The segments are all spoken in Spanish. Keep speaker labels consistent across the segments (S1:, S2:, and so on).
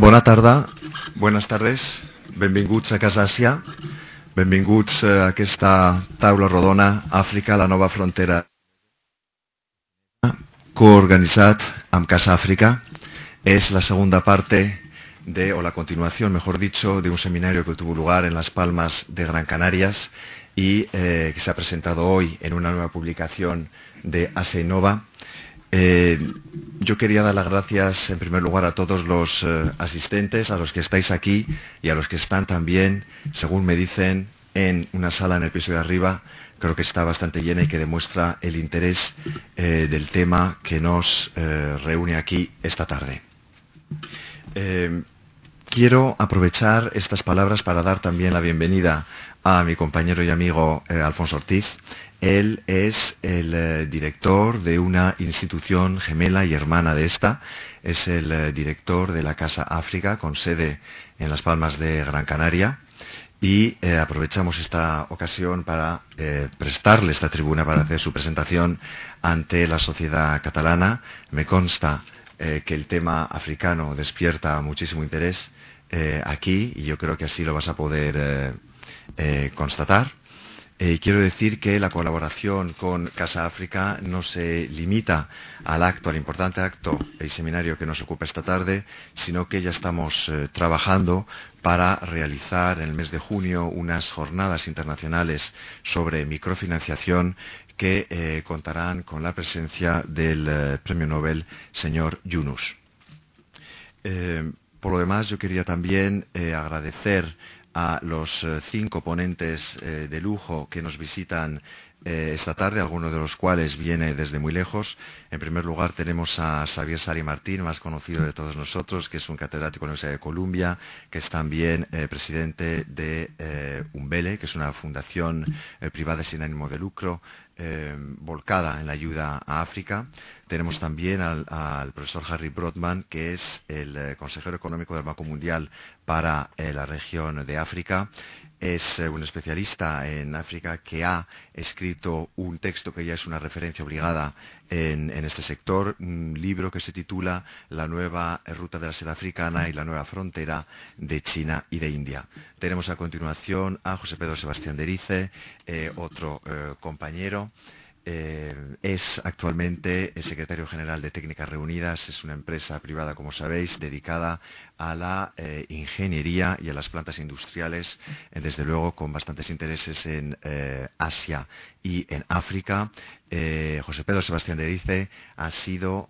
S1: Bona tarda, buenas tardes, benvinguts a Casa Àsia, benvinguts a aquesta taula rodona Àfrica, la nova frontera coorganizat amb Casa África. Es la segunda parte de, o la continuación, mejor dicho, de un seminario que tuvo lugar en Las Palmas de Gran Canarias y eh, que se ha presentado hoy en una nueva publicación de Aseinova. Eh, yo quería dar las gracias en primer lugar a todos los eh, asistentes, a los que estáis aquí y a los que están también, según me dicen, en una sala en el piso de arriba. Creo que está bastante llena y que demuestra el interés eh, del tema que nos reúne aquí esta tarde. Quiero aprovechar estas palabras para dar también la bienvenida a mi compañero y amigo Alfonso Ortiz. Él es el eh, director de una institución gemela y hermana de esta. Es el eh, director de la Casa África, con sede en Las Palmas de Gran Canaria. Y eh, aprovechamos esta ocasión para prestarle esta tribuna para hacer su presentación ante la sociedad catalana. Me consta que el tema africano despierta muchísimo interés aquí y yo creo que así lo vas a poder constatar. Eh, quiero decir que la colaboración con Casa África no se limita al acto, al importante acto y seminario que nos ocupa esta tarde, sino que ya estamos eh, trabajando para realizar en el mes de junio unas jornadas internacionales sobre microfinanciación que eh, contarán con la presencia del premio Nobel señor Yunus. Por lo demás, yo quería también agradecer a los eh, cinco ponentes eh, de lujo que nos visitan eh, esta tarde, alguno de los cuales viene desde muy lejos. En primer lugar tenemos a Xavier Sari Martín, más conocido de todos nosotros, que es un catedrático de la Universidad de Columbia, que es también presidente de Umbele, que es una fundación privada sin ánimo de lucro, volcada en la ayuda a África. Tenemos también al, profesor Harry Brodman, que es el eh, consejero económico del Banco Mundial para eh, la región de África. Es eh, un especialista en África que ha escrito un texto que ya es una referencia obligada en, este sector, un libro que se titula La nueva ruta de la seda africana y la nueva frontera de China y de India. Tenemos a continuación a José Pedro Sebastián Derice, eh, otro compañero. Eh, es actualmente el secretario general de Técnicas Reunidas, es una empresa privada, como sabéis, dedicada a la eh, ingeniería y a las plantas industriales, eh, desde luego con bastantes intereses en Asia y en África. José Pedro Sebastián de Erice ha sido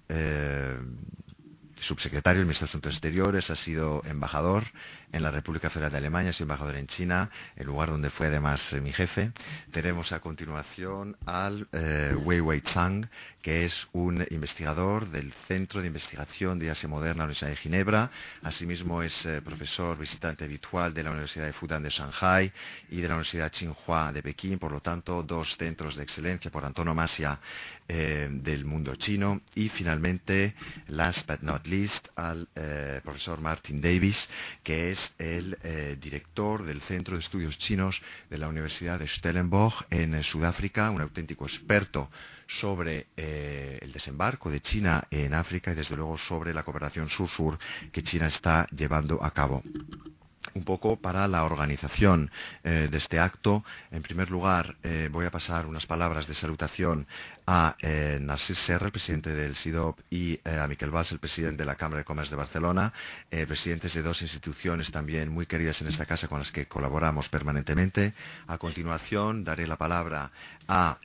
S1: subsecretario del Ministerio de Asuntos Exteriores, ha sido embajador en la República Federal de Alemania, sido embajador en China, el lugar donde fue además eh, mi jefe. Tenemos a continuación al eh, Zhang, que es un investigador del Centro de Investigación de Asia Moderna de la Universidad de Ginebra. Asimismo es eh, profesor visitante habitual de la Universidad de Fudan de Shanghai y de la Universidad Tsinghua de Pekín, por lo tanto, dos centros de excelencia por antonomasia eh, del mundo chino. Y finalmente, last but not least, al eh, profesor Martin Davis, que es el eh, director del Centro de Estudios Chinos de la Universidad de Stellenbosch en eh, Sudáfrica, un auténtico experto sobre eh, el desembarco de China en África y desde luego sobre la cooperación sur-sur que China está llevando a cabo un poco para la organización eh, de este acto. En primer lugar, eh, voy a pasar unas palabras de salutación a eh, Narcís Serra, el presidente del SIDOP, y a Miquel Valls, el presidente de la Cámara de Comercio de Barcelona, presidentes de dos instituciones también muy queridas en esta casa con las que colaboramos permanentemente. A continuación, daré la palabra a,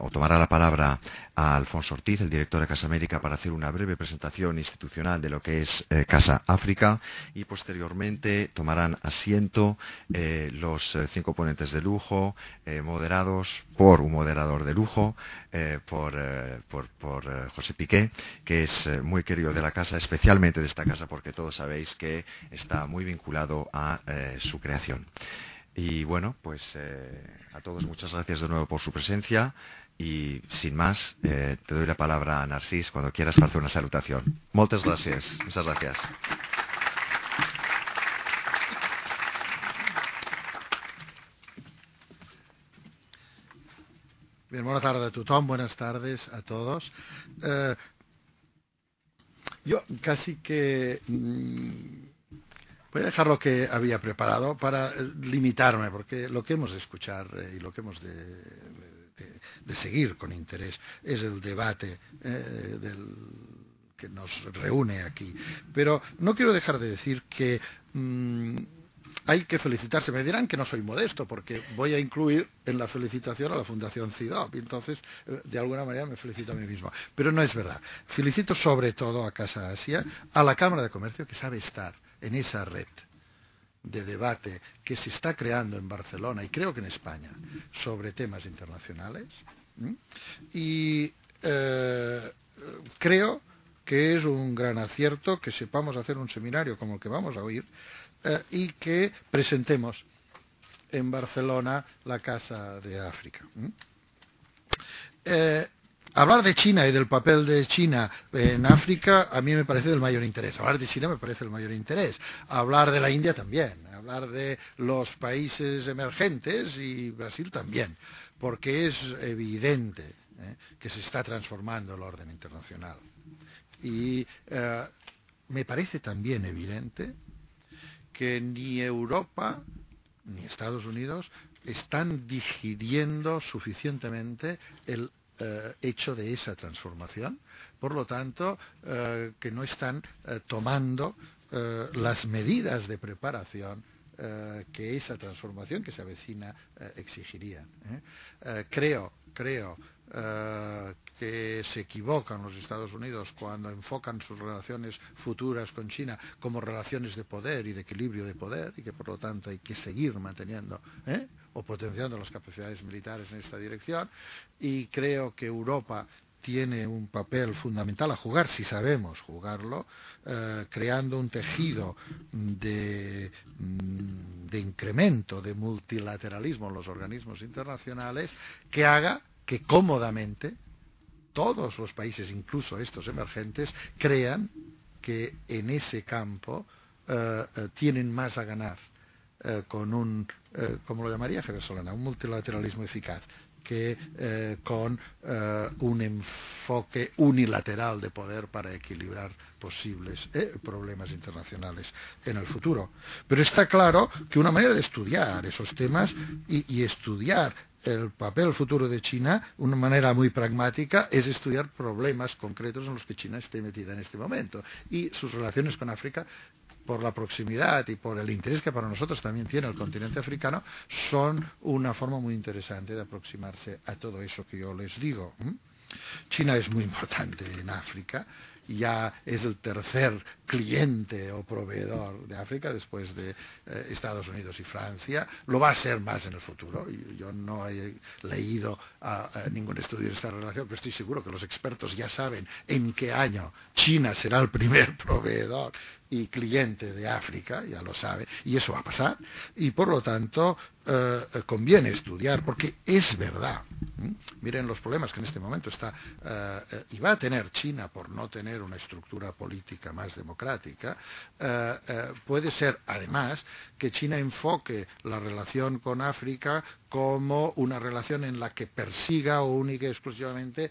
S1: o tomará la palabra a Alfonso Ortiz, el director de Casa América, para hacer una breve presentación institucional de lo que es Casa África y posteriormente tomarán asiento eh, los eh, cinco ponentes de lujo, eh, moderados por un moderador de lujo, eh, por, eh, por, por eh, José Piqué, que es muy querido de la casa, especialmente de esta casa, porque todos sabéis que está muy vinculado a su creación. Y bueno, pues a todos muchas gracias de nuevo por su presencia y sin más, eh, te doy la palabra a Narcís cuando quieras hacer una salutación. Muchas gracias. Muchas gracias.
S2: Bien, bona tarda a tothom, buenas tardes a todos. Eh, Yo casi que mm, voy a dejar lo que había preparado para eh, limitarme, porque lo que hemos de escuchar eh, y lo que hemos de, seguir con interés es el debate que nos reúne aquí. Pero no quiero dejar de decir que mm, hay que felicitarse. Me dirán que no soy modesto porque voy a incluir en la felicitación a la Fundación CIDOP entonces eh, de alguna manera me felicito a mí mismo. Pero no es verdad. Felicito sobre todo a Casa Asia, a la Cámara de Comercio que sabe estar en esa red de debate que se está creando en Barcelona y creo que en España sobre temas internacionales. Y eh, creo que es un gran acierto que sepamos hacer un seminario como el que vamos a oír eh, y que presentemos en Barcelona la Casa de África. Eh, hablar de China y del papel de China en África a mí me parece del mayor interés. Hablar de China me parece del mayor interés. Hablar de la India también. Hablar de los países emergentes y Brasil también. Porque es evidente ¿eh? que se está transformando el orden internacional. Y me parece también evidente que ni Europa ni Estados Unidos están digiriendo suficientemente el eh, hecho de esa transformación, por lo tanto, eh, que no están eh, tomando las medidas de preparación que esa transformación que se avecina exigiría. creo, creo que se equivocan los Estados Unidos cuando enfocan sus relaciones futuras con China como relaciones de poder y de equilibrio de poder y que por lo tanto hay que seguir manteniendo ¿eh? o potenciando las capacidades militares en esta dirección y creo que Europa tiene un papel fundamental a jugar, si sabemos jugarlo, eh, creando un tejido mm, de incremento de multilateralismo en los organismos internacionales que haga que cómodamente todos los países, incluso estos emergentes, crean que en ese campo eh, eh, tienen más a ganar eh, con un, como lo llamaría Solana, un multilateralismo eficaz que con un enfoque unilateral de poder para equilibrar posibles problemas internacionales en el futuro. Pero está claro que una manera de estudiar esos temas y estudiar el papel futuro de China, una manera muy pragmática, es estudiar problemas concretos en los que China esté metida en este momento. Y sus relaciones con África, por la proximidad y por el interés que para nosotros también tiene el continente africano, son una forma muy interesante de aproximarse a todo eso que yo les digo. China es muy importante en África ya es el tercer cliente o proveedor de África después de eh, Estados Unidos y Francia. Lo va a ser más en el futuro. Yo no he leído ningún estudio de esta relación, pero estoy seguro que los expertos ya saben en qué año China será el primer proveedor y cliente de África, ya lo sabe, y eso va a pasar. Y por lo tanto, eh, conviene estudiar, porque es verdad. Miren los problemas que en este momento está, eh, y va a tener China por no tener una estructura política más democrática, eh, puede ser además que China enfoque la relación con África como una relación en la que persiga o única y exclusivamente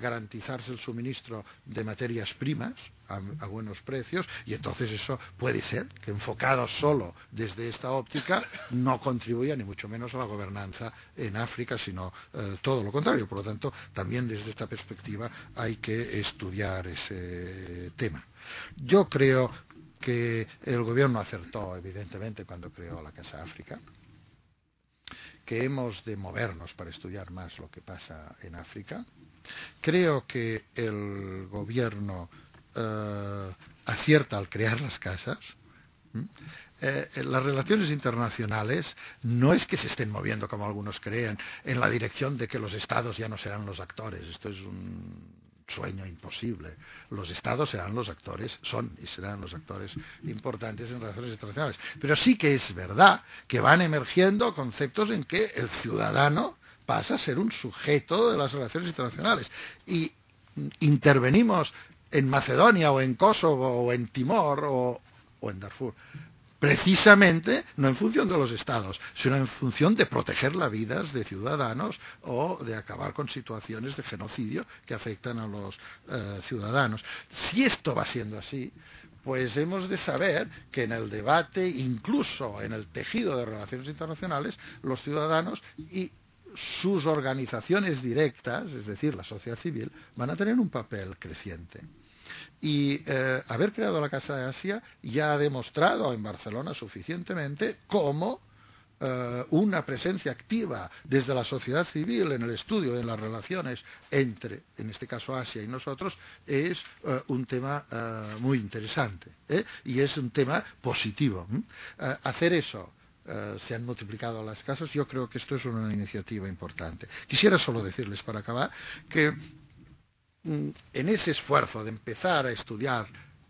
S2: garantizarse el suministro de materias primas, a, buenos precios y entonces eso puede ser que enfocado solo desde esta óptica no contribuya ni mucho menos a la gobernanza en África, sino eh, todo lo contrario. Por lo tanto, también desde esta perspectiva hay que estudiar ese tema. Yo creo que el gobierno acertó, evidentemente, cuando creó la Casa África que hemos de movernos para estudiar más lo que pasa en África. Creo que el gobierno eh, acierta al crear las casas, eh, las relaciones internacionales no es que se estén moviendo, como algunos creen, en la dirección de que los estados ya no serán los actores. Esto es un sueño imposible. Los estados serán los actores, son y serán los actores importantes en relaciones internacionales. Pero sí que es verdad que van emergiendo conceptos en que el ciudadano pasa a ser un sujeto de las relaciones internacionales. Y intervenimos en Macedonia o en Kosovo o en Timor o, en Darfur, precisamente no en función de los estados, sino en función de proteger las vidas de ciudadanos o de acabar con situaciones de genocidio que afectan a los eh, ciudadanos. Si esto va siendo así, pues hemos de saber que en el debate, incluso en el tejido de relaciones internacionales, los ciudadanos y sus organizaciones directas, es decir, la sociedad civil, van a tener un papel creciente. Y eh, haber creado la Casa de Asia ya ha demostrado en Barcelona suficientemente cómo eh, una presencia activa desde la sociedad civil en el estudio de las relaciones entre, en este caso Asia y nosotros, es eh, un tema muy interesante y es un tema positivo. hacer eso se han multiplicado las casas, yo creo que esto es una iniciativa importante. Quisiera solo decirles para acabar que en ese esfuerzo de empezar a estudiar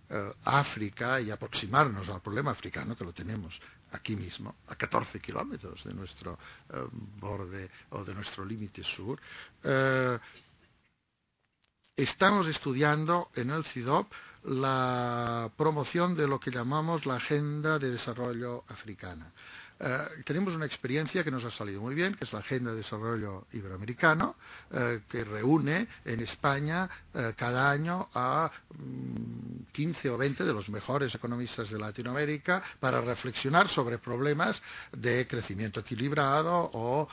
S2: eh, África y aproximarnos al problema africano, que lo tenemos aquí mismo, a 14 kilómetros de nuestro eh, borde o de nuestro límite sur, eh, estamos estudiando en el CIDOP la promoción de lo que llamamos la Agenda de Desarrollo Africana. Eh, tenemos una experiencia que nos ha salido muy bien, que es la Agenda de Desarrollo Iberoamericano, eh, que reúne en España eh, cada año a 15 mm, o 20 de los mejores economistas de Latinoamérica para reflexionar sobre problemas de crecimiento equilibrado o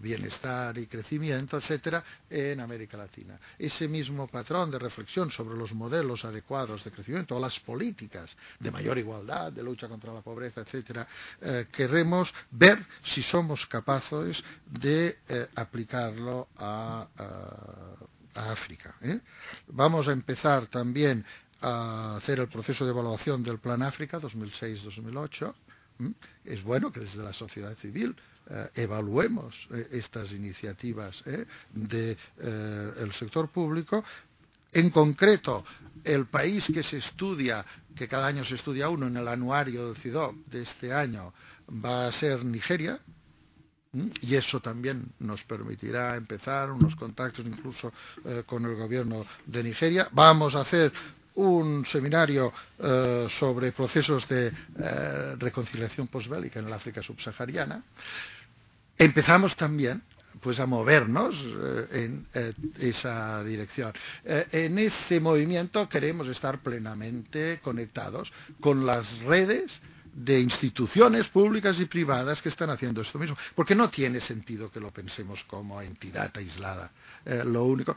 S2: bienestar y crecimiento, etcétera, en América Latina. Ese mismo patrón de reflexión sobre los modelos adecuados de crecimiento o las políticas de mayor igualdad, de lucha contra la pobreza, etcétera, que Queremos ver si somos capaces de eh, aplicarlo a, África. ¿eh? Vamos a empezar también a hacer el proceso de evaluación del Plan África 2006-2008. Es bueno que desde la sociedad civil eh, evaluemos estas iniciativas del sector público en concreto, el país que se estudia, que cada año se estudia uno en el anuario del CIDOP de este año, va a ser Nigeria. Y eso también nos permitirá empezar unos contactos incluso eh, con el gobierno de Nigeria. Vamos a hacer un seminario eh, sobre procesos de eh, reconciliación posbélica en el África subsahariana. Empezamos también pues a movernos en esa dirección. En ese movimiento queremos estar plenamente conectados con las redes de instituciones públicas y privadas que están haciendo esto mismo, porque no tiene sentido que lo pensemos como entidad aislada. lo único,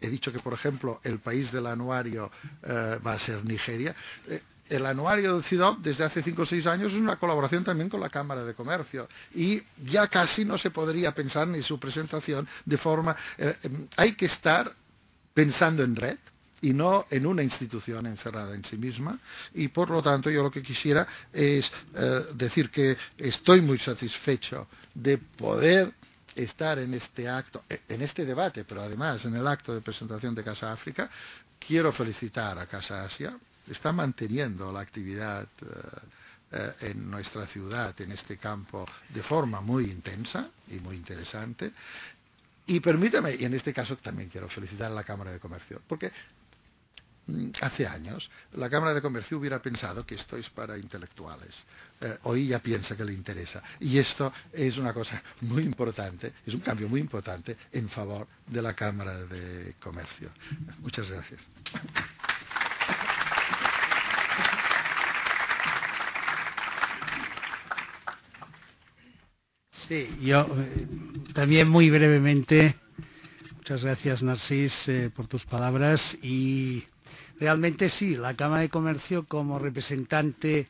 S2: he dicho que, por ejemplo, el país del anuario va a ser Nigeria el anuario del CIDOP desde hace cinco o seis años es una colaboración también con la Cámara de Comercio y ya casi no se podría pensar ni su presentación de forma. Eh, em, hay que estar pensando en red y no en una institución encerrada en sí misma y por lo tanto yo lo que quisiera es eh, decir que estoy muy satisfecho de poder estar en este acto, en este debate, pero además en el acto de presentación de Casa África. Quiero felicitar a Casa Asia está manteniendo la actividad eh, eh, en nuestra ciudad, en este campo, de forma muy intensa y muy interesante. Y permítame, y en este caso también quiero felicitar a la Cámara de Comercio, porque hace años la Cámara de Comercio hubiera pensado que esto es para intelectuales. Eh, hoy ya piensa que le interesa. Y esto es una cosa muy importante, es un cambio muy importante en favor de la Cámara de Comercio. Muchas gracias.
S3: Sí, yo eh, también muy brevemente. Muchas gracias, Narcis, eh, por tus palabras. Y realmente sí, la Cámara de Comercio, como representante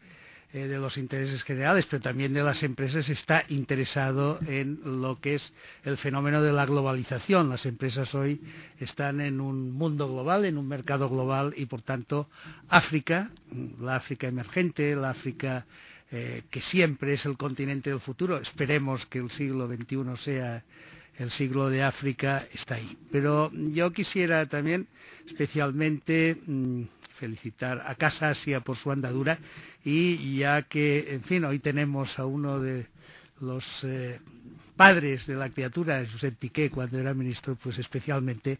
S3: eh, de los intereses generales, pero también de las empresas, está interesado en lo que es el fenómeno de la globalización. Las empresas hoy están en un mundo global, en un mercado global, y por tanto, África, la África emergente, la África eh, que siempre es el continente del futuro. Esperemos que el siglo XXI sea el siglo de África, está ahí. Pero yo quisiera también especialmente mm, felicitar a Casa Asia por su andadura y ya que, en fin, hoy tenemos a uno de los eh, padres de la criatura, José Piqué, cuando era ministro, pues especialmente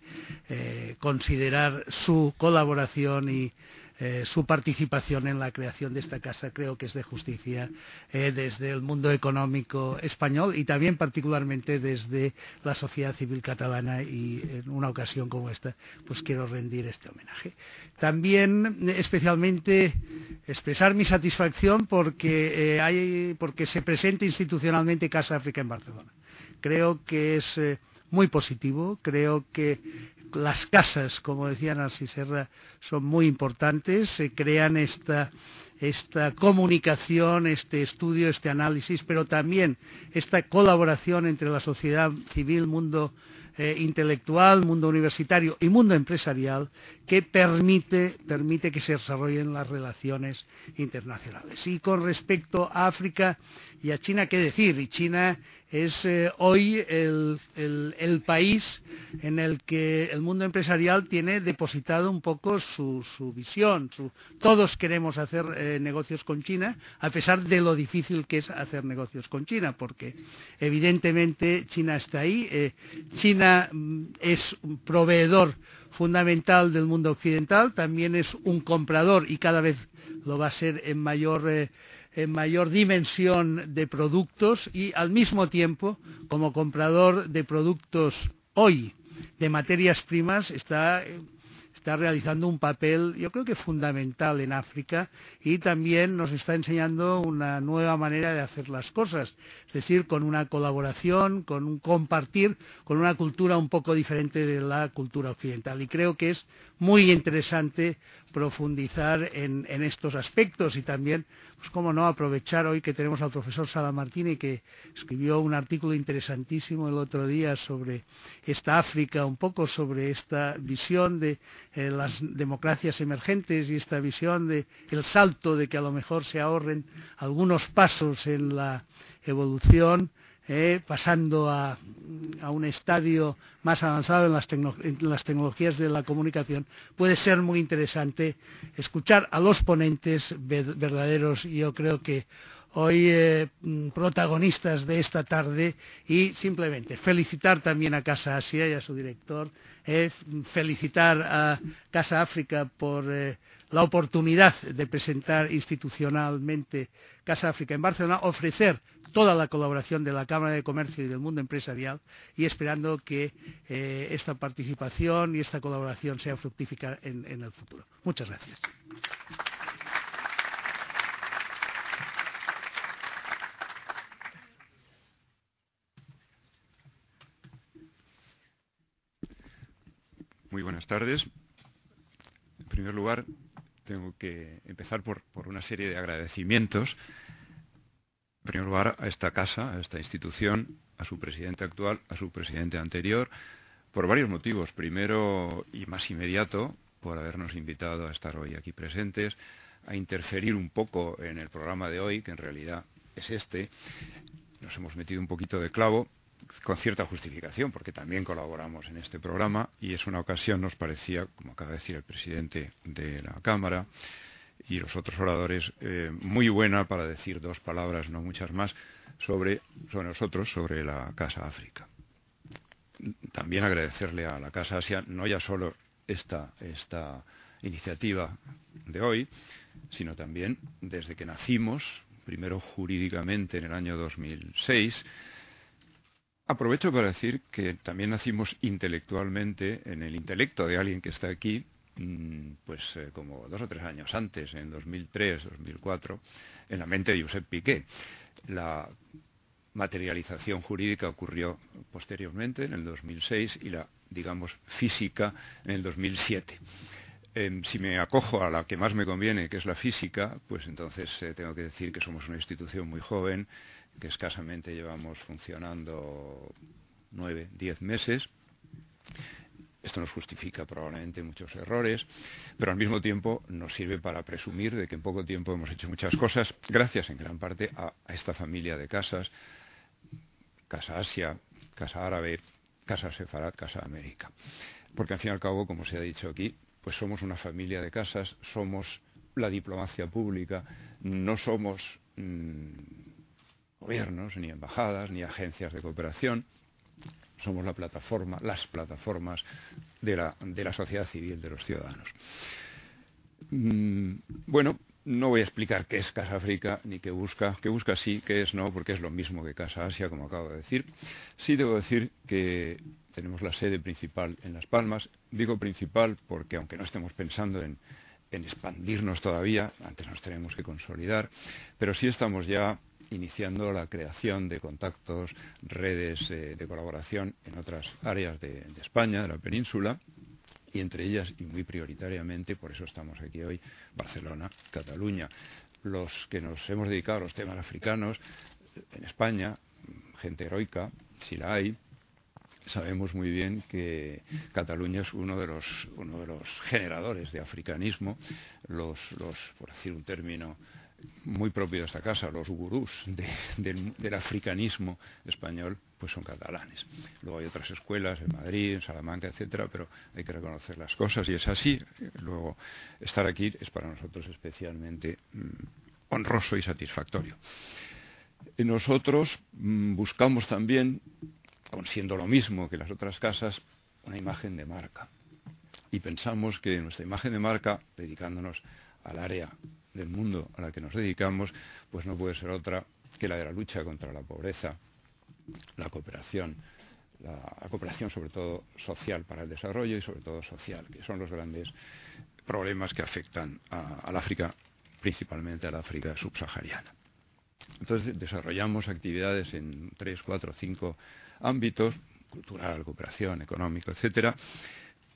S3: eh, considerar su colaboración y eh, su participación en la creación de esta casa creo que es de justicia eh, desde el mundo económico español y también particularmente desde la sociedad civil catalana y en una ocasión como esta pues quiero rendir este homenaje. También especialmente expresar mi satisfacción porque, eh, se presente institucionalmente Casa África en Barcelona. Creo que es muy positivo. Creo que las casas, como decía Narcis Serra, son muy importantes. Se crean esta, esta comunicación, este estudio, este análisis, pero también esta colaboración entre la sociedad civil, mundo eh, intelectual, mundo universitario y mundo empresarial que permite, permite que se desarrollen las relaciones internacionales. Y con respecto a África y a China, ¿qué decir? Y China es eh, hoy el, país en el que el mundo empresarial tiene depositado un poco su, visión. Su, todos queremos hacer eh, negocios con China, a pesar de lo difícil que es hacer negocios con China, porque evidentemente China está ahí. Eh, China mm, es un proveedor fundamental del mundo occidental, también es un comprador y cada vez lo va a ser en mayor en mayor dimensión de productos y al mismo tiempo, como comprador de productos hoy de materias primas, está está realizando un papel, yo creo que fundamental en África y también nos está enseñando una nueva manera de hacer las cosas, es decir, con una colaboración, con un compartir, con una cultura un poco diferente de la cultura occidental. Y creo que es muy interesante profundizar en, estos aspectos y también, pues cómo no, aprovechar hoy que tenemos al profesor Sala Martini que escribió un artículo interesantísimo el otro día sobre esta África, un poco sobre esta visión de eh, las democracias emergentes y esta visión de el salto de que a lo mejor se ahorren algunos pasos en la evolución eh, pasando a, un estadio más avanzado en las, tecnologías de la comunicación, puede ser muy interesante escuchar a los ponentes verdaderos. Yo creo que hoy eh, protagonistas de esta tarde y simplemente felicitar también a Casa Asia y a su director, eh, felicitar a Casa África por eh, la oportunidad de presentar institucionalmente Casa África en Barcelona, ofrecer toda la colaboración de la Cámara de Comercio y del mundo empresarial y esperando que eh, esta participación y esta colaboración sea fructífica en, el futuro. Muchas gracias.
S4: Muy buenas tardes. En primer lugar, tengo que empezar por, una serie de agradecimientos en primer lugar, a esta casa, a esta institución, a su presidente actual, a su presidente anterior, por varios motivos. Primero y más inmediato, por habernos invitado a estar hoy aquí presentes, a interferir un poco en el programa de hoy, que en realidad es este. Nos hemos metido un poquito de clavo, con cierta justificación, porque también colaboramos en este programa y es una ocasión, nos parecía, como acaba de decir el presidente de la Cámara, y los otros oradores eh, muy buena para decir dos palabras, no muchas más, sobre, sobre nosotros, sobre la Casa África. También agradecerle a la Casa Asia no ya solo esta, esta iniciativa de hoy, sino también desde que nacimos, primero jurídicamente en el año 2006, Aprovecho para decir que también nacimos intelectualmente en el intelecto de alguien que está aquí, pues eh, como dos o tres años antes, en 2003, 2004, en la mente de Josep Piqué. La materialización jurídica ocurrió posteriormente, en el 2006, y la, digamos, física en el 2007. Eh, si me acojo a la que más me conviene, que es la física, pues entonces eh, tengo que decir que somos una institución muy joven, que escasamente llevamos funcionando nueve, diez meses esto nos justifica probablemente muchos errores, pero al mismo tiempo nos sirve para presumir de que en poco tiempo hemos hecho muchas cosas, gracias en gran parte a, esta familia de casas, Casa Asia, Casa Árabe, Casa Sefarad, Casa América. Porque al fin y al cabo, como se ha dicho aquí, pues somos una familia de casas, somos la diplomacia pública, no somos mmm, gobiernos, ni embajadas, ni agencias de cooperación, somos la plataforma, las plataformas de la, sociedad civil, de los ciudadanos. Mm, bueno, no voy a explicar qué es Casa África ni qué busca. Qué busca sí, qué es no, porque es lo mismo que Casa Asia, como acabo de decir. Sí debo decir que tenemos la sede principal en Las Palmas. Digo principal porque, aunque no estemos pensando en, expandirnos todavía, antes nos tenemos que consolidar, pero sí estamos ya iniciando la creación de contactos, redes eh, de colaboración en otras áreas de España, de la península y entre ellas, y muy prioritariamente, por eso estamos aquí hoy, Barcelona, Cataluña. Los que nos hemos dedicado a los temas africanos, en España, gente heroica, si la hay, sabemos muy bien que Cataluña es uno de los, uno de los generadores de africanismo, los, los, por decir un término muy propio de esta casa, los gurús del, africanismo español, pues son catalanes. Luego hay otras escuelas en Madrid, en Salamanca, etcétera, pero hay que reconocer las cosas y es así. Luego, estar aquí es para nosotros especialmente mm, honroso y satisfactorio. Nosotros mm, buscamos también, aun siendo lo mismo que las otras casas, una imagen de marca. Y pensamos que nuestra imagen de marca, dedicándonos al área del mundo a la que nos dedicamos, pues no puede ser otra que la de la lucha contra la pobreza, la cooperación, la, cooperación sobre todo social para el desarrollo y sobre todo social, que son los grandes problemas que afectan al África, principalmente a la África subsahariana. Entonces desarrollamos actividades en tres, cuatro, cinco ámbitos, cultural, cooperación, económico, etcétera,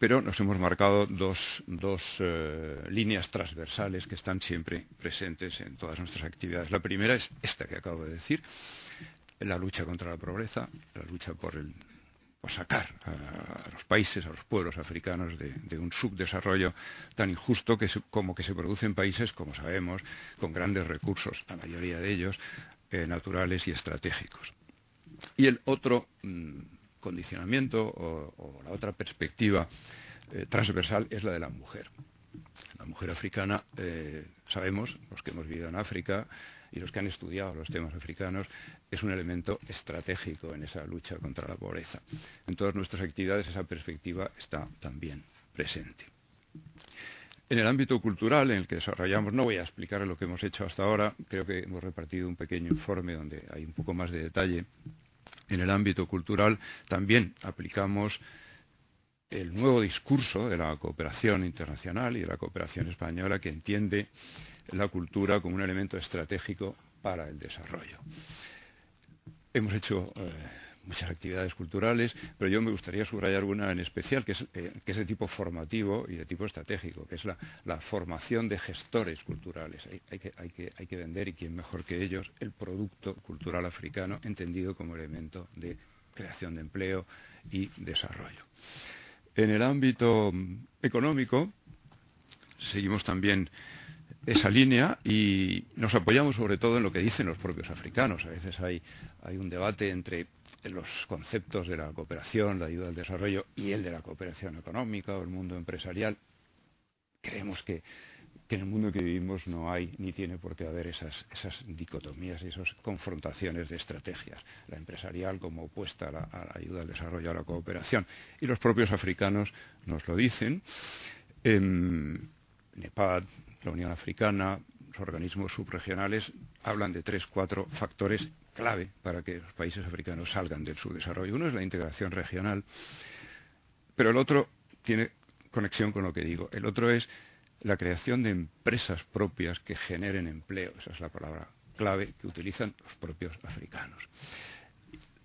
S4: pero nos hemos marcado dos, eh, líneas transversales que están siempre presentes en todas nuestras actividades. La primera es esta que acabo de decir, la lucha contra la pobreza, la lucha por, sacar a, los países, a los pueblos africanos de, un subdesarrollo tan injusto como que se produce en países, como sabemos, con grandes recursos, la mayoría de ellos, eh, naturales y estratégicos. Y el otro mm, condicionamiento o, la otra perspectiva eh, transversal es la de la mujer. La mujer africana, eh, sabemos, los que hemos vivido en África y los que han estudiado los temas africanos, es un elemento estratégico en esa lucha contra la pobreza. En todas nuestras actividades esa perspectiva está también presente. En el ámbito cultural en el que desarrollamos, no voy a explicar lo que hemos hecho hasta ahora, creo que hemos repartido un pequeño informe donde hay un poco más de detalle en el ámbito cultural también aplicamos el nuevo discurso de la cooperación internacional y de la cooperación española que entiende la cultura como un elemento estratégico para el desarrollo. Hemos hecho eh, muchas actividades culturales, pero yo me gustaría subrayar una en especial, que es, eh, de tipo formativo y de tipo estratégico, que es la, formación de gestores culturales. Hay, que, vender, y quién mejor que ellos, el producto cultural africano, entendido como elemento de creación de empleo y desarrollo. En el ámbito mm, económico, seguimos también esa línea y nos apoyamos sobre todo en lo que dicen los propios africanos. A veces hay, un debate entre los conceptos de la cooperación, la ayuda al desarrollo y el de la cooperación económica o el mundo empresarial. Creemos que, en el mundo que vivimos no hay ni tiene por qué haber esas, dicotomías y esas confrontaciones de estrategias. La empresarial como opuesta a la, ayuda al desarrollo, a la cooperación. Y los propios africanos nos lo dicen. En Nepal, la Unión Africana, los organismos subregionales hablan de tres, cuatro factores clave para que los países africanos salgan del subdesarrollo. Uno es la integración regional, pero el otro tiene conexión con lo que digo. El otro es la creación de empresas propias que generen empleo. Esa es la palabra clave que utilizan los propios africanos.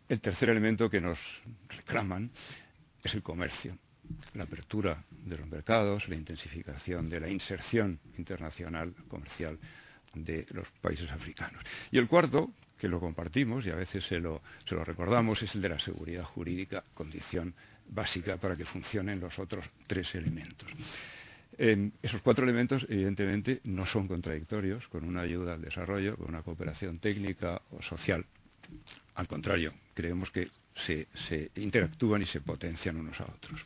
S4: El tercer elemento que nos reclaman es el comercio la apertura de los mercados, la intensificación de la inserción internacional comercial de los países africanos. Y el cuarto, que lo compartimos y a veces se lo, recordamos, es el de la seguridad jurídica, condición básica para que funcionen los otros tres elementos. esos cuatro elementos, evidentemente, no son contradictorios con una ayuda al desarrollo, con una cooperación técnica o social. Al contrario, creemos que se, interactúan y se potencian unos a otros.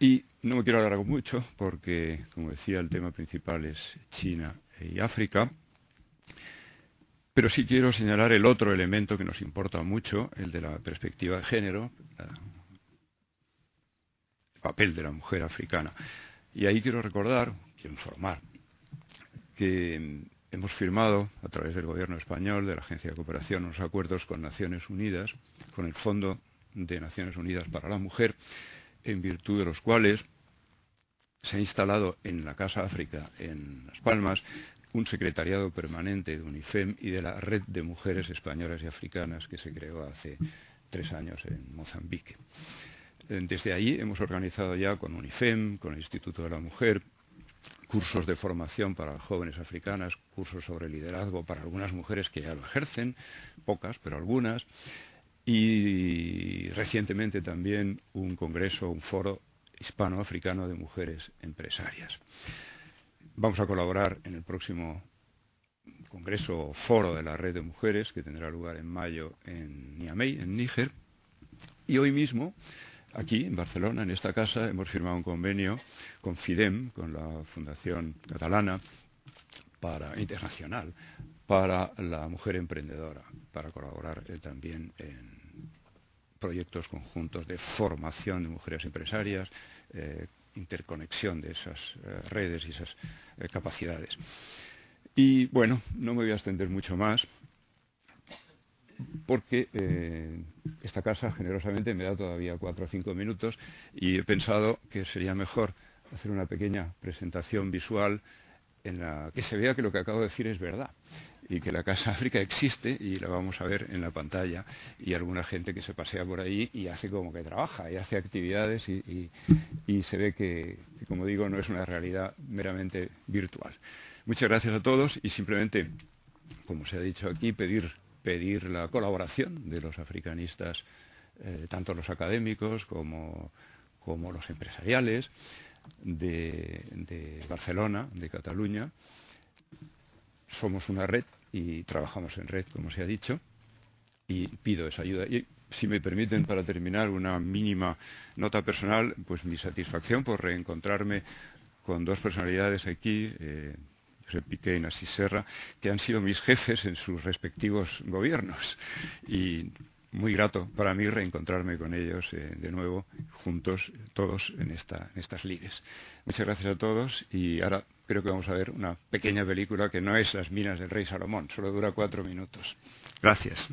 S4: Y no me quiero alargar mucho porque, como decía, el tema principal es China y África. Pero sí quiero señalar el otro elemento que nos importa mucho, el de la perspectiva de género, el papel de la mujer africana. Y ahí quiero recordar, quiero informar, que hemos firmado a través del Gobierno español, de la Agencia de Cooperación, unos acuerdos con Naciones Unidas, con el Fondo de Naciones Unidas para la Mujer, en virtud de los cuales se ha instalado en la Casa África, en Las Palmas, un secretariado permanente de UNIFEM y de la Red de Mujeres Españolas y Africanas que se creó hace tres años en Mozambique. Desde ahí hemos organizado ya con UNIFEM, con el Instituto de la Mujer, cursos de formación para jóvenes africanas, cursos sobre liderazgo para algunas mujeres que ya lo ejercen, pocas, pero algunas, y recientemente también un congreso, un foro hispano-africano de mujeres empresarias. Vamos a colaborar en el próximo congreso o foro de la red de mujeres que tendrá lugar en mayo en Niamey, en Níger. Y hoy mismo Aquí, en Barcelona, en esta casa, hemos firmado un convenio con FIDEM, con la Fundación Catalana para, Internacional, para la mujer emprendedora, para colaborar eh, también en proyectos conjuntos de formación de mujeres empresarias, eh, interconexión de esas eh, redes y esas capacidades. Y bueno, no me voy a extender mucho más porque eh, esta casa generosamente me da todavía cuatro o cinco minutos y he pensado que sería mejor hacer una pequeña presentación visual en la que se vea que lo que acabo de decir es verdad y que la Casa África existe y la vamos a ver en la pantalla y alguna gente que se pasea por ahí y hace como que trabaja y hace actividades y, y se ve que, como digo, no es una realidad meramente virtual. Muchas gracias a todos y simplemente, como se ha dicho aquí, pedir pedir la colaboración de los africanistas, eh, tanto los académicos como, los empresariales de, Barcelona, de Cataluña. Somos una red y trabajamos en red, como se ha dicho, y pido esa ayuda. Y si me permiten, para terminar, una mínima nota personal, pues mi satisfacción por reencontrarme con dos personalidades aquí. Eh, José y Serra, que han sido mis jefes en sus respectivos gobiernos. Y muy grato para mí reencontrarme con ellos eh, de nuevo, juntos, todos en, esta, en estas lides. Muchas gracias a todos y ahora creo que vamos a ver una pequeña película que no es Las minas del rey Salomón, solo dura cuatro minutos. Gracias.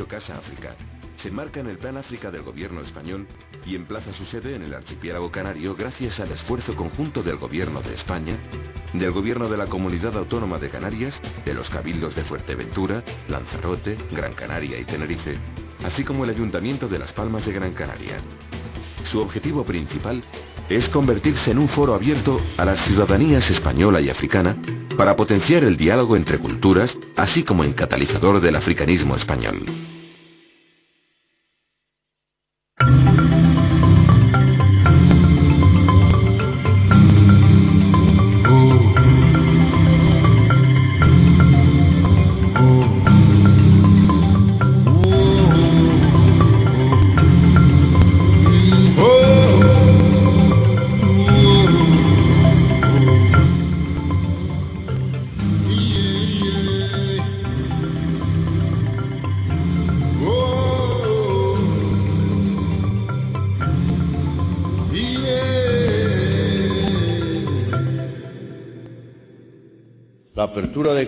S5: Casa África se marca en el Plan África del gobierno español y emplaza su sede en el archipiélago canario gracias al esfuerzo conjunto del gobierno de España, del gobierno de la Comunidad Autónoma de Canarias, de los cabildos de Fuerteventura, Lanzarote, Gran Canaria y Tenerife, así como el Ayuntamiento de Las Palmas de Gran Canaria. Su objetivo principal es convertirse en un foro abierto a las ciudadanías española y africana para potenciar el diálogo entre culturas, así como en catalizador del africanismo español.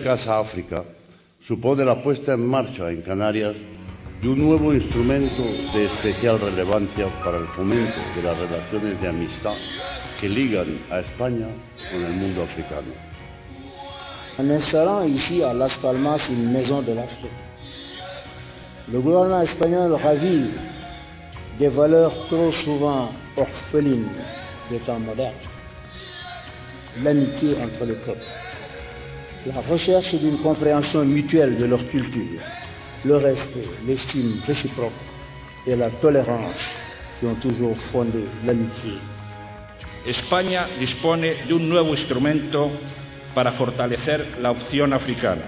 S6: Casa África supone la puesta en marcha en Canarias de un nuevo instrumento de especial relevancia para el fomento de las relaciones de amistad que ligan a España con el mundo africano.
S7: En installant ici à Las Palmas une maison de l'Afrique, le gouvernement espagnol ravive des valeurs trop souvent orphelines des temps modernes, l'amitié entre les peuples la recherche d'une compréhension mutuelle de leur culture, le respect, l'estime réciproque et la tolérance qui ont toujours fondé l'amitié.
S8: España dispone de un nuevo instrumento para fortalecer la opción africana.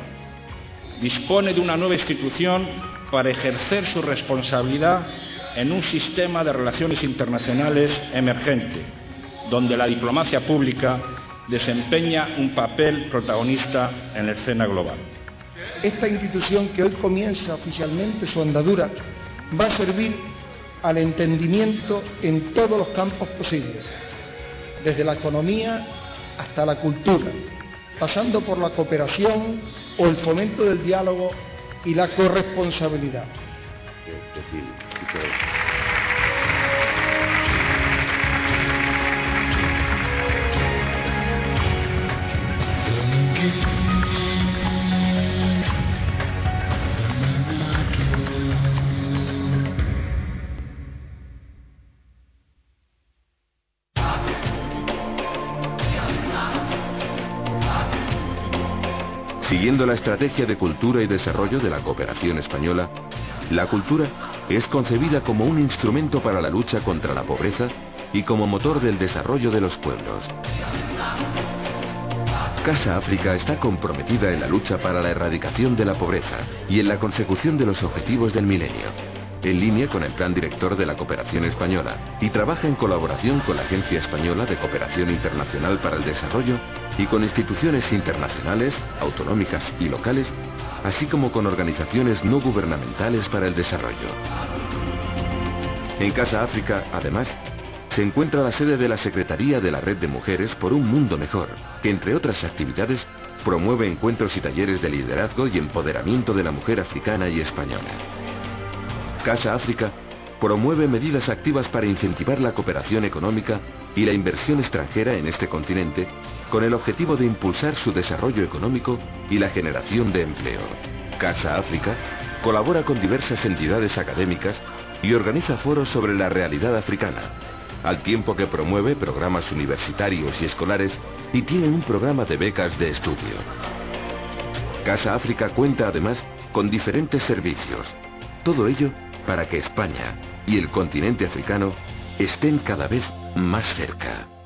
S8: Dispone de una nueva institución para ejercer su responsabilidad en un sistema de relaciones internacionales emergente, donde la diplomacia pública desempeña un papel protagonista en la escena global.
S9: Esta institución que hoy comienza oficialmente su andadura va a servir al entendimiento en todos los campos posibles, desde la economía hasta la cultura, pasando por la cooperación o el fomento del diálogo y la corresponsabilidad.
S5: Siguiendo la estrategia de cultura y desarrollo de la cooperación española, la cultura es concebida como un instrumento para la lucha contra la pobreza y como motor del desarrollo de los pueblos. Casa África está comprometida en la lucha para la erradicación de la pobreza y en la consecución de los objetivos del milenio, en línea con el Plan Director de la Cooperación Española, y trabaja en colaboración con la Agencia Española de Cooperación Internacional para el Desarrollo y con instituciones internacionales, autonómicas y locales, así como con organizaciones no gubernamentales para el desarrollo. En Casa África, además, se encuentra la sede de la Secretaría de la Red de Mujeres por un Mundo Mejor, que entre otras actividades promueve encuentros y talleres de liderazgo y empoderamiento de la mujer africana y española. Casa África promueve medidas activas para incentivar la cooperación económica y la inversión extranjera en este continente con el objetivo de impulsar su desarrollo económico y la generación de empleo. Casa África colabora con diversas entidades académicas y organiza foros sobre la realidad africana, al tiempo que promueve programas universitarios y escolares y tiene un programa de becas de estudio. Casa África cuenta además con diferentes servicios, todo ello para que España y el continente africano estén cada vez más cerca.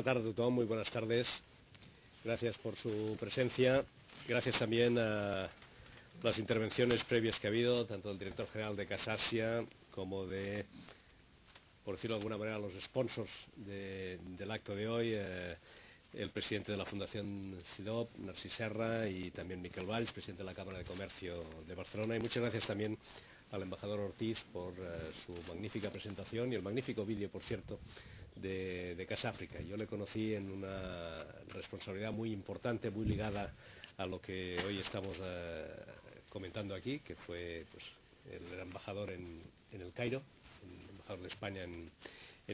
S10: Buena tarde todos, muy buenas tardes. Gracias por su presencia. Gracias también a las intervenciones previas que ha habido, tanto del director general de Casasia como de, por decirlo de alguna manera, los sponsors de, del acto de hoy, eh, el presidente de la Fundación CIDOP, Narcís Serra, y también Miquel Valls, presidente de la Cámara de Comercio de Barcelona. Y muchas gracias también al embajador Ortiz por eh, su magnífica presentación y el magnífico vídeo, por cierto, de, de, Casa África. Yo le conocí en una responsabilidad muy importante, muy ligada a lo que hoy estamos eh, comentando aquí, que fue pues, el embajador en, el Cairo, el embajador de España en,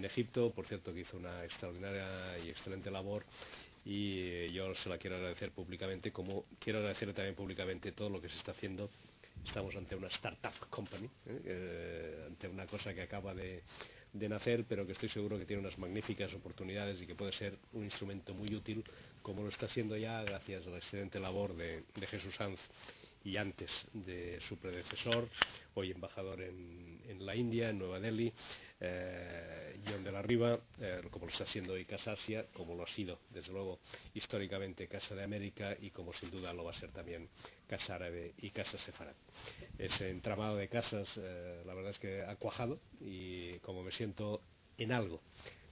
S10: Egipto, por cierto que hizo una extraordinaria y excelente labor y eh, yo se la quiero agradecer públicamente, como quiero agradecerle también públicamente todo lo que se está haciendo estamos ante una startup company. Eh, ante una cosa que acaba de, de, nacer, pero que estoy seguro que tiene unas magníficas oportunidades y que puede ser un instrumento muy útil, como lo está siendo ya gracias a la excelente labor de, Jesús Sanz y antes de su predecesor, hoy embajador en, en la India, en Nueva Delhi, eh, John de la Riva, eh, como lo está siendo hoy Casa Asia, como lo ha sido, desde luego, históricamente Casa de América y como sin duda lo va a ser también Casa Árabe y Casa Sefarad. Ese entramado de casas, eh, la verdad es que ha cuajado y como me siento en algo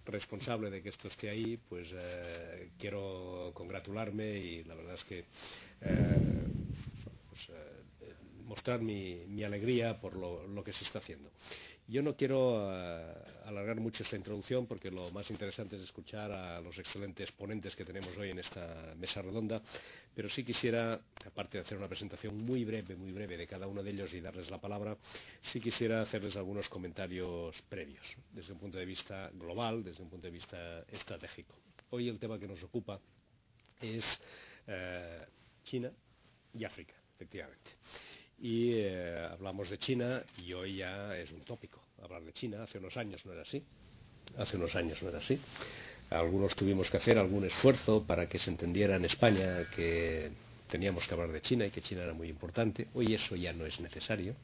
S10: responsable de que esto esté ahí, pues eh, quiero congratularme y la verdad es que pues, eh, mostrar mi, alegría por lo, que se está haciendo. Yo no quiero uh, alargar mucho esta introducción porque lo más interesante es escuchar a los excelentes ponentes que tenemos hoy en esta mesa redonda, pero sí quisiera, aparte de hacer una presentación muy breve, muy breve de cada uno de ellos y darles la palabra, sí quisiera hacerles algunos comentarios previos, desde un punto de vista global, desde un punto de vista estratégico. Hoy el tema que nos ocupa es China y África efectivamente. Y eh, hablamos de China y hoy ya es un tópico hablar de China. Hace unos años no era así. Hace unos años no era así. Algunos tuvimos que hacer algún esfuerzo para que se entendiera en España que teníamos que hablar de China y que China era muy importante. Hoy eso ya no es necesario.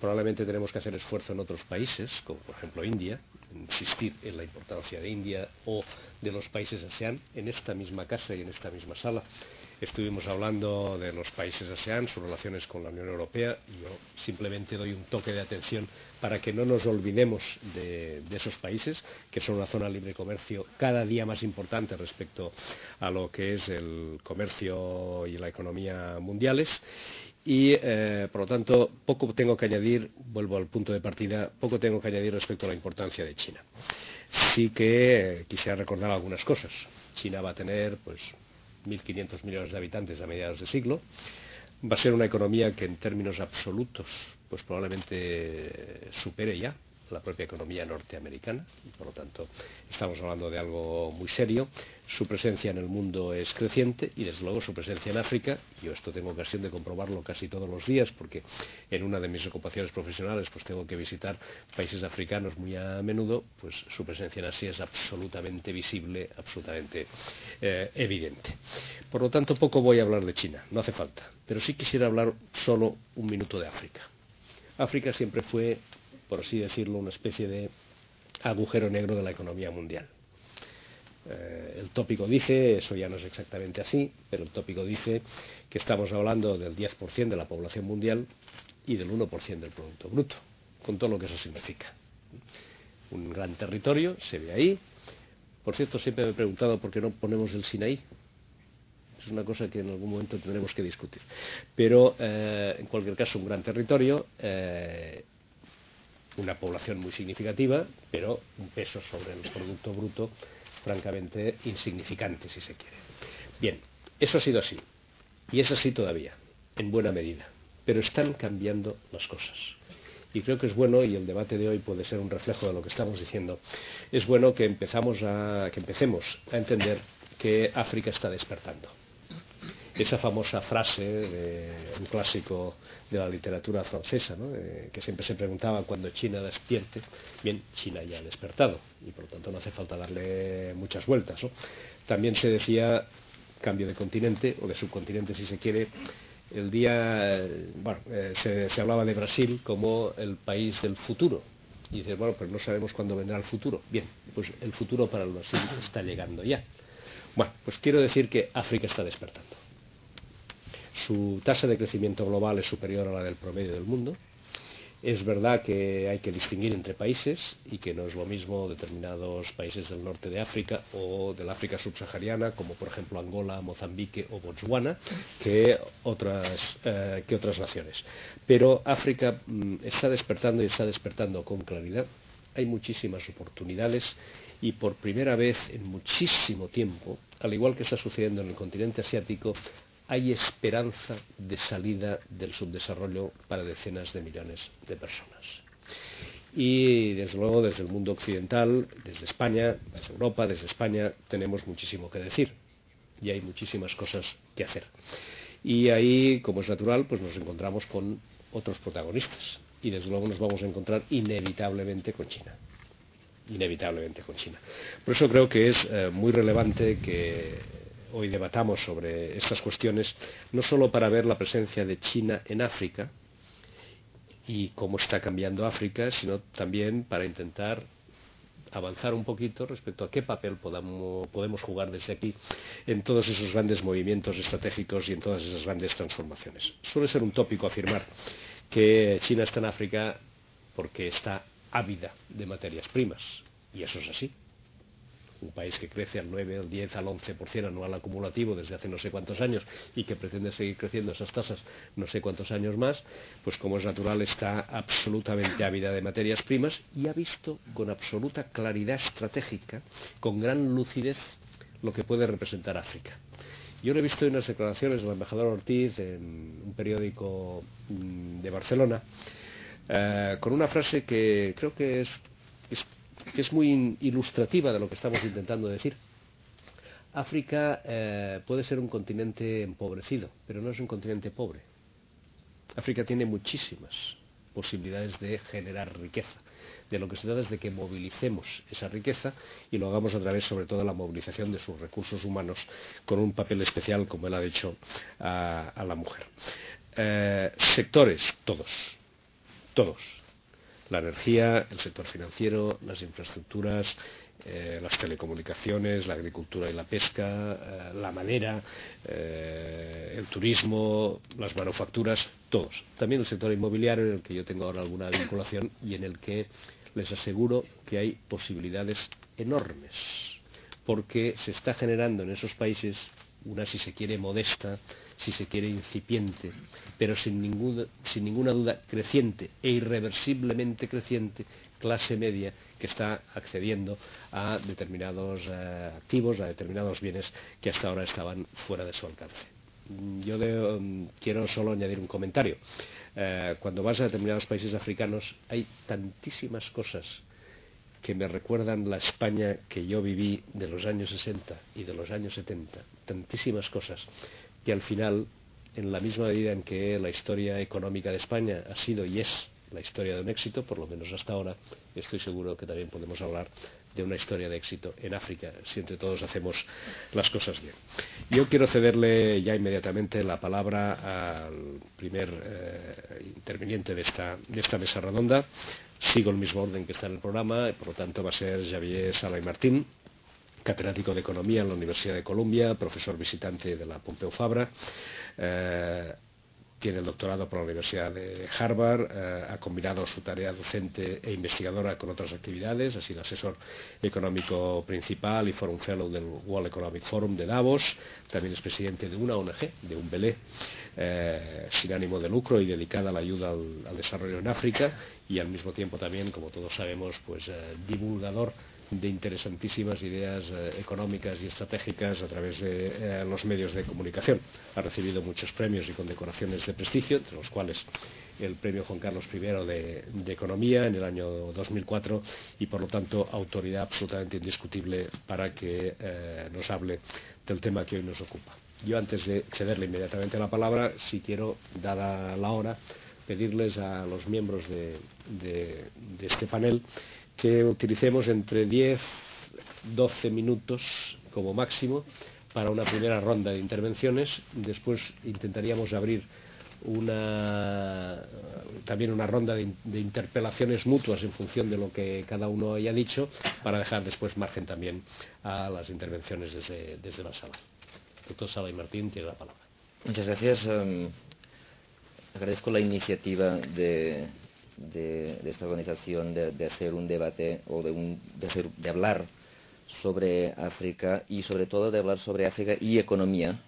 S10: Probablemente tenemos que hacer esfuerzo en otros países, como por ejemplo India, insistir en la importancia de India o de los países ASEAN en esta misma casa y en esta misma sala Estuvimos hablando de los países ASEAN, sus relaciones con la Unión Europea. Yo simplemente doy un toque de atención para que no nos olvidemos de, de, esos países, que son una zona de libre comercio cada día más importante respecto a lo que es el comercio y la economía mundiales. Y, eh, por lo tanto, poco tengo que añadir, vuelvo al punto de partida, poco tengo que añadir respecto a la importancia de China. Sí que eh, quisiera recordar algunas cosas. China va a tener, pues, 1.500 millones de habitantes a mediados de siglo. Va a ser una economía que en términos absolutos pues probablemente supere ya la propia economía norteamericana y por lo tanto estamos hablando de algo muy serio. Su presencia en el mundo es creciente y desde luego su presencia en África, yo esto tengo ocasión de comprobarlo casi todos los días porque en una de mis ocupaciones profesionales pues tengo que visitar países africanos muy a menudo, pues su presencia en Asia es absolutamente visible, absolutamente eh, evidente. Por lo tanto poco voy a hablar de China, no hace falta, pero sí quisiera hablar solo un minuto de África. África siempre fue por así decirlo, una especie de agujero negro de la economía mundial. Eh, el tópico dice, eso ya no es exactamente así, pero el tópico dice que estamos hablando del 10% de la población mundial y del 1% del Producto Bruto, con todo lo que eso significa. Un gran territorio, se ve ahí. Por cierto, siempre me he preguntado por qué no ponemos el Sinaí. Es una cosa que en algún momento tendremos que discutir. Pero, eh, en cualquier caso, un gran territorio. Eh, una población muy significativa, pero un peso sobre el Producto Bruto francamente insignificante, si se quiere. Bien, eso ha sido así, y es así todavía, en buena medida, pero están cambiando las cosas. Y creo que es bueno, y el debate de hoy puede ser un reflejo de lo que estamos diciendo, es bueno que, empezamos a, que empecemos a entender que África está despertando esa famosa frase de un clásico de la literatura francesa, que siempre se preguntaba cuando China despierte. Bien, China ya ha despertado y por lo tanto no hace falta darle muchas vueltas. También se decía cambio de continente o de subcontinente si se quiere. El día, bueno, eh, se, se hablaba de Brasil como el país del futuro, y dices, bueno, pero no sabemos cuándo vendrá el futuro. Bien, pues el futuro para el Brasil está llegando ya. Bueno, pues quiero decir que África está despertando su tasa de crecimiento global es superior a la del promedio del mundo. Es verdad que hay que distinguir entre países y que no es lo mismo determinados países del norte de África o del África subsahariana, como por ejemplo Angola, Mozambique o Botswana, que otras, eh, que otras naciones. Pero África mm, está despertando y está despertando con claridad. Hay muchísimas oportunidades y por primera vez en muchísimo tiempo, al igual que está sucediendo en el continente asiático, hay esperanza de salida del subdesarrollo para decenas de millones de personas. Y desde luego desde el mundo occidental, desde España, desde Europa, desde España, tenemos muchísimo que decir y hay muchísimas cosas que hacer. Y ahí, como es natural, pues nos encontramos con otros protagonistas. Y desde luego nos vamos a encontrar inevitablemente con China. Inevitablemente con China. Por eso creo que es eh, muy relevante que hoy debatamos sobre estas cuestiones, no solo para ver la presencia de China en África y cómo está cambiando África, sino también para intentar avanzar un poquito respecto a qué papel podemos jugar desde aquí en todos esos grandes movimientos estratégicos y en todas esas grandes transformaciones. Suele ser un tópico afirmar que China está en África porque está ávida de materias primas, y eso es así un país que crece al 9, al 10, al 11% anual acumulativo desde hace no sé cuántos años y que pretende seguir creciendo esas tasas no sé cuántos años más, pues como es natural está absolutamente ávida de materias primas y ha visto con absoluta claridad estratégica, con gran lucidez, lo que puede representar África. Yo lo he visto en unas declaraciones del embajador Ortiz en un periódico mm, de Barcelona, eh, con una frase que creo que es que es muy ilustrativa de lo que estamos intentando decir. África eh, puede ser un continente empobrecido, pero no es un continente pobre. África tiene muchísimas posibilidades de generar riqueza. De lo que se trata es de que movilicemos esa riqueza y lo hagamos a través, sobre todo, de la movilización de sus recursos humanos, con un papel especial, como él ha dicho, a, la mujer. Eh, sectores, todos, todos la energía, el sector financiero, las infraestructuras, eh, las telecomunicaciones, la agricultura y la pesca, eh, la madera, eh, el turismo, las manufacturas, todos. También el sector inmobiliario, en el que yo tengo ahora alguna vinculación y en el que les aseguro que hay posibilidades enormes, porque se está generando en esos países una, si se quiere, modesta, si se quiere, incipiente, pero sin, ninguna duda creciente e irreversiblemente creciente clase media que está accediendo a determinados eh, activos, a determinados bienes que hasta ahora estaban fuera de su alcance. Yo mm, quiero solo añadir un comentario. Eh, cuando vas a determinados países africanos hay tantísimas cosas que me recuerdan la España que yo viví de los años 60 y de los años 70, tantísimas cosas, que al final, en la misma medida en que la historia económica de España ha sido y es la historia de un éxito, por lo menos hasta ahora, estoy seguro que también podemos hablar de una historia de éxito en África, si entre todos hacemos las cosas bien. Yo quiero cederle ya inmediatamente la palabra al primer eh, interviniente de esta, de esta mesa redonda. Sigo el mismo orden que está en el programa, y por lo tanto va a ser Javier Sala y Martín catedrático de Economía en la Universidad de Columbia, profesor visitante de la Pompeu Fabra. Eh, tiene el doctorado por la Universidad de Harvard, eh, ha combinado su tarea docente e investigadora con otras actividades, ha sido asesor económico principal y Forum Fellow del World Economic Forum de Davos, también es presidente de una ONG, de un Belé, eh, sin ánimo de lucro y dedicada a la ayuda al, desarrollo en África y al mismo tiempo también, como todos sabemos, pues divulgador de interesantísimas ideas eh, económicas y estratégicas a través de eh, los medios de comunicación. Ha recibido muchos premios y condecoraciones de prestigio, entre los cuales el premio Juan Carlos I de, Economía en el año 2004 y, por lo tanto, autoridad absolutamente indiscutible para que eh, nos hable del tema que hoy nos ocupa. Yo, antes de cederle inmediatamente la palabra, si quiero, dada la hora, pedirles a los miembros de este panel que utilicemos entre 10, 12 minutos como máximo para una primera ronda de intervenciones. Después intentaríamos abrir una, también una ronda de, interpelaciones mutuas en función de lo que cada uno haya dicho para dejar después margen también a las intervenciones desde, desde la sala. Doctor Sala y Martín tiene la palabra.
S11: Muchas gracias. Um, agradezco la iniciativa de, de, esta organización de, hacer un debate o de, de, hablar sobre África y sobre todo de hablar sobre África y economía.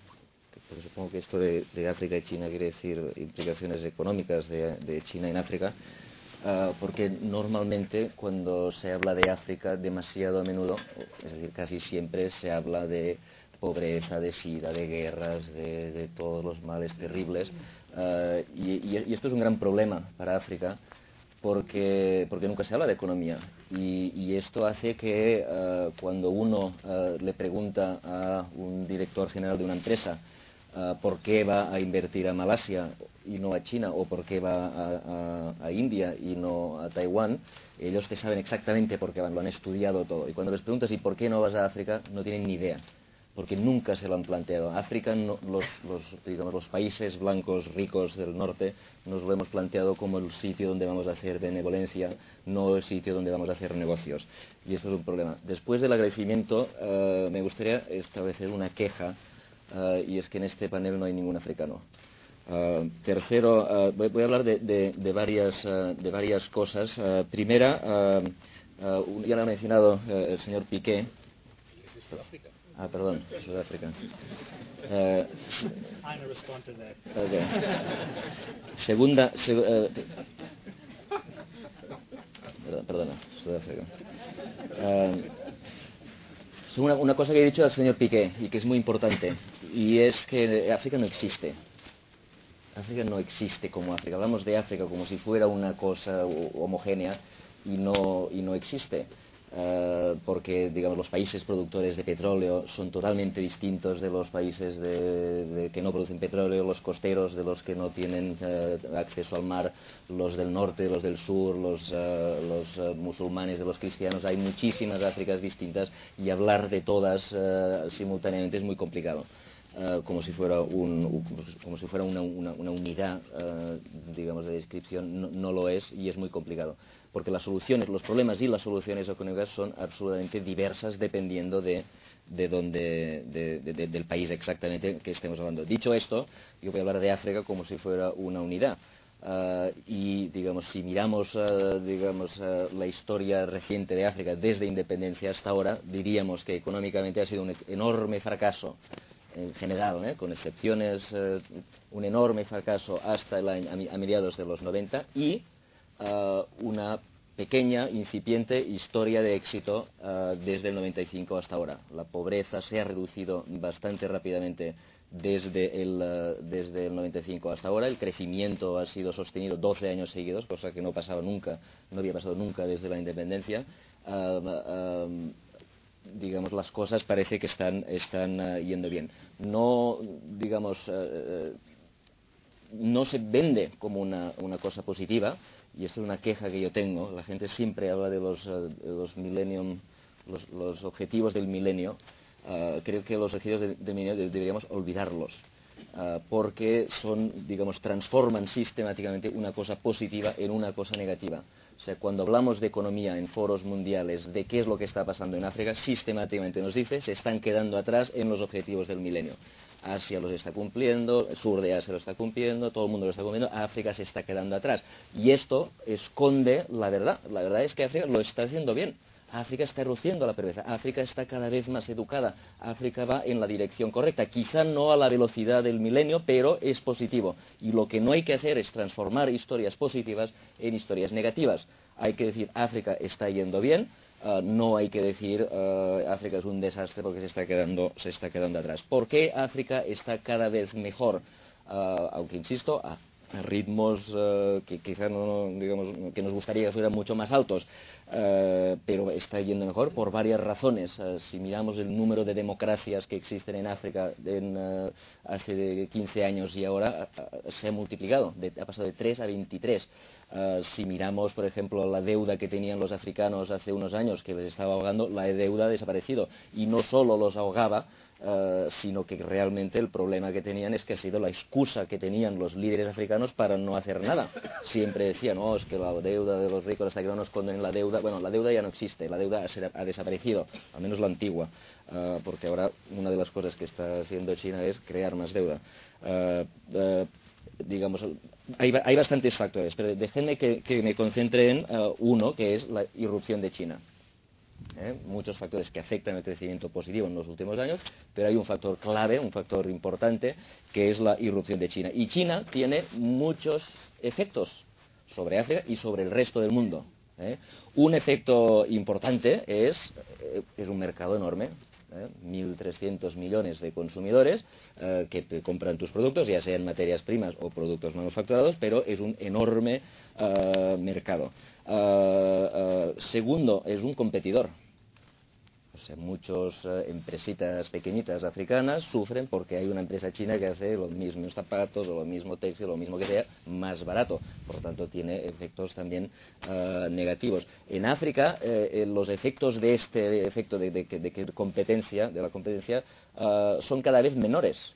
S11: Porque supongo que esto de, África y China quiere decir implicaciones económicas de, China en África, ah, porque normalmente cuando se habla de África demasiado a menudo, es decir, casi siempre se habla de pobreza, de sida, de guerras, de, todos los males terribles. Ah, y, esto es un gran problema para África porque, nunca se habla de economía. Y, esto hace que eh, cuando uno eh, le pregunta a un director general de una empresa eh, por qué va a invertir a Malasia y no a China o por qué va a, India y no a Taiwán, ellos que saben exactamente por qué van, lo han estudiado todo. Y cuando les preguntas ¿y por qué no vas a África? No tienen ni idea porque nunca se lo han planteado. África, los, países blancos ricos del norte, nos lo hemos planteado como el sitio donde vamos a hacer benevolencia, no el sitio donde vamos a hacer negocios. Y esto es un problema. Después del agradecimiento, eh, me gustaría establecer una queja, eh, y es que en este panel no hay ningún africano. Eh, tercero, voy, a hablar de, varias, de varias, cosas. primera, ya lo ha mencionado el señor Piqué. Ah, perdón, Sudáfrica. Eh, okay. Segunda. Eh, perdona, Sudáfrica. Eh, una, una, cosa que he dicho al señor Piqué y que es muy importante, y es que África no existe. África no existe como África. Hablamos de África como si fuera una cosa homogénea y no, y no existe. Eh, porque digamos los países productores de petróleo son totalmente distintos de los países que no producen petróleo, los costeros de los que no tienen eh, acceso al mar, los del norte, los del sur, los, eh, musulmanes, de los cristianos. Hay muchísimas Áfricas distintas y hablar de todas simultáneamente es muy complicado. como si fuera una, unidad, digamos, de descripción, no, lo es y es muy complicado porque las soluciones, los problemas y las soluciones económicas son absolutamente diversas dependiendo de, del país exactamente que estemos hablando. Dicho esto, yo voy a hablar de África como si fuera una unidad. Ah, y digamos si miramos ah, ah, la historia reciente de África desde independencia hasta ahora diríamos que económicamente ha sido un enorme fracaso en general, ¿eh? con excepciones, eh, un enorme fracaso hasta a mediados de los 90 y eh, una pequeña, incipiente historia de éxito eh, desde el 95 hasta ahora. La pobreza se ha reducido bastante rápidamente desde el, uh, desde el 95 hasta ahora. El crecimiento ha sido sostenido 12 años seguidos, cosa que no pasaba nunca, no había pasado nunca desde la independencia. digamos, las cosas parece que están, están yendo bien. No, digamos, no se vende como una, una cosa positiva, y esto es una queja que yo tengo, la gente siempre habla de los, eh, millennium, los, objetivos del milenio, ah, creo que los objetivos del, milenio deberíamos olvidarlos. Ah, porque son, digamos, transforman sistemáticamente una cosa positiva en una cosa negativa. O sea, cuando hablamos de economía en foros mundiales, de qué es lo que está pasando en África, sistemáticamente nos dice se están quedando atrás en los objetivos del milenio. Asia los está cumpliendo, el sur de Asia lo está cumpliendo, todo el mundo lo está cumpliendo, África se está quedando atrás. Y esto esconde la verdad. La verdad es que África lo está haciendo bien. África está reduciendo la pobreza, África está cada vez más educada, África va en la dirección correcta, quizá no a la velocidad del milenio, pero es positivo. Y lo que no hay que hacer es transformar historias positivas en historias negativas. Hay que decir, África está yendo bien, uh, no hay que decir uh, África es un desastre porque se está quedando, se está quedando atrás. ¿Por qué África está cada vez mejor? Uh, aunque insisto, ritmos eh, que quizá no, digamos, que nos gustaría que fueran mucho más altos, eh, pero está yendo mejor por varias razones. Eh, si miramos el número de democracias que existen en África hace 15 años y ahora se ha multiplicado, ha pasado de 3 a 23. si miramos, por ejemplo, la deuda que tenían los africanos hace unos años, que les estaba ahogando, la deuda ha desaparecido. Y no solo los ahogaba, eh, sino que realmente el problema que tenían es que ha sido la excusa que tenían los líderes africanos para no hacer nada. Siempre decían, no, es que la deuda de los ricos hasta que no nos condonen la deuda. Bueno, la deuda ya no existe, la deuda ha, desaparecido, al menos la antigua, eh, porque ahora una de las cosas que está haciendo China es crear más deuda. Eh, digamos, hay, bastantes factores, pero déjenme que, que me concentre en uno, que es la irrupción de China. ¿Eh? muchos factores que afectan el crecimiento positivo en los últimos años, pero hay un factor clave, un factor importante, que es la irrupción de China. Y China tiene muchos efectos sobre África y sobre el resto del mundo. ¿eh? Un efecto importante es, eh, es un mercado enorme, 1.300 millones de consumidores que compran tus productos, ya sean materias primas o productos manufacturados, pero es un enorme mercado. segundo, es un competidor. O sea, muchas eh, empresitas pequeñitas africanas sufren porque hay una empresa china que hace los mismos zapatos o lo mismo textil, lo mismo que sea, más barato. Por lo tanto, tiene efectos también eh, negativos. En África, eh, los efectos de este efecto de, competencia, de la competencia, son cada vez menores.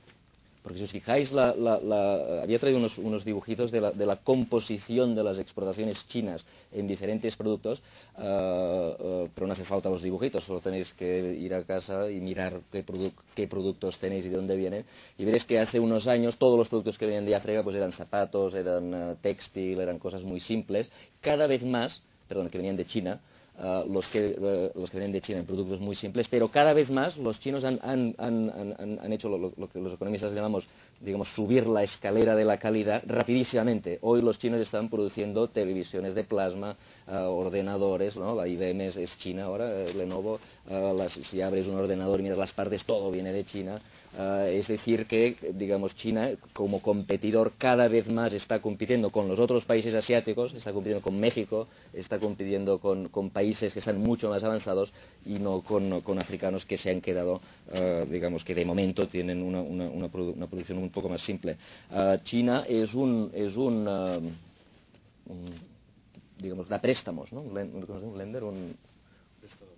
S11: Porque si os fijáis, había traído unos, dibujitos de la, composición de las exportaciones chinas en diferentes productos, ah, ah, pero no hace falta los dibujitos, solo tenéis que ir a casa y mirar qué, productos tenéis y de dónde vienen. Y veréis que hace unos años todos los productos que venían de África pues eran zapatos, eran uh, textil, eran cosas muy simples. Cada vez más, perdón, que venían de China, eh, los, que, uh, los que vienen de China en productos muy simples, pero cada vez más los chinos han, han, han, han hecho lo, lo, que los economistas llamamos, digamos, subir la escalera de la calidad rapidísimamente. Hoy los chinos están produciendo televisiones de plasma, uh, ordenadores, ¿no? la IBM es, es China ahora, Lenovo, las, si abres un ordenador y miras las partes, todo viene de China. es decir, que, digamos, China como competidor cada vez más está compitiendo con los otros países asiáticos, está compitiendo con México, está compitiendo con, con países países que están mucho más avanzados y no con, africanos que se han quedado, eh, digamos que de momento tienen una, producción un poco más simple. Eh, China es un, es un, eh, digamos, da préstamos, ¿no? Un lender, un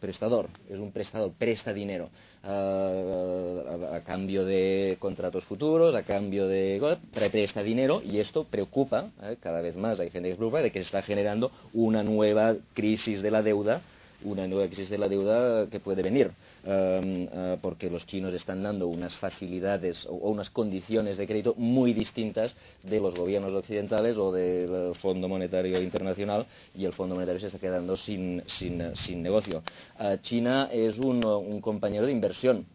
S11: prestador, es un prestador, presta dinero a, cambio de contratos futuros, a cambio de... presta dinero y esto preocupa, cada vez más. Hay gente que se preocupa de que se está generando una nueva crisis de la deuda una nueva crisis de la deuda que puede venir, um, uh, porque los chinos están dando unas facilidades o, unas condiciones de crédito muy distintas de los gobiernos occidentales o del Fondo Monetario Internacional y el Fondo Monetario se está quedando sin, negocio. Uh, China es un compañero de inversión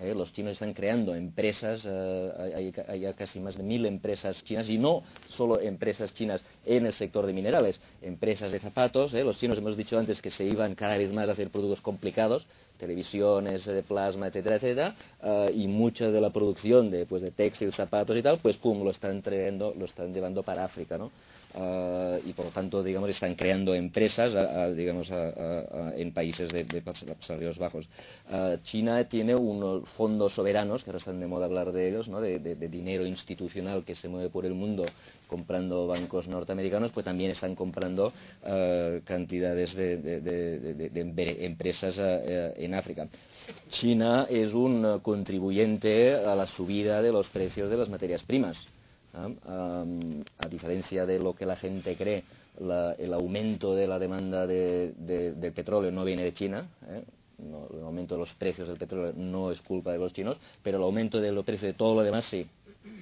S11: ¿eh? los chinos están creando empresas, eh, hay, hay, casi más de mil empresas chinas y no solo empresas chinas en el sector de minerales, empresas de zapatos. ¿eh? Los chinos hemos dicho antes que se iban cada vez más a hacer productos complicados, televisiones de plasma, etcétera, etcétera, y mucha de la producción de, pues, de textil, zapatos y tal, pues pum, lo están trayendo, lo están llevando para África, ¿no? Uh, y por lo tanto, digamos, están creando empresas, digamos, en países de, de salarios bajos. Uh, China tiene unos fondos soberanos, que ahora están de moda hablar de ellos, ¿no? de, dinero institucional que se mueve por el mundo comprando bancos norteamericanos, pues también están comprando uh, cantidades de, empresas en África. China es un contribuyente a la subida de los precios de las materias primas a diferencia de lo que la gente cree, el aumento de la demanda de, del petróleo no viene de China. ¿eh? el aumento de los precios del petróleo no es culpa de los chinos, pero el aumento de los precios de todo lo demás sí.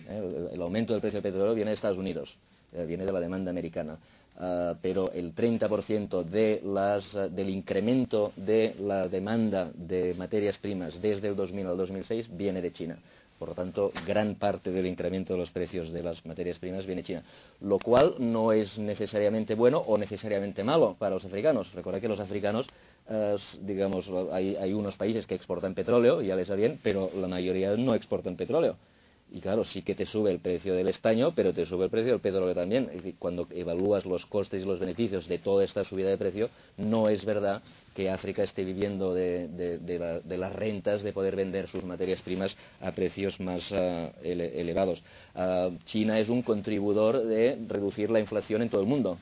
S11: ¿eh? El, aumento del precio del petróleo viene de Estados Unidos, eh, viene de la demanda americana. Ah, pero el 30% de las, del incremento de la demanda de materias primas desde el 2000 al 2006 viene de China. Por lo tanto, gran parte del incremento de los precios de las materias primas viene de China, lo cual no es necesariamente bueno o necesariamente malo para los africanos. Recuerda que los africanos, eh, digamos, hay, unos países que exportan petróleo, ya les va bien, pero la mayoría no exportan petróleo. Y claro, sí que te sube el precio del estaño, pero te sube el precio del petróleo también. cuando evalúas los costes y los beneficios de toda esta subida de precio, no es verdad que África esté viviendo de, las rentas de poder vender sus materias primas a precios más ah, elevados. Ah, China es un contribuidor de reducir la inflación en todo el mundo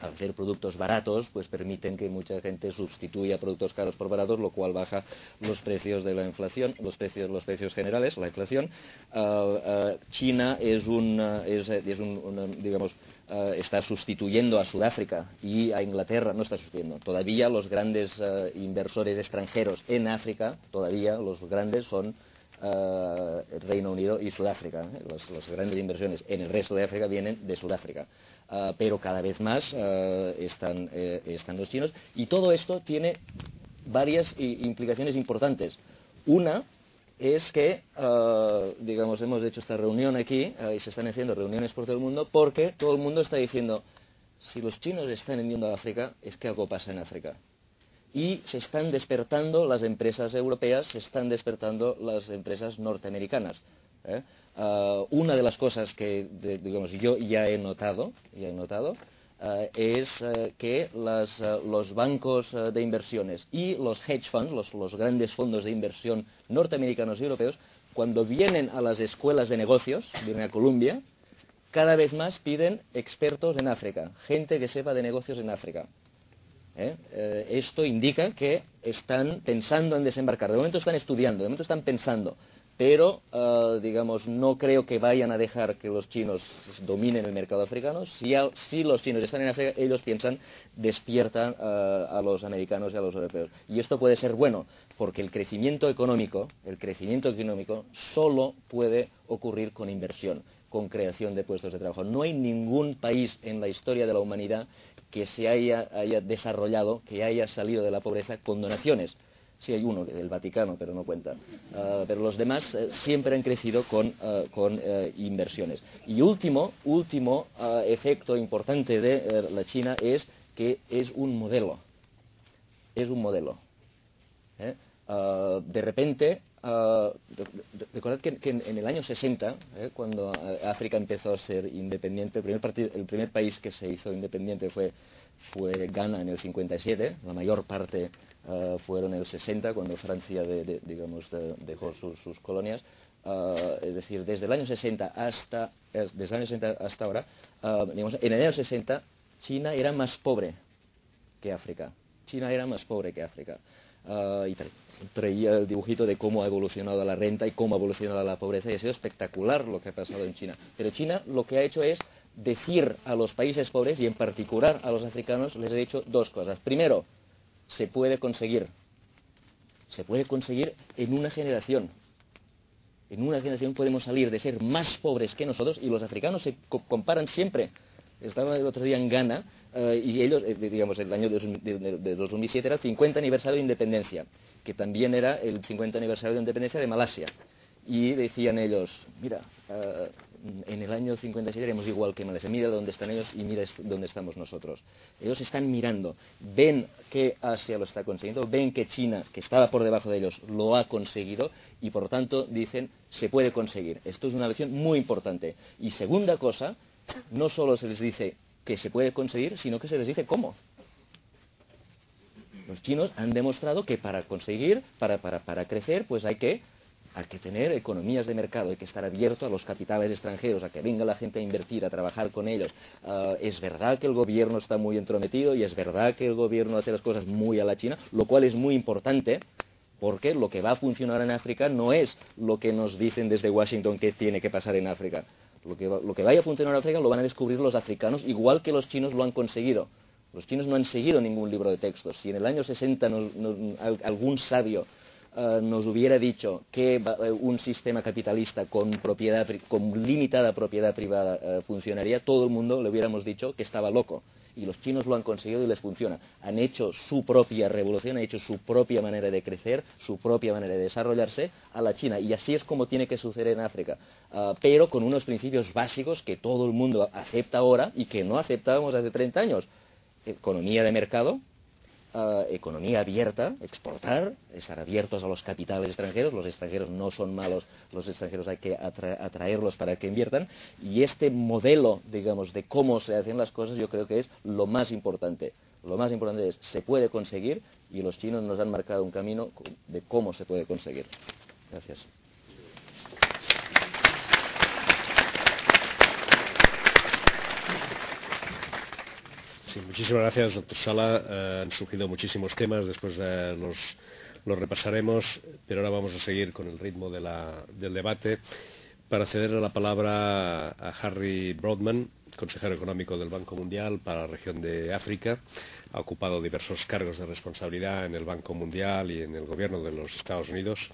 S11: hacer productos baratos, pues permiten que mucha gente sustituya productos caros por baratos, lo cual baja los precios de la inflación, los precios, los precios generales, la inflación. Ah, ah, China es un, es, un digamos, ah, está sustituyendo a Sudáfrica y a Inglaterra, no está sustituyendo. Todavía los grandes inversores extranjeros en África, todavía los grandes son Reino Unido y Sudáfrica. ¿eh? las grandes inversiones en el resto de África vienen de Sudáfrica. Ah, pero cada vez más ah, están, los chinos. Y todo esto tiene varias implicaciones importantes. Una es que, ah, digamos, hemos hecho esta reunión aquí y se están haciendo reuniones por todo el mundo porque todo el mundo está diciendo, si los chinos están yendo a África, es que algo pasa en África. Y se están despertando las empresas europeas, se están despertando las empresas norteamericanas. ¿Eh? Ah, una de las cosas que, digamos, yo ya he notado, ya he notado eh, es eh, que los bancos de inversiones y los hedge funds, los, grandes fondos de inversión norteamericanos y europeos, cuando vienen a las escuelas de negocios, vienen a Columbia, cada vez más piden expertos en África, gente que sepa de negocios en África. esto indica que están pensando en desembarcar. De momento están estudiando, de momento están pensando pero ah, digamos no creo que vayan a dejar que los chinos dominen el mercado africano. Si, los chinos están en África ellos piensan despiertan ah, a los americanos y a los europeos. Y esto puede ser bueno porque el crecimiento económico el crecimiento económico solo puede ocurrir con inversión con creación de puestos de trabajo. No hay ningún país en la historia de la humanidad que se haya desarrollado que haya salido de la pobreza con donaciones Sí hay uno, el Vaticano, pero no cuenta. Ah, pero los demás eh, siempre han crecido con, ah, eh, inversiones. Y último, último ah, efecto importante de eh, la China es que es un modelo. Es un modelo. de repente, recordad que, en el año 60, cuando África empezó a ser independiente, el primer, el primer país que se hizo independiente fue, fue Ghana en el 57, la mayor parte eh, fueron en el 60 cuando Francia digamos, dejó sus, colonias. Eh, es decir, desde el año 60 hasta, desde el año 60 hasta ahora, eh, en el año 60 China era más pobre que África. China era más pobre que África. y traía el dibujito de cómo ha evolucionado la renta y cómo ha evolucionado la pobreza y ha sido espectacular lo que ha pasado en China. Pero China lo que ha hecho es decir a los países pobres y en particular a los africanos les ha dicho dos cosas. Primero, se puede conseguir. Se puede conseguir en una generación. En una generación podemos salir de ser más pobres que nosotros y los africanos se comparan siempre. Estaba el otro día en Ghana eh, y ellos, eh, digamos, el año de, 2007 era el 50 aniversario de independencia, que también era el 50 aniversario de independencia de Malasia. Y decían ellos, mira, eh, en el año 57 éramos igual que Malasia. Mira dónde están ellos y mira dónde estamos nosotros. Ellos están mirando, ven que Asia lo está consiguiendo, ven que China, que estaba por debajo de ellos, lo ha conseguido y por lo tanto dicen, se puede conseguir. Esto es una lección muy importante. Y segunda cosa, no solo se les dice que se puede conseguir, sino que se les dice cómo. Los chinos han demostrado que para conseguir, para, para crecer, pues hay que hay que tener economías de mercado, hay que estar abierto a los capitales extranjeros, a que venga la gente a invertir, a trabajar con ellos. Ah, es verdad que el gobierno está muy entrometido y es verdad que el gobierno hace las cosas muy a la China, lo cual es muy importante porque lo que va a funcionar en África no es lo que nos dicen desde Washington que tiene que pasar en África. Lo que, que vaya a funcionar en África lo van a descubrir los africanos, igual que los chinos lo han conseguido. Los chinos no han seguido ningún libro de textos. Si en el año 60 algún sabio eh, nos hubiera dicho que eh, un sistema capitalista con, propiedad, con limitada propiedad privada eh, funcionaría, todo el mundo le hubiéramos dicho que estaba loco. Y los chinos lo han conseguido y les funciona. Han hecho su propia revolución, han hecho su propia manera de crecer, su propia manera de desarrollarse a la China. Y así es como tiene que suceder en África. pero con unos principios básicos que todo el mundo acepta ahora y que no aceptábamos hace 30 años. Economía de mercado, economía abierta, exportar, estar abiertos a los capitales extranjeros, los extranjeros no son malos, los extranjeros hay que atraerlos para que inviertan, y este modelo, digamos, de cómo se hacen las cosas yo creo que es lo más importante. Lo más importante es, se puede conseguir, y los chinos nos han marcado un camino de cómo se puede conseguir. Gracias.
S10: Muchísimas gracias, doctor Sala. Eh, han surgido muchísimos temas, después los, los, repasaremos, pero ahora vamos a seguir con el ritmo del debate para ceder la palabra a Harry Broadman, consejero económico del Banco Mundial para la región de África. Ha ocupado diversos cargos de responsabilidad en el Banco Mundial y en el gobierno de los Estados Unidos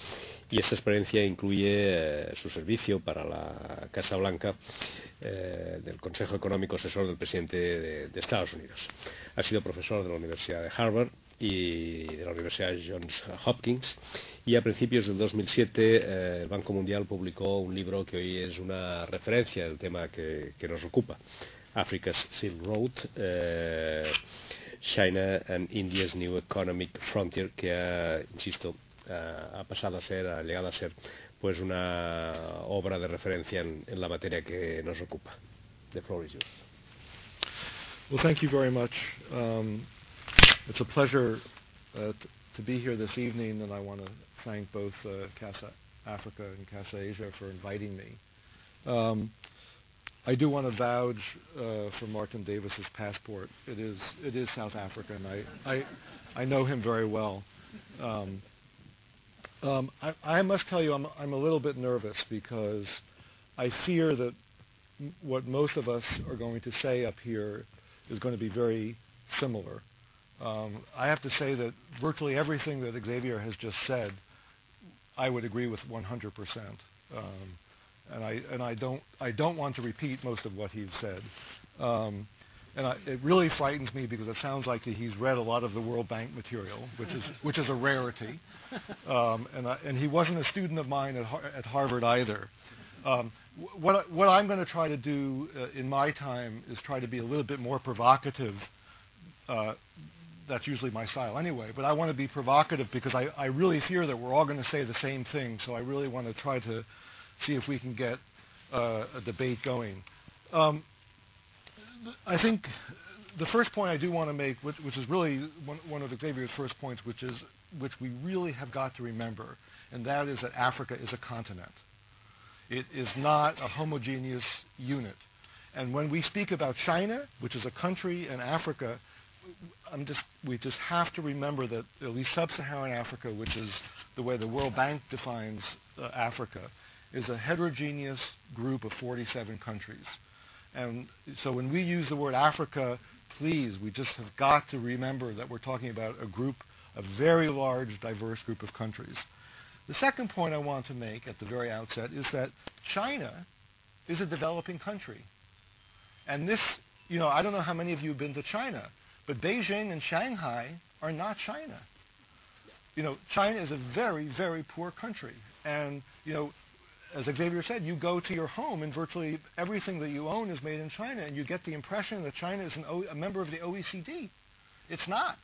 S10: y esta experiencia incluye eh, su servicio para la Casa Blanca eh, del Consejo Económico Asesor del presidente de, Estados Unidos. Ha sido profesor de la Universidad de Harvard y de la Universidad Johns Hopkins y a principios del 2007 eh, el Banco Mundial publicó un libro que hoy es una referencia del tema que, nos ocupa, Africa's Silk Road. China and India's New Economic Frontier, que ha, insisto, ha pasado a ser, ha llegado a ser pues una obra de referencia en, la materia que nos ocupa. The floor is yours.
S12: Well, thank you very much. Um, it's a pleasure uh, t- to be here this evening, and I want to thank both uh, Casa Africa and Casa Asia for inviting me. Um, I do want to vouch uh, for Martin Davis's passport. It is it is South Africa, and I I, I know him very well. Um, um, I, I, must tell you, I'm I'm a little bit nervous because I fear that m- what most of us are going to say up here is going to be very similar. Um, I have to say that virtually everything that Xavier has just said, I would agree with 100 percent. Um, and I and I don't I don't want to repeat most of what he's said. Um, and I, it really frightens me because it sounds like he's read a lot of the World Bank material, which is which is a rarity. Um, and I, and he wasn't a student of mine at, Har- at Harvard either. Um, what what I'm going to try to do uh, in my time is try to be a little bit more provocative. Uh, that's usually my style anyway, but I want to be provocative because I, I really fear that we're all going to say the same thing. So I really want to try to see if we can get uh, a debate going. Um, I think the first point I do want to make, which, which is really one, one, of Xavier's first points, which is which we really have got to remember, and that is that Africa is a continent. It is not a homogeneous unit. And when we speak about China, which is a country in Africa, just, we just have to remember that at least sub-Saharan Africa, which is the way the World Bank defines uh, Africa, is a heterogeneous group of 47 countries. And so when we use the word Africa, please, we just have got to remember that we're talking about a group, a very large, diverse group of countries. The second point I want to make at the very outset is that China is a developing country. And this, you know, I don't know how many of you have been to China, but Beijing and Shanghai are not China. You know, China is a very, very poor country. And, you know, as Xavier said, you go to your home and virtually everything that you own is made in China, and you get the impression that China is o- a member of the OECD. It's not.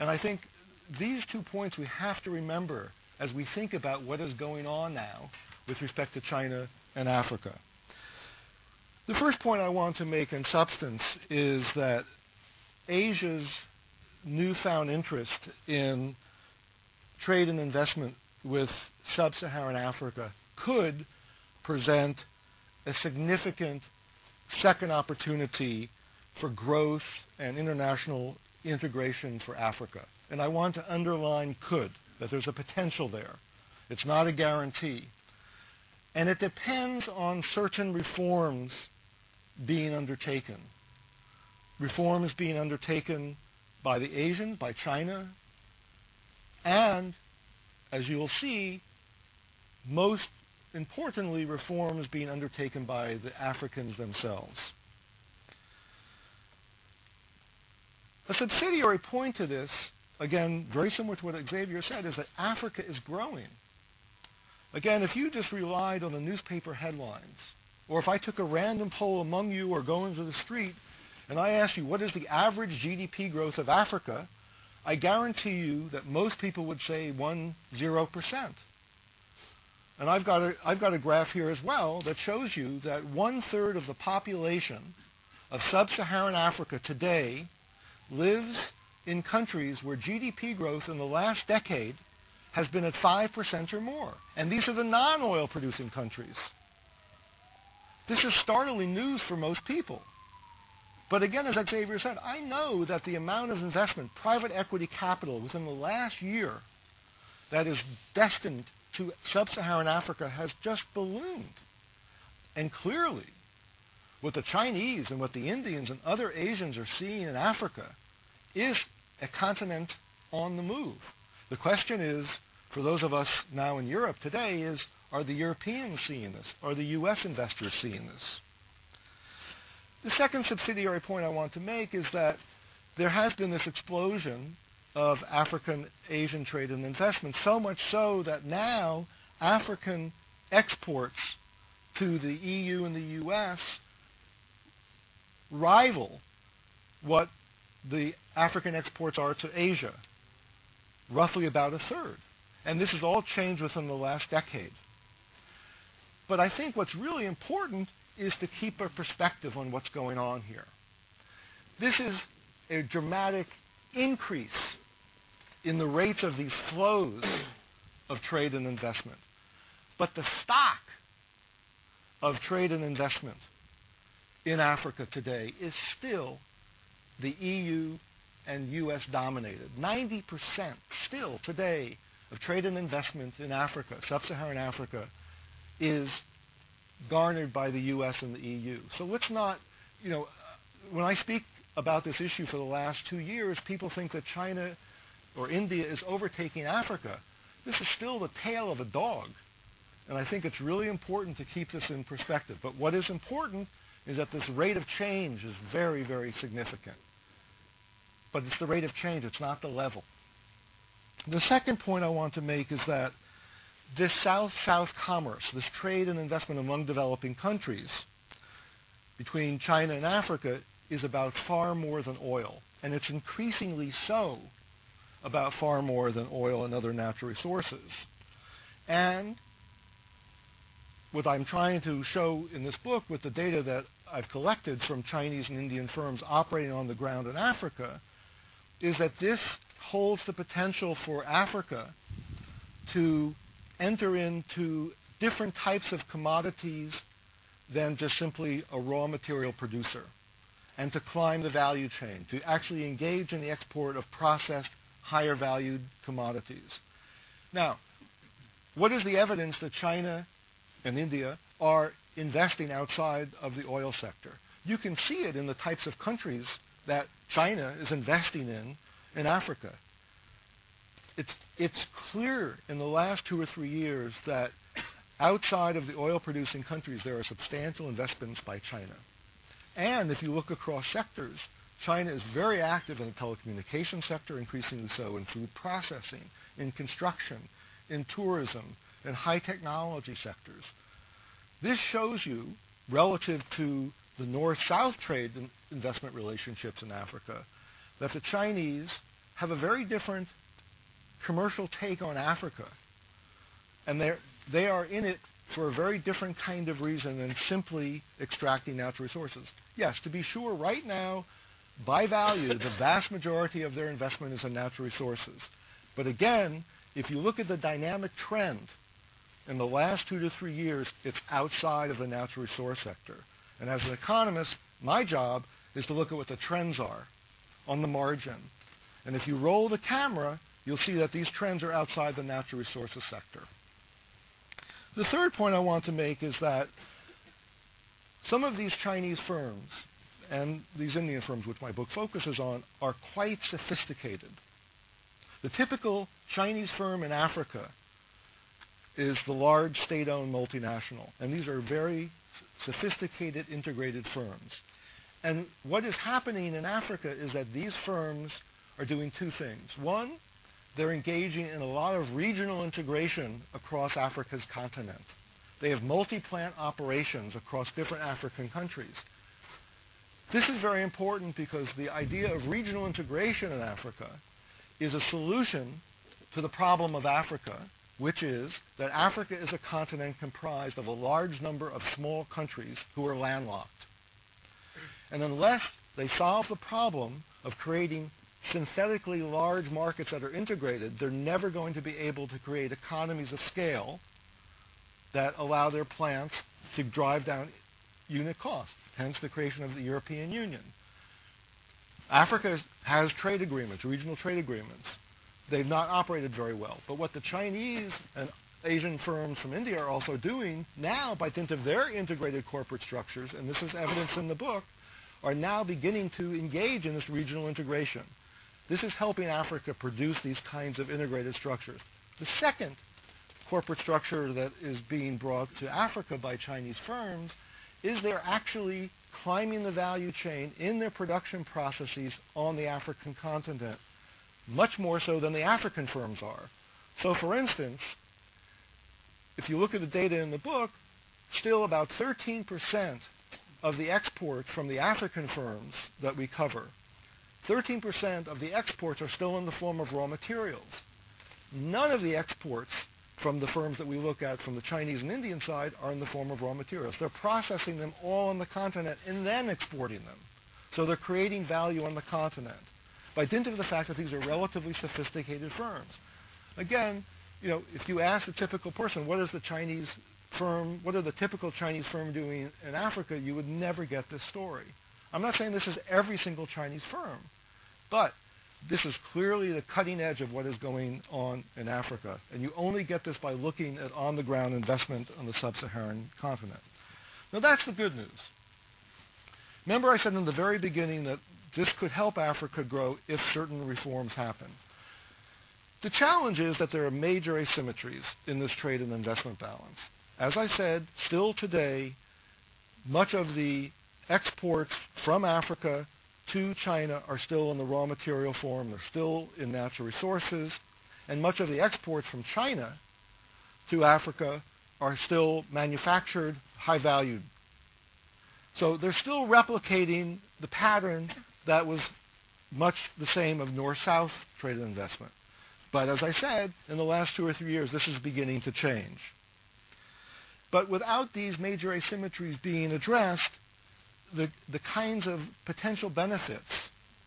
S12: And I think these two points we have to remember as we think about what is going on now with respect to China and Africa. The first point I want to make in substance is that Asia's newfound interest in trade and investment with sub-Saharan Africa could present a significant second opportunity for growth and international integration for Africa. And I want to underline could, that there's a potential there. It's not a guarantee. And it depends on certain reforms being undertaken. Reforms being undertaken by the Asian, by China, and, as you'll see, most importantly, reforms being undertaken by the Africans themselves. A subsidiary point to this, again, very similar to what Xavier said, is that Africa is growing. Again, if you just relied on the newspaper headlines, or if I took a random poll among you or go into the street and I asked you what is the average GDP growth of Africa, I guarantee you that most people would say 1, 0%. And I've got, a, I've got a graph here as well that shows you that one-third of the population of sub-Saharan Africa today lives in countries where GDP growth in the last decade has been at 5% or more. And these are the non-oil producing countries. This is startling news for most people. But again, as Xavier said, I know that the amount of investment, private equity capital within the last year that is destined to sub-Saharan Africa has just ballooned. And clearly, what the Chinese and what the Indians and other Asians are seeing in Africa is a continent on the move. The question is, for those of us now in Europe today, is are the Europeans seeing this? Are the U.S. investors seeing this? The second subsidiary point I want to make is that there has been this explosion of African Asian trade and investment, so much so that now African exports to the EU and the US rival what the African exports are to Asia, roughly about a third. And this has all changed within the last decade. But I think what's really important is to keep a perspective on what's going on here. This is a dramatic increase in the rates of these flows of trade and investment. But the stock of trade and investment in Africa today is still the EU and U.S. dominated. 90% still today of trade and investment in Africa, sub-Saharan Africa, is garnered by the U.S. and the EU. So let's not, you know, when I speak about this issue for the last two years, people think that China or India is overtaking Africa. This is still the tail of a dog. And I think it's really important to keep this in perspective. But what is important is that this rate of change is very, very significant. But it's the rate of change, it's not the level. The second point I want to make is that this South-South commerce, this trade and investment among developing countries between China and Africa is about far more than oil. And it's increasingly so about far more than oil and other natural resources. And what I'm trying to show in this book with the data that I've collected from Chinese and Indian firms operating on the ground in Africa is that this holds the potential for Africa to enter into different types of commodities than just simply a raw material producer and to climb the value chain, to actually engage in the export of processed, higher valued commodities. Now, what is the evidence that China and India are investing outside of the oil sector? You can see it in the types of countries that China is investing in in Africa. It's, it's clear in the last two or three years that outside of the oil-producing countries, there are substantial investments by China. And if you look across sectors, China is very active in the telecommunications sector, increasingly so in food processing, in construction, in tourism, in high technology sectors. This shows you, relative to the north-south trade and investment relationships in Africa, that the Chinese have a very different commercial take on Africa. And they are in it for a very different kind of reason than simply extracting natural resources. Yes, to be sure, right now, by value, the vast majority of their investment is in natural resources. But again, if you look at the dynamic trend in the last two to three years, it's outside of the natural resource sector. And as an economist, my job is to look at what the trends are on the margin. And if you roll the camera, you'll see that these trends are outside the natural resources sector. The third point I want to make is that some of these Chinese firms and these Indian firms, which my book focuses on, are quite sophisticated. The typical Chinese firm in Africa is the large state-owned multinational, and these are very sophisticated integrated firms. And what is happening in Africa is that these firms are doing two things. One, they're engaging in a lot of regional integration across Africa's continent. They have multi-plant operations across different African countries. This is very important because the idea of regional integration in Africa is a solution to the problem of Africa, which is that Africa is a continent comprised of a large number of small countries who are landlocked. And unless they solve the problem of creating synthetically large markets that are integrated, they're never going to be able to create economies of scale that allow their plants to drive down unit costs hence the creation of the European Union. Africa has trade agreements, regional trade agreements. They've not operated very well. But what the Chinese and Asian firms from India are also doing now, by dint of their integrated corporate structures, and this is evidence in the book, are now beginning to engage in this regional integration. This is helping Africa produce these kinds of integrated structures. The second corporate structure that is being brought to Africa by Chinese firms is they're actually climbing the value chain in their production processes on the African continent, much more so than the African firms are. So for instance, if you look at the data in the book, still about 13% of the exports from the African firms that we cover, 13% of the exports are still in the form of raw materials. None of the exports from the firms that we look at from the Chinese and Indian side are in the form of raw materials. They're processing them all on the continent and then exporting them. So they're creating value on the continent by dint of the fact that these are relatively sophisticated firms. Again, you know, if you ask a typical person, what is the Chinese firm, what are the typical Chinese firm doing in Africa, you would never get this story. I'm not saying this is every single Chinese firm, but this is clearly the cutting edge of what is going on in Africa. And you only get this by looking at on-the-ground investment on the sub-Saharan continent. Now that's the good news. Remember I said in the very beginning that this could help Africa grow if certain reforms happen. The challenge is that there are major asymmetries in this trade and investment balance. As I said, still today, much of the exports from Africa to China are still in the raw material form. They're still in natural resources. And much of the exports from China to Africa are still manufactured, high valued. So they're still replicating the pattern that was much the same of north-south trade and investment. But as I said, in the last two or three years, this is beginning to change. But without these major asymmetries being addressed, the, the kinds of potential benefits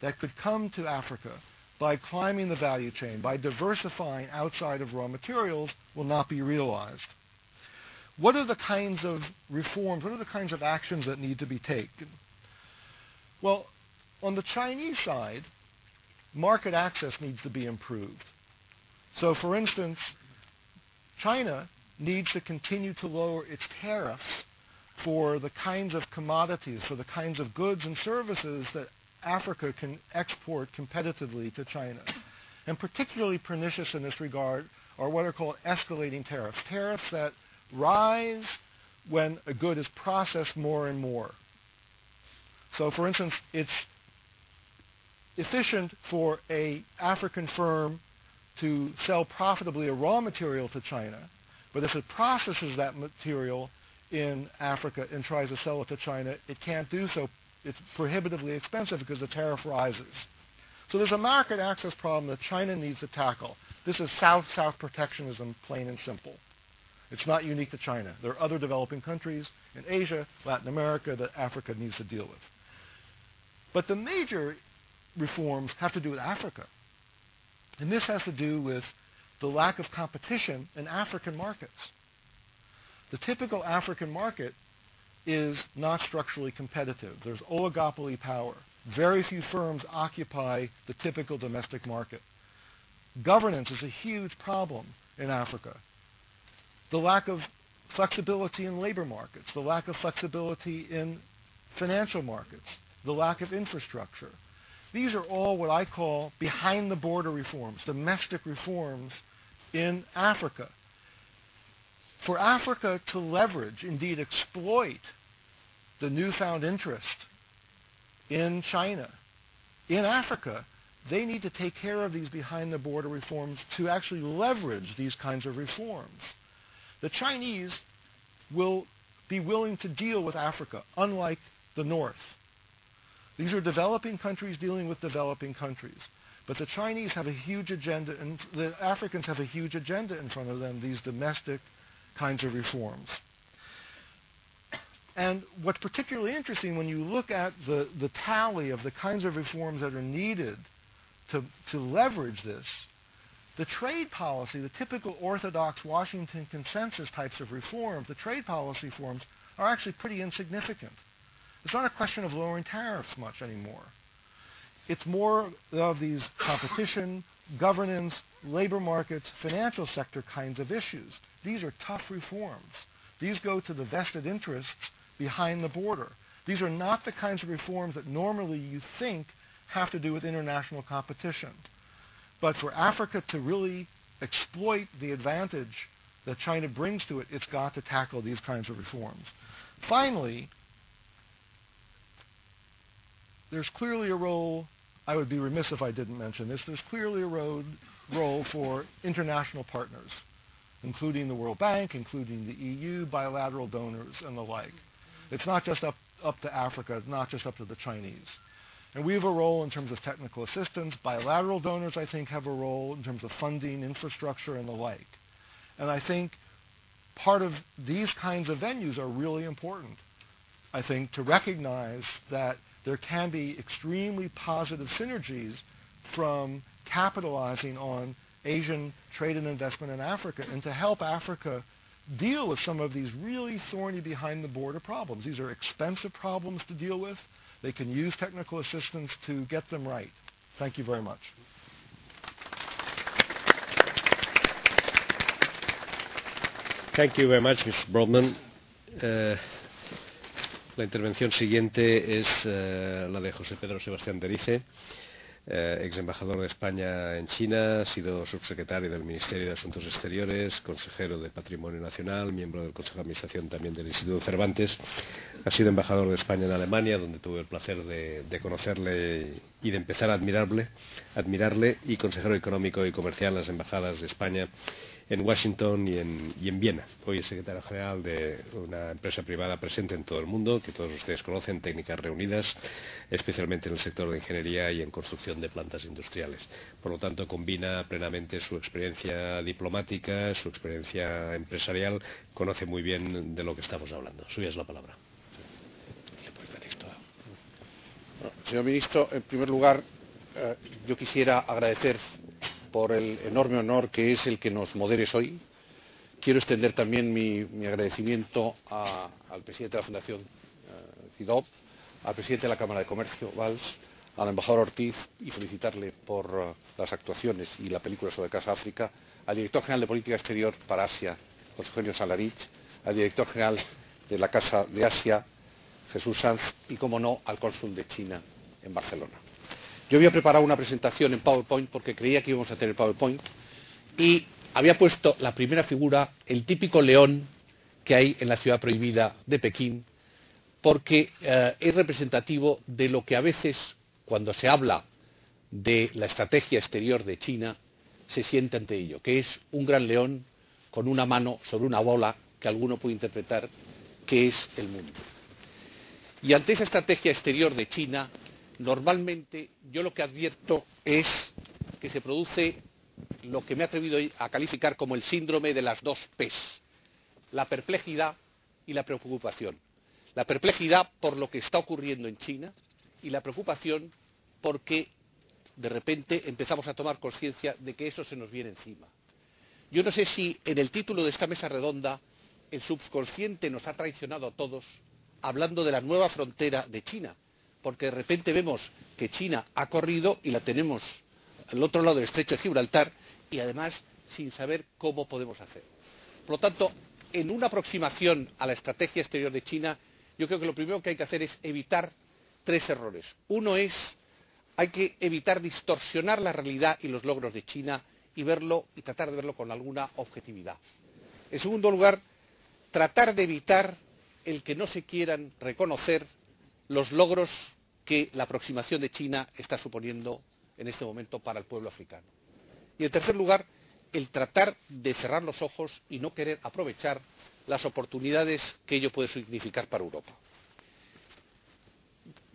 S12: that could come to Africa by climbing the value chain, by diversifying outside of raw materials, will not be realized. What are the kinds of reforms, what are the kinds of actions that need to be taken? Well, on the Chinese side, market access needs to be improved. So, for instance, China needs to continue to lower its tariffs for the kinds of commodities, for the kinds of goods and services that Africa can export competitively to China. And particularly pernicious in this regard are what are called escalating tariffs, tariffs that rise when a good is processed more and more. So for instance, it's efficient for a African firm to sell profitably a raw material to China, but if it processes that material in Africa and tries to sell it to China, it can't do so. It's prohibitively expensive because the tariff rises. So there's a market access problem that China needs to tackle. This is South-South protectionism, plain and simple. It's not unique to China. There are other developing countries in Asia, Latin America that Africa needs to deal with. But the major reforms have to do with Africa. And this has to do with the lack of competition in African markets. The typical African market is not structurally competitive. There's oligopoly power. Very few firms occupy the typical domestic market. Governance is a huge problem in Africa. The lack of flexibility in labor markets, the lack of flexibility in financial markets, the lack of infrastructure, these are all what I call behind the border reforms, domestic reforms in Africa. For Africa to leverage, indeed exploit, the newfound interest in China, in Africa, they need to take care of these behind the border reforms to actually leverage these kinds of reforms. The Chinese will be willing to deal with Africa, unlike the North. These are developing countries dealing with developing countries. But the Chinese have a huge agenda, and the Africans have a huge agenda in front of them, these domestic kinds of reforms. And what's particularly interesting when you look at the, the tally of the kinds of reforms that are needed to, to leverage this, the trade policy, the typical orthodox Washington consensus types of reforms, the trade policy forms are actually pretty insignificant. It's not a question of lowering tariffs much anymore. It's more of these competition, governance, labor markets, financial sector kinds of issues. These are tough reforms. These go to the vested interests behind the border. These are not the kinds of reforms that normally you think have to do with international competition. But for Africa to really exploit the advantage that China brings to it, it's got to tackle these kinds of reforms. Finally, there's clearly a role, I would be remiss if I didn't mention this, there's clearly a road, role for international partners, including the World Bank, including the EU, bilateral donors, and the like. It's not just up, up to Africa, it's not just up to the Chinese. And we have a role in terms of technical assistance. Bilateral donors, I think, have a role in terms of funding, infrastructure, and the like. And I think part of these kinds of venues are really important, I think, to recognize that there can be extremely positive synergies from capitalizing on Asian trade and investment in Africa and to help Africa deal with some of these really thorny behind the border problems. These are expensive problems to deal with. They can use technical assistance to get them right. Thank you very much.
S10: Thank you very much, Mr. Broadman. Uh, la intervención siguiente es uh, la de José Pedro Sebastián Derice, uh, ex embajador de España en China, ha sido subsecretario del Ministerio de Asuntos Exteriores, consejero de Patrimonio Nacional, miembro del Consejo de Administración también del Instituto Cervantes, ha sido embajador de España en Alemania, donde tuve el placer de, de conocerle y de empezar a admirarle, admirarle, y consejero económico y comercial en las embajadas de España en Washington y en, y en, Viena. Hoy es secretario general de una empresa privada presente en todo el mundo, que todos ustedes conocen, Técnicas Reunidas, especialmente en el sector de ingeniería y en construcción de plantas industriales. Por lo tanto, combina plenamente su experiencia diplomática, su experiencia empresarial, conoce muy bien de lo que estamos hablando. Suya es la palabra.
S13: Señor ministro, en primer lugar, eh, yo quisiera agradecer por el enorme honor que es el que nos moderes hoy. Quiero extender también mi, mi agradecimiento al presidente de la Fundación eh, CIDOP, al presidente de la Cámara de Comercio, Valls, al embajador Ortiz y felicitarle por uh, las actuaciones y la película sobre Casa África, al director general de Política Exterior para Asia, José Eugenio Salarich, al director general de la Casa de Asia, Jesús Sanz, y, como no, al cónsul de China en Barcelona. Yo había preparado una presentación en PowerPoint porque creía que íbamos a tener PowerPoint y había puesto la primera figura, el típico león que hay en la ciudad prohibida de Pekín, porque eh, es representativo de lo que a veces, cuando se habla de la estrategia exterior de China, se siente ante ello, que es un gran león con una mano sobre una bola que alguno puede interpretar que es el mundo. Y ante esa estrategia exterior de China, normalmente yo lo que advierto es que se produce lo que me he atrevido a calificar como el síndrome de las dos P's, la perplejidad y la preocupación. La perplejidad por lo que está ocurriendo en China y la preocupación porque de repente empezamos a tomar conciencia de que eso se nos viene encima. Yo no sé si en el título de esta mesa redonda el subconsciente nos ha traicionado a todos hablando de la nueva frontera de China, porque de repente vemos que China ha corrido y la tenemos al otro lado del estrecho de Gibraltar y además sin saber cómo podemos hacer. Por lo tanto, en una aproximación a la estrategia exterior de China, yo creo que lo primero que hay que hacer es evitar tres errores. Uno es hay que evitar distorsionar la realidad y los logros de China y verlo y tratar de verlo con alguna objetividad. En segundo lugar, tratar de evitar el que no se quieran reconocer los logros que la aproximación de China está suponiendo en este momento para el pueblo africano. Y, en tercer lugar, el tratar de cerrar los ojos y no querer aprovechar las oportunidades que ello puede significar para Europa.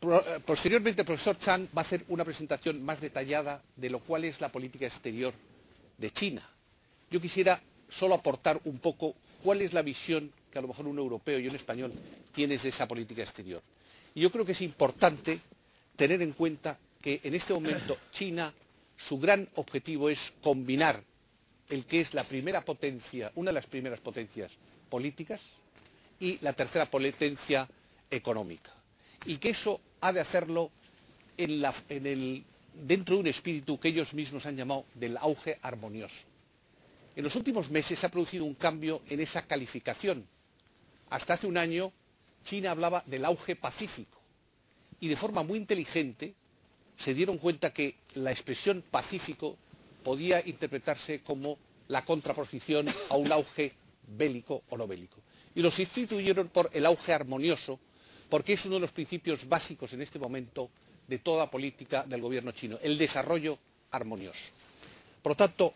S13: Eh, posteriormente, el profesor Chang va a hacer una presentación más detallada de lo cual es la política exterior de China. Yo quisiera solo aportar un poco cuál es la visión que a lo mejor un europeo y un español tiene de esa política exterior. Y yo creo que es importante tener en cuenta que en este momento China, su gran objetivo es combinar el que es la primera potencia, una de las primeras potencias políticas y la tercera potencia económica. Y que eso ha de hacerlo dentro de un espíritu que ellos mismos han llamado del auge armonioso. En los últimos meses se ha producido un cambio en esa calificación. Hasta hace un año China hablaba del auge pacífico y de forma muy inteligente se dieron cuenta que la expresión pacífico podía interpretarse como la contraposición a un auge bélico o no bélico. Y lo sustituyeron por el auge armonioso, porque es uno de los principios básicos en este momento de toda política del gobierno chino, el desarrollo armonioso. Por lo tanto,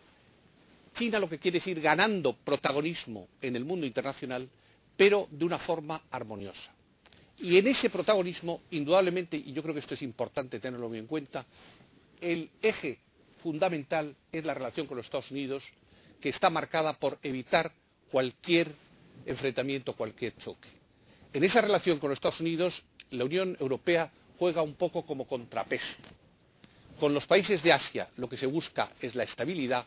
S13: China lo que quiere es ir ganando protagonismo en el mundo internacional pero de una forma armoniosa. Y en ese protagonismo, indudablemente, y yo creo que esto es importante tenerlo muy en cuenta, el eje fundamental es la relación con los Estados Unidos, que está marcada por evitar cualquier enfrentamiento, cualquier choque. En esa relación con los Estados Unidos, la Unión Europea juega un poco como contrapeso. Con los países de Asia lo que se busca es la estabilidad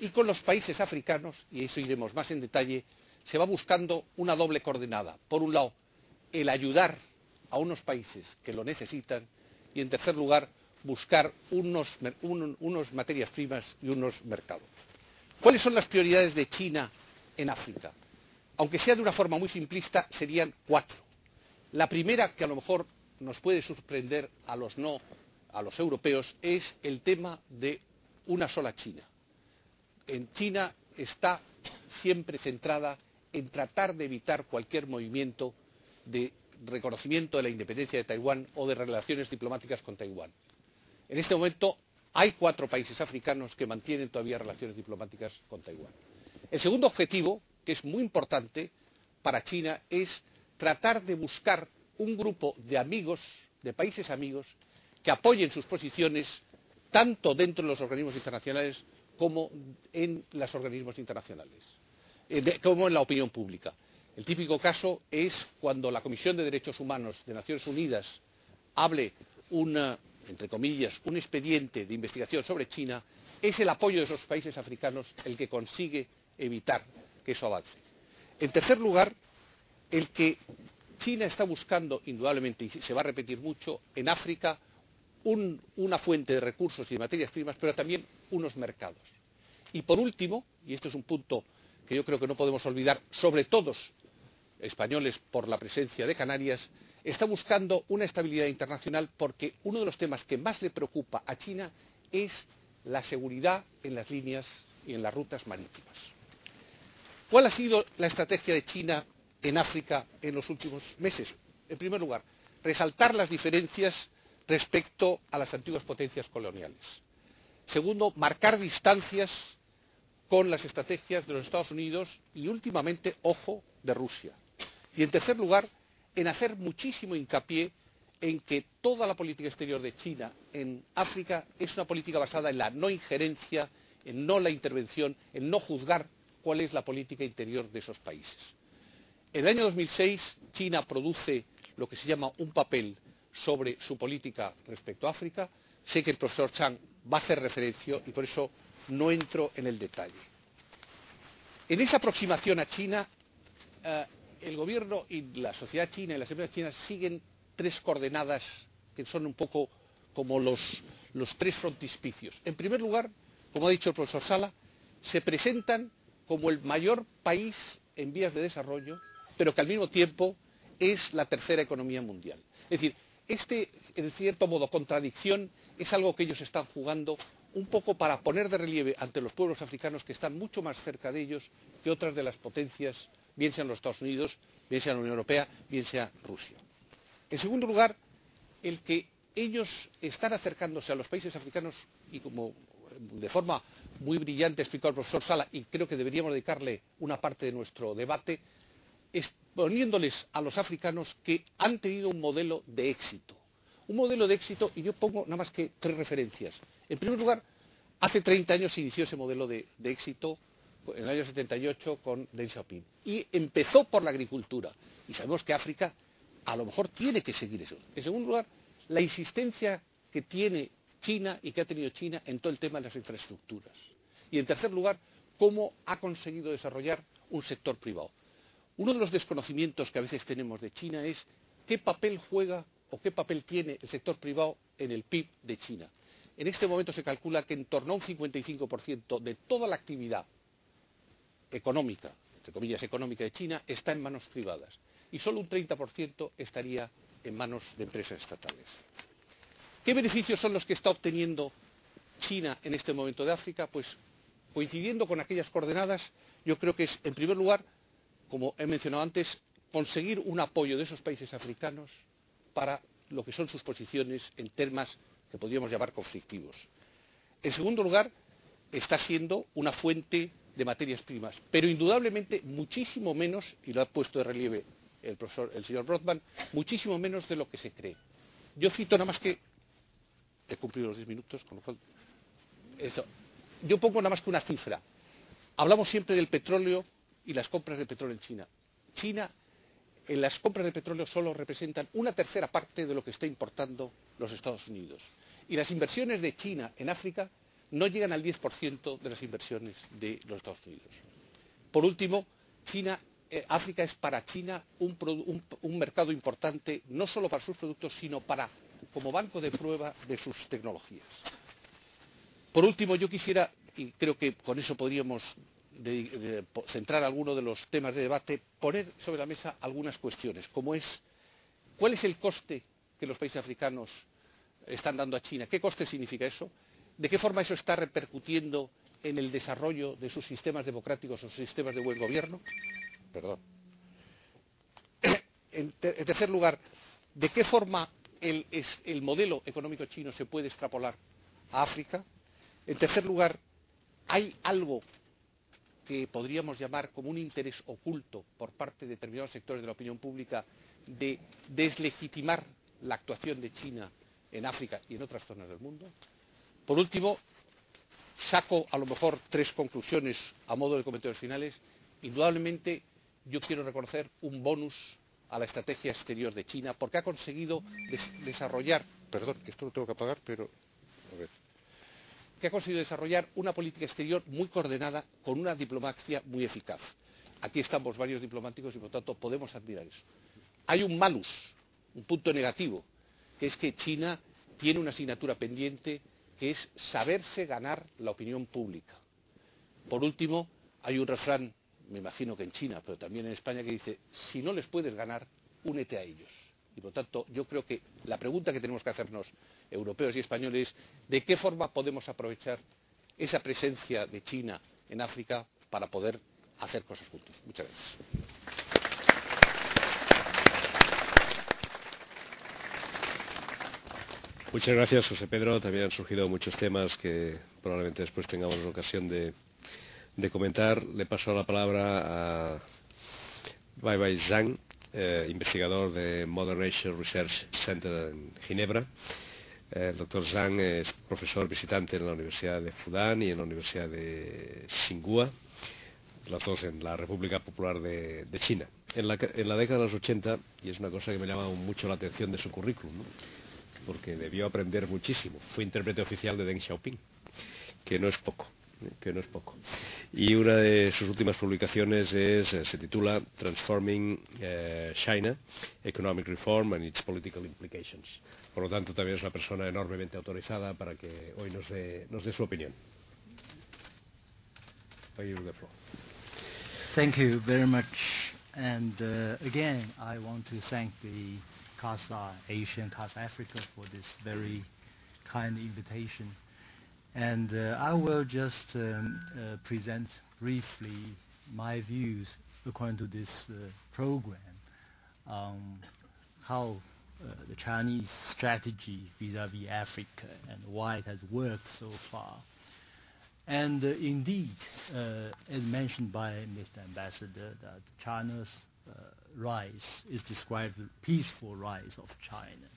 S13: y con los países africanos, y eso iremos más en detalle, se va buscando una doble coordenada. Por un lado, el ayudar a unos países que lo necesitan y, en tercer lugar, buscar unos, un, unos materias primas y unos mercados. ¿Cuáles son las prioridades de China en África? Aunque sea de una forma muy simplista, serían cuatro. La primera, que a lo mejor nos puede sorprender a los no, a los europeos, es el tema de una sola China. En China está siempre centrada en tratar de evitar cualquier movimiento de reconocimiento de la independencia de Taiwán o de relaciones diplomáticas con Taiwán. En este momento hay cuatro países africanos que mantienen todavía relaciones diplomáticas con Taiwán. El segundo objetivo, que es muy importante para China, es tratar de buscar un grupo de amigos, de países amigos, que apoyen sus posiciones tanto dentro de los organismos internacionales como en los organismos internacionales, como en la opinión pública. El típico caso es cuando la Comisión de Derechos Humanos de Naciones Unidas hable una, entre comillas, un expediente de investigación sobre China, es el apoyo de esos países africanos el que consigue evitar que eso avance. En tercer lugar, el que China está buscando, indudablemente, y se va a repetir mucho, en África un, una fuente de recursos y de materias primas, pero también unos mercados. Y por último, y este es un punto que yo creo que no podemos olvidar, sobre todos españoles por la presencia de Canarias, está buscando una estabilidad internacional porque uno de los temas que más le preocupa a China es la seguridad en las líneas y en las rutas marítimas. ¿Cuál ha sido la estrategia de China en África en los últimos meses? En primer lugar, resaltar las diferencias respecto a las antiguas potencias coloniales. Segundo, marcar distancias con las estrategias de los Estados Unidos y últimamente, ojo, de Rusia. Y en tercer lugar, en hacer muchísimo hincapié en que toda la política exterior de China en África es una política basada en la no injerencia, en no la intervención, en no juzgar cuál es la política interior de esos países. En el año 2006, China produce lo que se llama un papel sobre su política respecto a África. Sé que el profesor Chang va a hacer referencia y por eso no entro en el detalle. En esa aproximación a China, eh, el gobierno y la sociedad china y las empresas chinas siguen tres coordenadas que son un poco como los, los tres frontispicios. En primer lugar, como ha dicho el profesor Sala, se presentan como el mayor país en vías de desarrollo, pero que al mismo tiempo es la tercera economía mundial. Es decir, este, en cierto modo, contradicción es algo que ellos están jugando un poco para poner de relieve ante los pueblos africanos que están mucho más cerca de ellos que otras de las potencias, bien sean los Estados Unidos, bien sea la Unión Europea, bien sea Rusia. En segundo lugar, el que ellos están acercándose a los países africanos y como de forma muy brillante explicó el profesor Sala y creo que deberíamos dedicarle una parte de nuestro debate, exponiéndoles a los africanos que han tenido un modelo de éxito. Un modelo de éxito, y yo pongo nada más que tres referencias. En primer lugar, hace 30 años se inició ese modelo de, de éxito en el año 78 con Deng Xiaoping. Y empezó por la agricultura. Y sabemos que África a lo mejor tiene que seguir eso. En segundo lugar, la insistencia que tiene China y que ha tenido China en todo el tema de las infraestructuras. Y en tercer lugar, cómo ha conseguido desarrollar un sector privado. Uno de los desconocimientos que a veces tenemos de China es qué papel juega o qué papel tiene el sector privado en el PIB de China. En este momento se calcula que en torno a un 55% de toda la actividad económica, entre comillas económica de China, está en manos privadas y solo un 30% estaría en manos de empresas estatales. ¿Qué beneficios son los que está obteniendo China en este momento de África? Pues coincidiendo con aquellas coordenadas, yo creo que es, en primer lugar, como he mencionado antes, conseguir un apoyo de esos países africanos para lo que son sus posiciones en temas que podríamos llamar conflictivos. En segundo lugar, está siendo una fuente de materias primas, pero indudablemente muchísimo menos, y lo ha puesto de relieve el, profesor, el señor Rothman, muchísimo menos de lo que se cree. Yo cito nada más que he cumplido los diez minutos, con lo cual. Yo pongo nada más que una cifra. Hablamos siempre del petróleo y las compras de petróleo en China. China en las compras de petróleo solo representan una tercera parte de lo que está importando los Estados Unidos. Y las inversiones de China en África no llegan al 10% de las inversiones de los Estados Unidos. Por último, eh, África es para China un, un, un, mercado importante no solo para sus productos, sino para, como banco de prueba de sus tecnologías. Por último, yo quisiera, y creo que con eso podríamos de, centrar algunos de los temas de debate, poner sobre la mesa algunas cuestiones, como es cuál es el coste que los países africanos están dando a China, qué coste significa eso, de qué forma eso está repercutiendo en el desarrollo de sus sistemas democráticos o sus sistemas de buen gobierno. Perdón. En, ter en tercer lugar, ¿de qué forma el modelo económico chino se puede extrapolar a África? En tercer lugar, ¿hay algo que podríamos llamar como un interés oculto por parte de determinados sectores de la opinión pública de deslegitimar la actuación de China en África y en otras zonas del mundo? Por último, saco a lo mejor tres conclusiones a modo de comentarios finales. Indudablemente, yo quiero reconocer un bonus a la estrategia exterior de China porque ha conseguido des desarrollar, perdón, esto lo tengo que apagar, pero a ver, que ha conseguido desarrollar una política exterior muy coordinada con una diplomacia muy eficaz. Aquí estamos varios diplomáticos y por tanto podemos admirar eso. Hay un malus, un punto negativo, que es que China tiene una asignatura pendiente que es saberse ganar la opinión pública. Por último, hay un refrán, me imagino que en China, pero también en España, que dice, si no les puedes ganar, únete a ellos. Y por lo tanto, yo creo que la pregunta que tenemos que hacernos, europeos y españoles, es de qué forma podemos aprovechar esa presencia de China en África para poder hacer cosas juntos. Muchas gracias.
S10: Muchas gracias, José Pedro. También han surgido muchos temas que probablemente después tengamos la ocasión de, de comentar. Le paso la palabra a Bai Bai Zhang, eh, investigador de Modern Asia Research Center en Ginebra. Eh, el doctor Zhang es profesor visitante en la Universidad de Fudan y en la Universidad de Tsinghua, las dos en la República Popular de, China. En la, década de los 80, y es una cosa que me llama mucho la atención de su currículum, porque debió aprender muchísimo. Fue intérprete oficial de Deng Xiaoping, que no es poco que no es poco. Y una de sus últimas publicaciones es, se titula Transforming uh, China, Economic Reform and its Political Implications. Por lo tanto, también es una persona enormemente autorizada para que hoy nos dé, nos dé su opinión.
S14: Thank you very much. And uh, again, I want to thank the CASA Asia and CASA Africa for this very kind invitation. And uh, I will just um, uh, present briefly my views according to this uh, program on how uh, the Chinese strategy vis-à-vis Africa and why it has worked so far. And uh, indeed, uh, as mentioned by Mr. Ambassador, that China's rise is described as peaceful rise of China.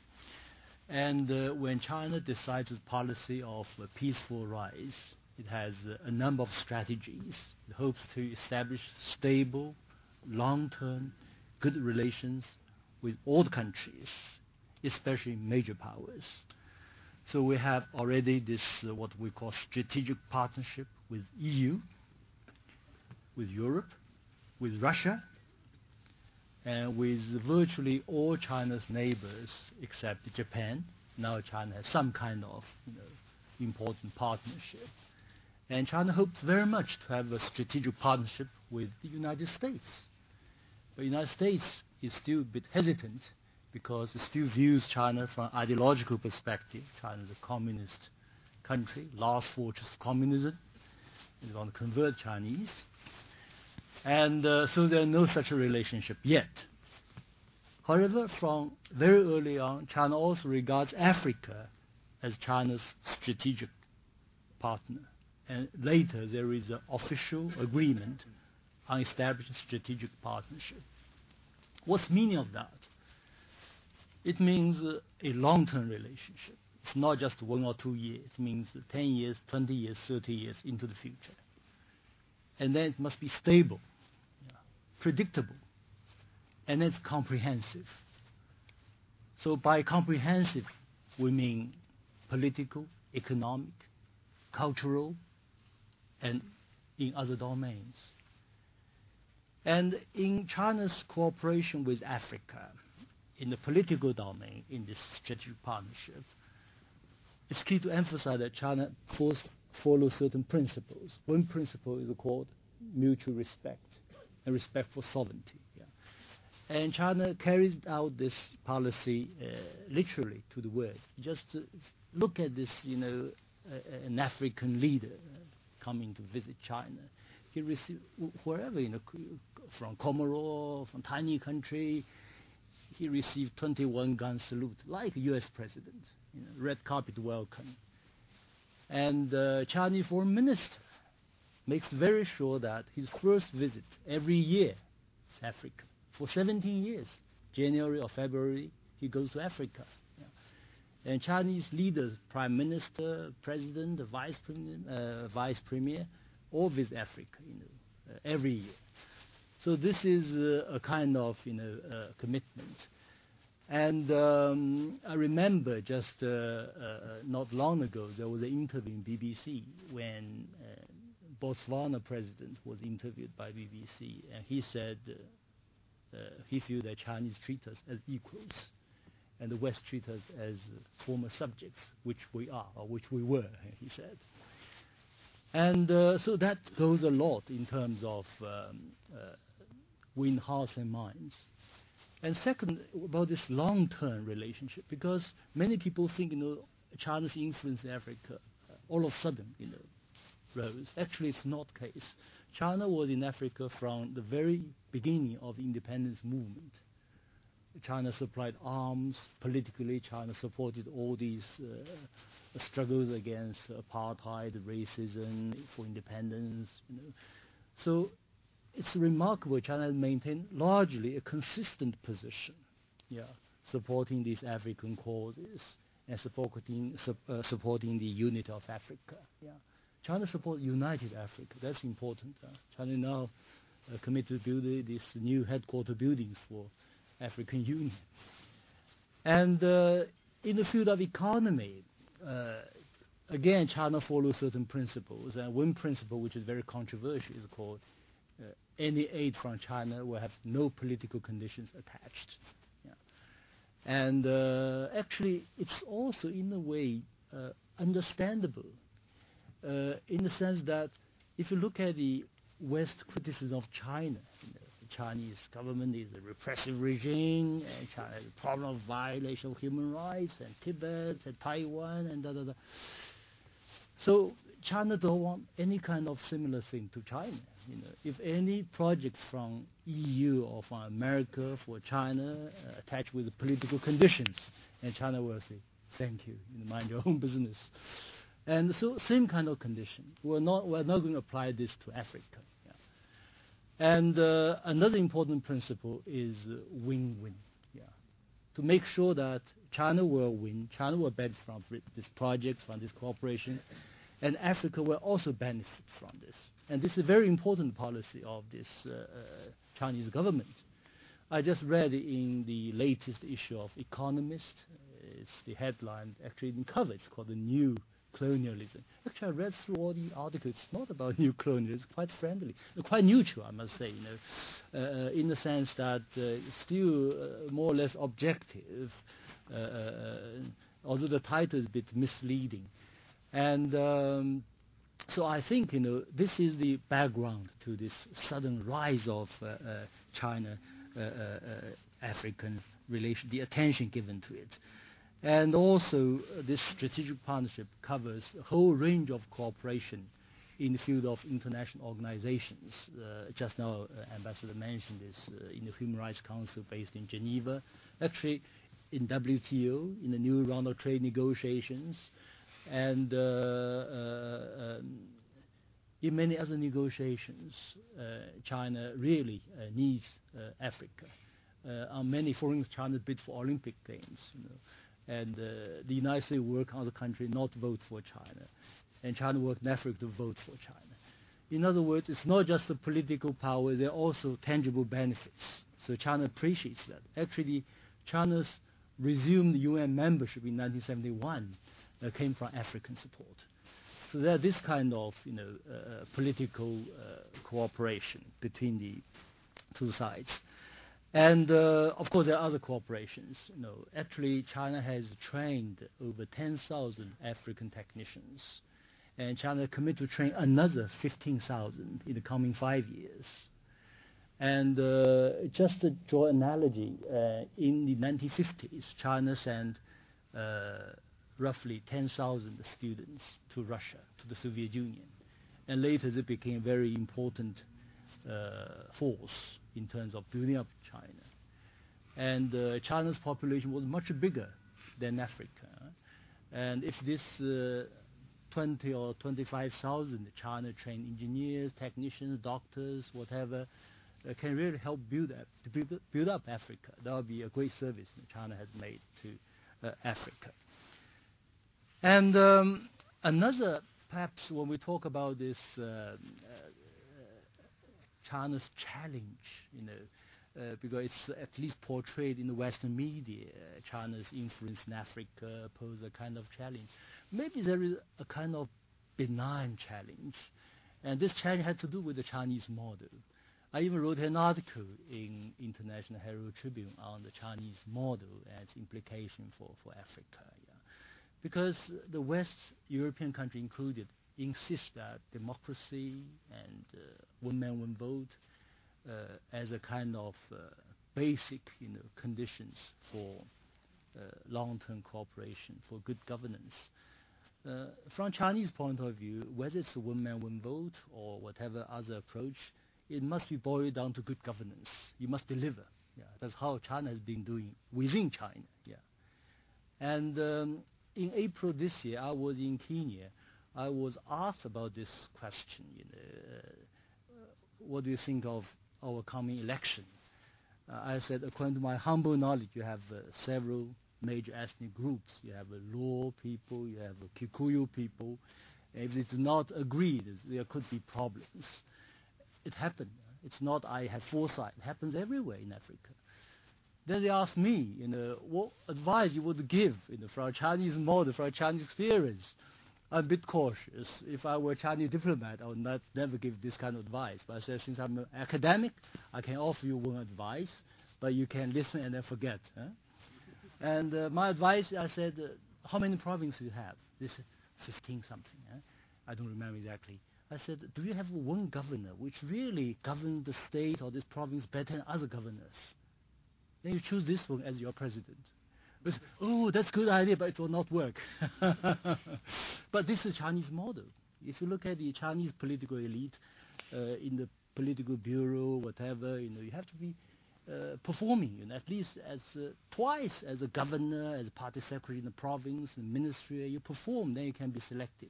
S14: And uh, when China decides the policy of peaceful rise, it has a number of strategies. It hopes to establish stable, long-term, good relations with all the countries, especially major powers. So we have already this uh, what we call strategic partnership with EU, with Europe, with Russia, Uh, with virtually all China's neighbors except Japan. Now China has some kind of you know, important partnership. And China hopes very much to have a strategic partnership with the United States. But the United States is still a bit hesitant because it still views China from an ideological perspective. China is a communist country, last fortress of communism. And they want to convert Chinese. And uh, so there's no such a relationship yet. However, from very early on, China also regards Africa as China's strategic partner. And later, there is an official agreement on establishing strategic partnership. What's the meaning of that? It means uh, a long-term relationship. It's not just one or two years. It means 10 years, 20 years, 30 years into the future. And then it must be stable predictable. and it's comprehensive. So by comprehensive, we mean political, economic, cultural, and in other domains. And in China's cooperation with Africa, in the political domain, in this strategic partnership, it's key to emphasize that China follows certain principles. One principle is called mutual respect and respect for sovereignty. Yeah. And China carries out this policy uh, literally to the word. Just look at this, you know, uh, an African leader coming to visit China. He received wherever, you know, from Comoros, from tiny country, he received 21 gun salute, like U.S. president, you know, red carpet welcome. And the Chinese foreign minister makes very sure that his first visit every year is Africa. For 17 years, January or February, he goes to Africa. And Chinese leaders, prime minister, president, vice premier, uh, vice premier, all visit Africa, you know, uh, every year. So this is uh, a kind of you know uh, commitment. And um, I remember just uh, uh, not long ago there was an interview in BBC when Botswana president was interviewed by BBC, and he said uh, he feels that Chinese treat us as equals, and the West treat us as former subjects, which we are or which we were. He said. And uh, so that goes a lot in terms of um, uh, win hearts and minds. And second, about this long-term relationship, because many people think, you know, China's influence in Africa all of a sudden, you know, rose. Actually, it's not the case. China was in Africa from the very beginning of the independence movement. China supplied arms politically. China supported all these uh, struggles against apartheid, racism, for independence. You know. So it's remarkable China maintained largely a consistent position, yeah, supporting these African causes and supporting, uh, supporting the unity of Africa. Yeah. China supports united Africa. That's important. Uh, China now uh, committed to build these new headquarter buildings for African Union. And uh, in the field of economy, uh, again, China follows certain principles. And one principle, which is very controversial, is called uh, any aid from China will have no political conditions attached. Yeah. And uh, actually, it's also, in a way, understandable in the sense that if you look at the West criticism of China, the Chinese government is a repressive regime, and China has a problem of violation of human rights, and Tibet, and Taiwan, and da da da. So China don't want any kind of similar thing to China. You know, if any projects from EU or from America for China uh, attached with political conditions, and China will say, "Thank you, you know, mind your own business." And so, same kind of condition. We're not we're not going to apply this to Africa. Yeah. And uh, another important principle is uh, win-win. Yeah. To make sure that China will win, China will benefit from this project, from this cooperation and Africa will also benefit from this. And this is a very important policy of this uh, uh, Chinese government. I just read in the latest issue of Economist, it's the headline actually in cover, it's called The New Colonialism. Actually, I read through all the articles. It's not about new colonialism. It's quite friendly, quite neutral, I must say. You know, uh, in the sense that uh, still uh, more or less objective, uh, uh, although the title is a bit misleading. And um, so I think you know this is the background to this sudden rise of uh, China African relation, the attention given to it. And also, uh, this strategic partnership covers a whole range of cooperation in the field of international organizations. just now, Ambassador mentioned this in the Human Rights Council based in Geneva. Actually, in WTO, in the new round of trade negotiations, and uh, uh, um, in many other negotiations, uh, China really needs Africa. on many forums, China bid for Olympic Games, you know, and the United States work on the country not vote for China, and China work in Africa to vote for China. In other words, it's not just the political power, there are also tangible benefits. So China appreciates that. Actually, China's resumed UN membership in 1971 uh, came from African support. So there are this kind of you know, uh, political uh, cooperation between the two sides. And uh, of course, there are other cooperations. Actually, China has trained over 10,000 African technicians, and China committed to train another 15,000 in the coming five years. And uh, just to draw analogy, uh, in the 1950s, China sent roughly 10,000 students to Russia, to the Soviet Union. And later they became very important force in terms of building up China. And uh, China's population was much bigger than Africa. And if this uh, 20 or 25,000 China-trained engineers, technicians, doctors, whatever, uh, can really help build up, build, build up Africa. That would be a great service that China has made to Africa. And um, another, perhaps when we talk about this China's challenge, you know, uh, because it's at least portrayed in the Western media, China's influence in Africa pose a kind of challenge. Maybe there is a kind of benign challenge, and this challenge had to do with the Chinese model. I even wrote an article in International Herald Tribune on the Chinese model and its implication for, for Africa. Yeah. Because the West European country included insist that democracy and uh, one man, one vote uh, as a kind of uh, basic you know, conditions for uh, long-term cooperation, for good governance. Uh, from Chinese point of view, whether it's a one man, one vote or whatever other approach, it must be boiled down to good governance. You must deliver. Yeah, that's how China has been doing within China. Yeah, and um, in April this year, I was in Kenya. I was asked about this question. You know, uh, what do you think of our coming election? Uh, I said, according to my humble knowledge, you have uh, several major ethnic groups. You have a Luo people, you have a Kikuyu people. If do not agree, there could be problems it happened. It's not I have foresight. It happens everywhere in Africa. Then they asked me, you know, what advice you would give, you know, from a Chinese model, from a Chinese experience. I'm a bit cautious. If I were a Chinese diplomat, I would not never give this kind of advice. But I said, since I'm an academic, I can offer you one advice, but you can listen and then forget. Huh? And uh, my advice, I said, uh, how many provinces do you have? This 15 something. Huh? I don't remember exactly. I said, do you have one governor which really governs the state or this province better than other governors? Then you choose this one as your president. Oh, that's a good idea, but it will not work. but this is a Chinese model. If you look at the Chinese political elite uh, in the political bureau, whatever, you know, you have to be uh, performing, you know, at least as uh, twice as a governor, as a party secretary in the province, and ministry, you perform, then you can be selected.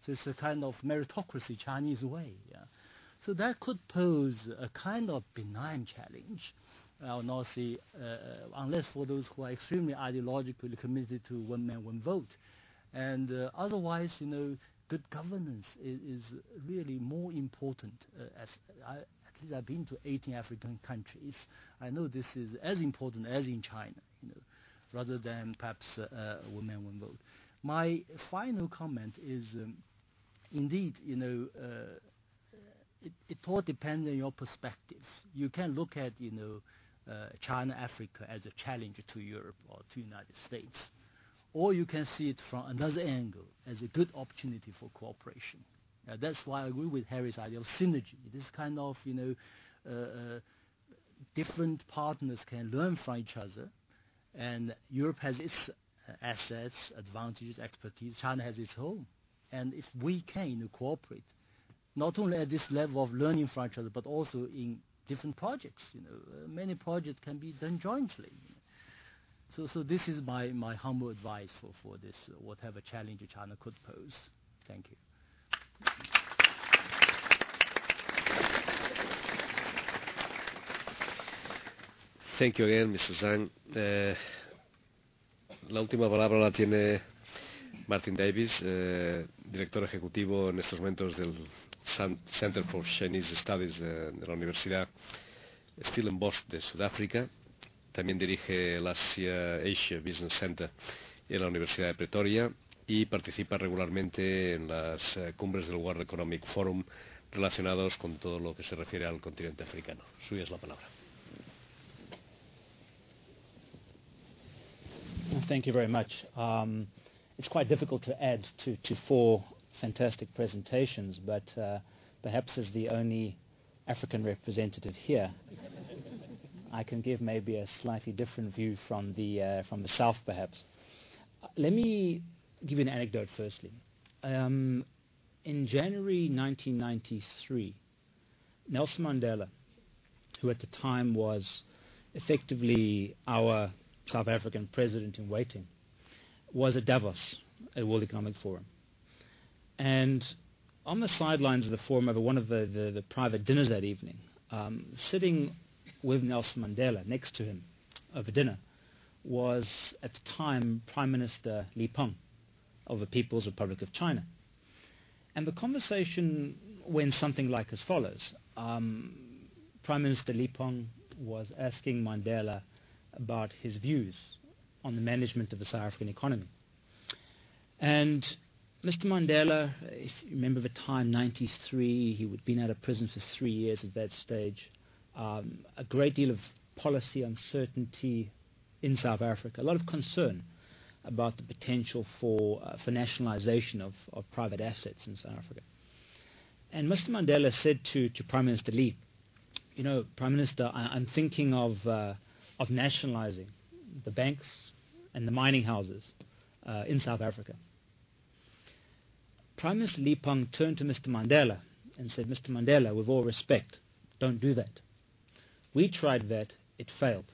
S14: So it's a kind of meritocracy Chinese way. Yeah? So that could pose a kind of benign challenge. I will not see, uh, unless for those who are extremely ideologically committed to one man, one vote. And uh, otherwise, you know, good governance is, is really more important. Uh, as I, at least I've been to 18 African countries. I know this is as important as in China, you know, rather than perhaps uh, one man, one vote. My final comment is, um, indeed, you know, uh, it, it, all depends on your perspective. You can look at, you know, uh, China, Africa as a challenge to Europe or to United States, or you can see it from another angle as a good opportunity for cooperation. Uh, that's why I agree with Harry's idea of synergy. This kind of, you know, uh, uh, different partners can learn from each other, and Europe has its assets, advantages, expertise. China has its own. And if we can cooperate, not only at this level of learning from each other, but also in different projects. You know, uh, many projects can be done jointly. So, so this is my, my humble advice for, for this, uh, whatever challenge China could pose. Thank you.
S10: Thank you again, Mr. Zhang. Uh, la última palabra la tiene Martin Davis, eh, director ejecutivo en estos momentos del Center for Chinese Studies de, de la Universidad Stellenbosch de Sudáfrica. También dirige el Asia, Asia Business Center en la Universidad de Pretoria y participa regularmente en las uh, cumbres del World Economic Forum relacionados con todo lo que se refiere al continente africano. Suya es la palabra.
S15: Thank you very much. Um, it's quite difficult to add to, to four fantastic presentations, but uh, perhaps as the only African representative here, I can give maybe a slightly different view from the, uh, from the South, perhaps. Let me give you an anecdote firstly. Um, in January 1993, Nelson Mandela, who at the time was effectively our South African president in waiting, was at Davos at World Economic Forum. And on the sidelines of the forum over one of the, the, the private dinners that evening, um, sitting with Nelson Mandela next to him over dinner was at the time Prime Minister Li Peng of the People's Republic of China. And the conversation went something like as follows. Um, Prime Minister Li Peng was asking Mandela about his views on the management of the South African economy. And Mr. Mandela, if you remember the time, 93, he had been out of prison for three years at that stage. Um, a great deal of policy uncertainty in South Africa, a lot of concern about the potential for, uh, for nationalization of, of private assets in South Africa. And Mr. Mandela said to, to Prime Minister Lee, you know, Prime Minister, I, am thinking of, uh, of nationalizing the banks and the mining houses uh, in South Africa. Prime Minister Li Peng turned to Mr. Mandela and said, Mr. Mandela, with all respect, don't do that. We tried that, it failed.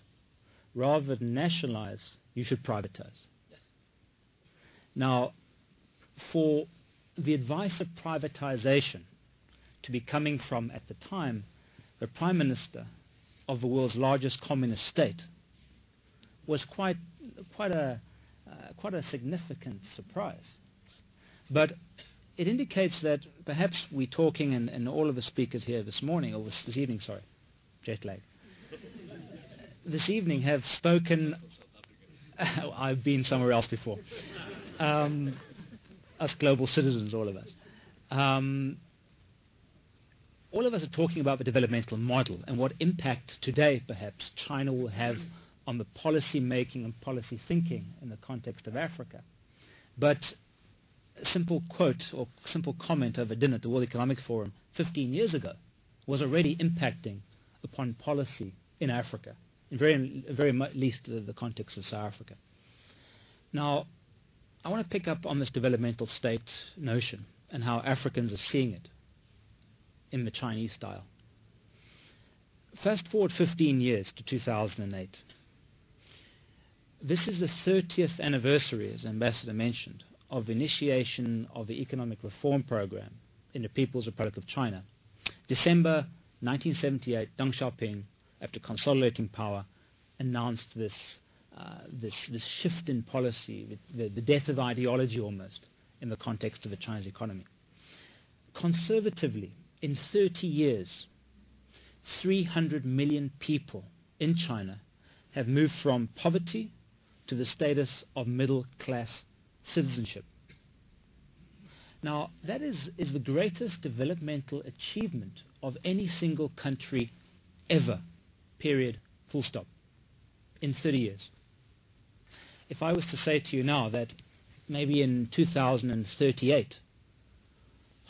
S15: Rather than nationalize, you should privatize. Now, for the advice of privatization to be coming from, at the time, the Prime Minister of the world's largest communist state was quite, quite, a, uh, quite a significant surprise. But it indicates that perhaps we're talking, and, and all of the speakers here this morning, or this, this evening, sorry, jet lag, this evening have spoken. I've been somewhere else before. Um, us global citizens, all of us. Um, all of us are talking about the developmental model and what impact today, perhaps, China will have on the policy making and policy thinking in the context of Africa. But simple quote or simple comment over dinner at the World Economic Forum 15 years ago was already impacting upon policy in Africa, in very, very least the, the context of South Africa. Now, I want to pick up on this developmental state notion and how Africans are seeing it in the Chinese style. Fast forward 15 years to 2008. This is the 30th anniversary, as Ambassador mentioned, of initiation of the economic reform program in the People's Republic of China. December 1978, Deng Xiaoping, after consolidating power, announced this, uh, this, this shift in policy, the, the death of ideology almost, in the context of the Chinese economy. Conservatively, in 30 years, 300 million people in China have moved from poverty to the status of middle class citizenship. Now, that is, is the greatest developmental achievement of any single country ever, period, full stop, in 30 years. If I was to say to you now that maybe in 2038,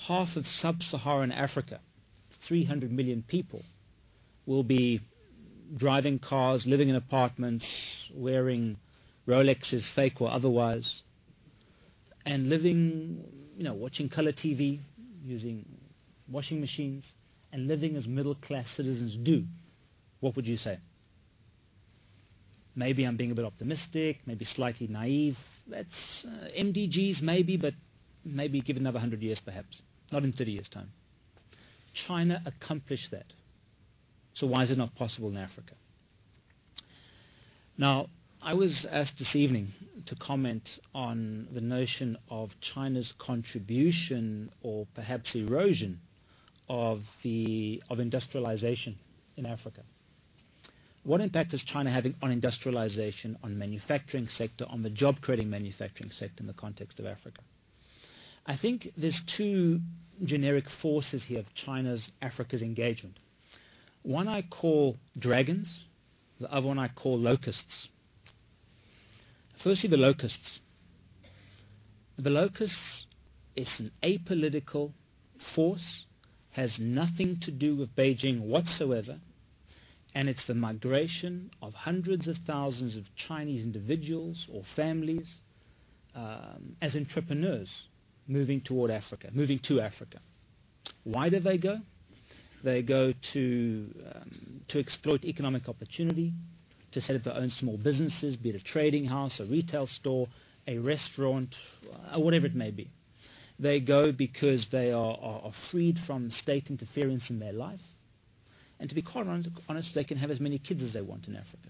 S15: half of sub Saharan Africa, 300 million people, will be driving cars, living in apartments, wearing Rolexes, fake or otherwise, and living, you know, watching color TV, using washing machines, and living as middle class citizens do, what would you say? Maybe I'm being a bit optimistic, maybe slightly naive. That's uh, MDGs, maybe, but maybe give another 100 years perhaps, not in 30 years' time. China accomplished that. So why is it not possible in Africa? Now, I was asked this evening to comment on the notion of China's contribution or perhaps erosion of, the, of industrialization in Africa. What impact is China having on industrialization, on manufacturing sector, on the job creating manufacturing sector in the context of Africa? I think there's two generic forces here of China's Africa's engagement. One I call dragons, the other one I call locusts. Firstly, the locusts. The locusts is an apolitical force, has nothing to do with Beijing whatsoever, and it's the migration of hundreds of thousands of Chinese individuals or families um, as entrepreneurs moving toward Africa, moving to Africa. Why do they go? They go to um, to exploit economic opportunity, to set up their own small businesses, be it a trading house, a retail store, a restaurant, uh, whatever it may be. They go because they are, are, are freed from state interference in their life and to be quite honest, they can have as many kids as they want in Africa.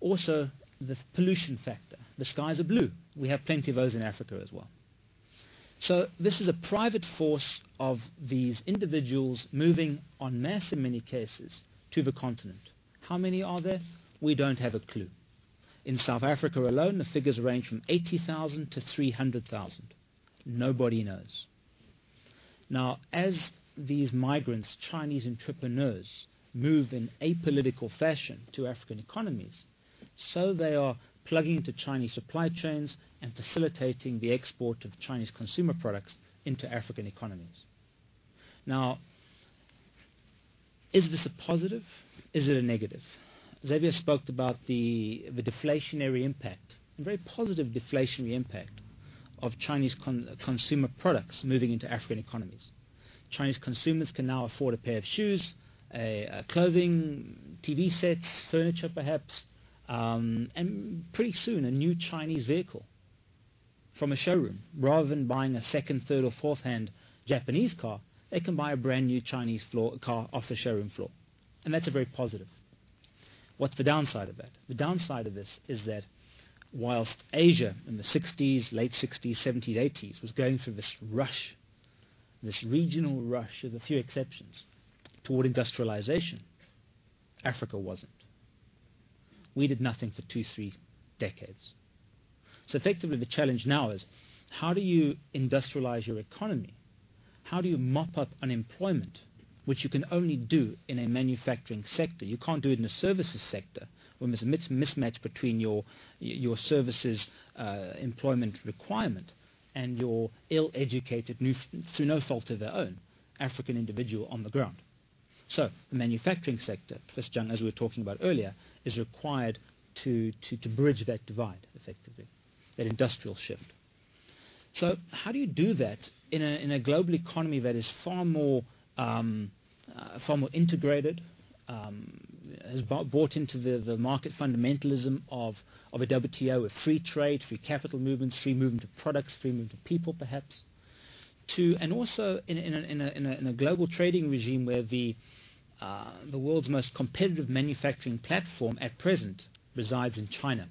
S15: Also, the pollution factor. The skies are blue. We have plenty of those in Africa as well. So this is a private force of these individuals moving en masse in many cases to the continent. How many are there? We don't have a clue. In South Africa alone, the figures range from 80,000 to 300,000. Nobody knows. Now, as these migrants, Chinese entrepreneurs, move in apolitical fashion to African economies, so they are plugging into Chinese supply chains and facilitating the export of Chinese consumer products into African economies. Now, is this a positive? Is it a negative? Xavier spoke about the, the deflationary impact, a very positive deflationary impact of Chinese con- consumer products moving into African economies. Chinese consumers can now afford a pair of shoes, a, a clothing, TV sets, furniture perhaps, um, and pretty soon a new Chinese vehicle from a showroom. Rather than buying a second, third, or fourth hand Japanese car, they can buy a brand new Chinese floor, car off the showroom floor. And that's a very positive. What's the downside of that? The downside of this is that whilst Asia in the 60s, late 60s, 70s, 80s was going through this rush this regional rush, with a few exceptions, toward industrialization. Africa wasn't. We did nothing for two, three decades. So effectively, the challenge now is how do you industrialize your economy? How do you mop up unemployment, which you can only do in a manufacturing sector? You can't do it in the services sector when there's a mismatch between your, your services uh, employment requirement and your ill-educated, through no fault of their own, African individual on the ground. So the manufacturing sector, Jung, as we were talking about earlier, is required to, to, to bridge that divide, effectively, that industrial shift. So how do you do that in a, in a global economy that is far more, um, uh, far more integrated, um, has bought into the, the market fundamentalism of, of a WTO with free trade, free capital movements, free movement of products, free movement of people, perhaps, to and also in, in, a, in, a, in, a, in a global trading regime where the uh, the world's most competitive manufacturing platform at present resides in China.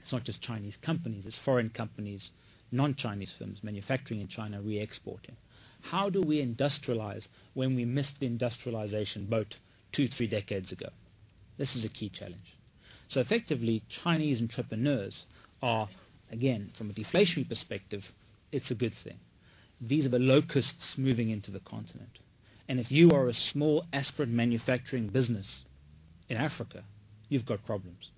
S15: It's not just Chinese companies; it's foreign companies, non-Chinese firms manufacturing in China, re-exporting. How do we industrialize when we missed the industrialization boat two, three decades ago. This is a key challenge. So effectively, Chinese entrepreneurs are, again, from a deflationary perspective, it's a good thing. These are the locusts moving into the continent. And if you are a small aspirant manufacturing business in Africa, you've got problems.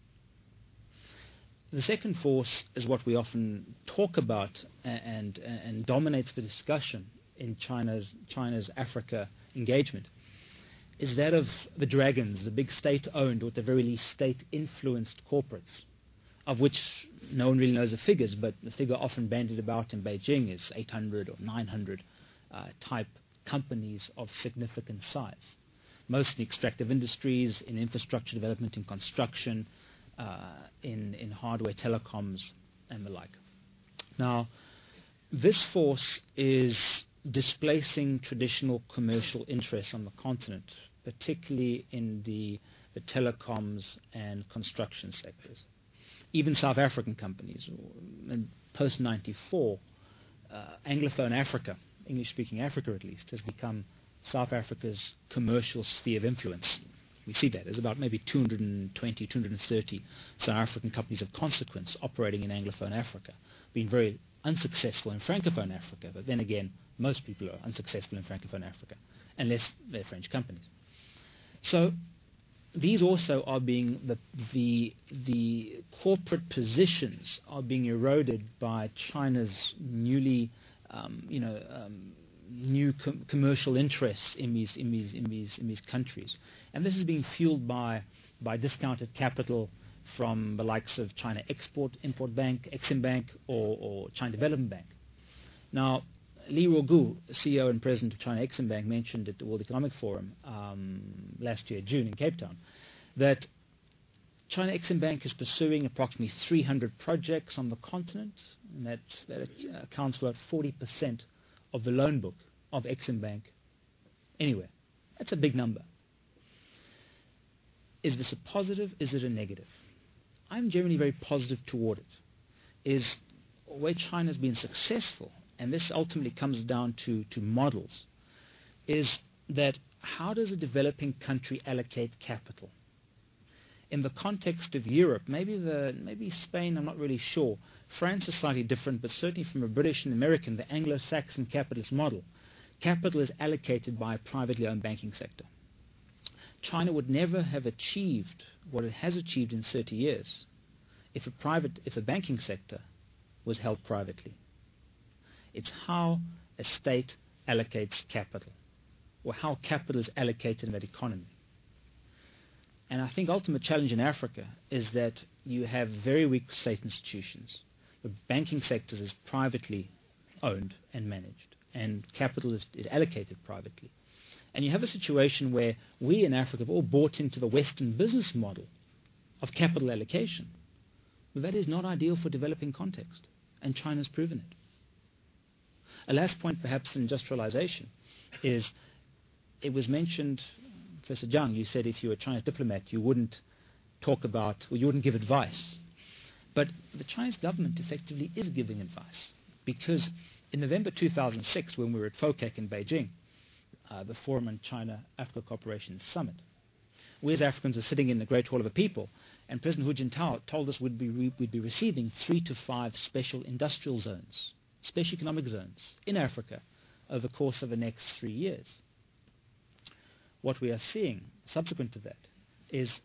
S15: The second force is what we often talk about and, dominates the discussion in China's, China's Africa engagement, is that of the dragons, the big state-owned, or at the very least state-influenced corporates, of which no one really knows the figures, but the figure often bandied about in Beijing is 800 or 900 uh, type companies of significant size, mostly extractive industries, in infrastructure development, in construction, uh, in, in hardware, telecoms, and the like. Now, this force is displacing traditional commercial interests on the continent particularly in the, telecoms and construction sectors. Even South African companies, post 94, uh, Anglophone Africa English-speaking Africa at least, has become South Africa's commercial sphere of influence. We see that. There's about maybe 220, 230 South African companies of consequence operating in Anglophone Africa, being very unsuccessful in Francophone Africa, but then again, most people are unsuccessful in Francophone Africa, unless they're French companies. So these also are being the, the, the corporate positions are being eroded by China's newly, um, you know, um, new com- commercial interests in these, in, these, in, these, in these countries. And this is being fueled by, by discounted capital from the likes of China Export Import Bank, Exim Bank, or, China Development Bank. Now, Lee Rogu, CEO and president of China Exim Bank, mentioned at the World Economic Forum um, last year, June, in Cape Town, that China Exim Bank is pursuing approximately 300 projects on the continent, and that, that accounts for about 40% of the loan book of Exim Bank anywhere. That's a big number. Is this a positive? Is it a negative? I'm generally very positive toward it. Is where China's been successful, and this ultimately comes down to, to models, is that how does a developing country allocate capital? In the context of Europe, maybe the maybe Spain, I'm not really sure. France is slightly different, but certainly from a British and American, the Anglo-Saxon capitalist model, capital is allocated by a privately owned banking sector. China would never have achieved what it has achieved in 30 years if a private, if a banking sector was held privately. It's how a state allocates capital, or how capital is allocated in that economy. And I think ultimate challenge in Africa is that you have very weak state institutions. The banking sector is privately owned and managed, and capital is, is allocated privately. And you have a situation where we in Africa have all bought into the Western business model of capital allocation. But that is not ideal for developing context, and China's proven it. A last point, perhaps, in industrialization is it was mentioned, Professor Zhang, you said if you were a Chinese diplomat, you wouldn't talk about, or you wouldn't give advice. But the Chinese government effectively is giving advice because in November 2006, when we were at FOCAC in Beijing, Uh, the Forum on China Africa Cooperation Summit, we as Africans are sitting in the Great Hall of the People, and President Hu Jintao told us we'd be, re- we'd be receiving three to five special industrial zones, special economic zones in Africa over the course of the next three years. What we are seeing subsequent to that is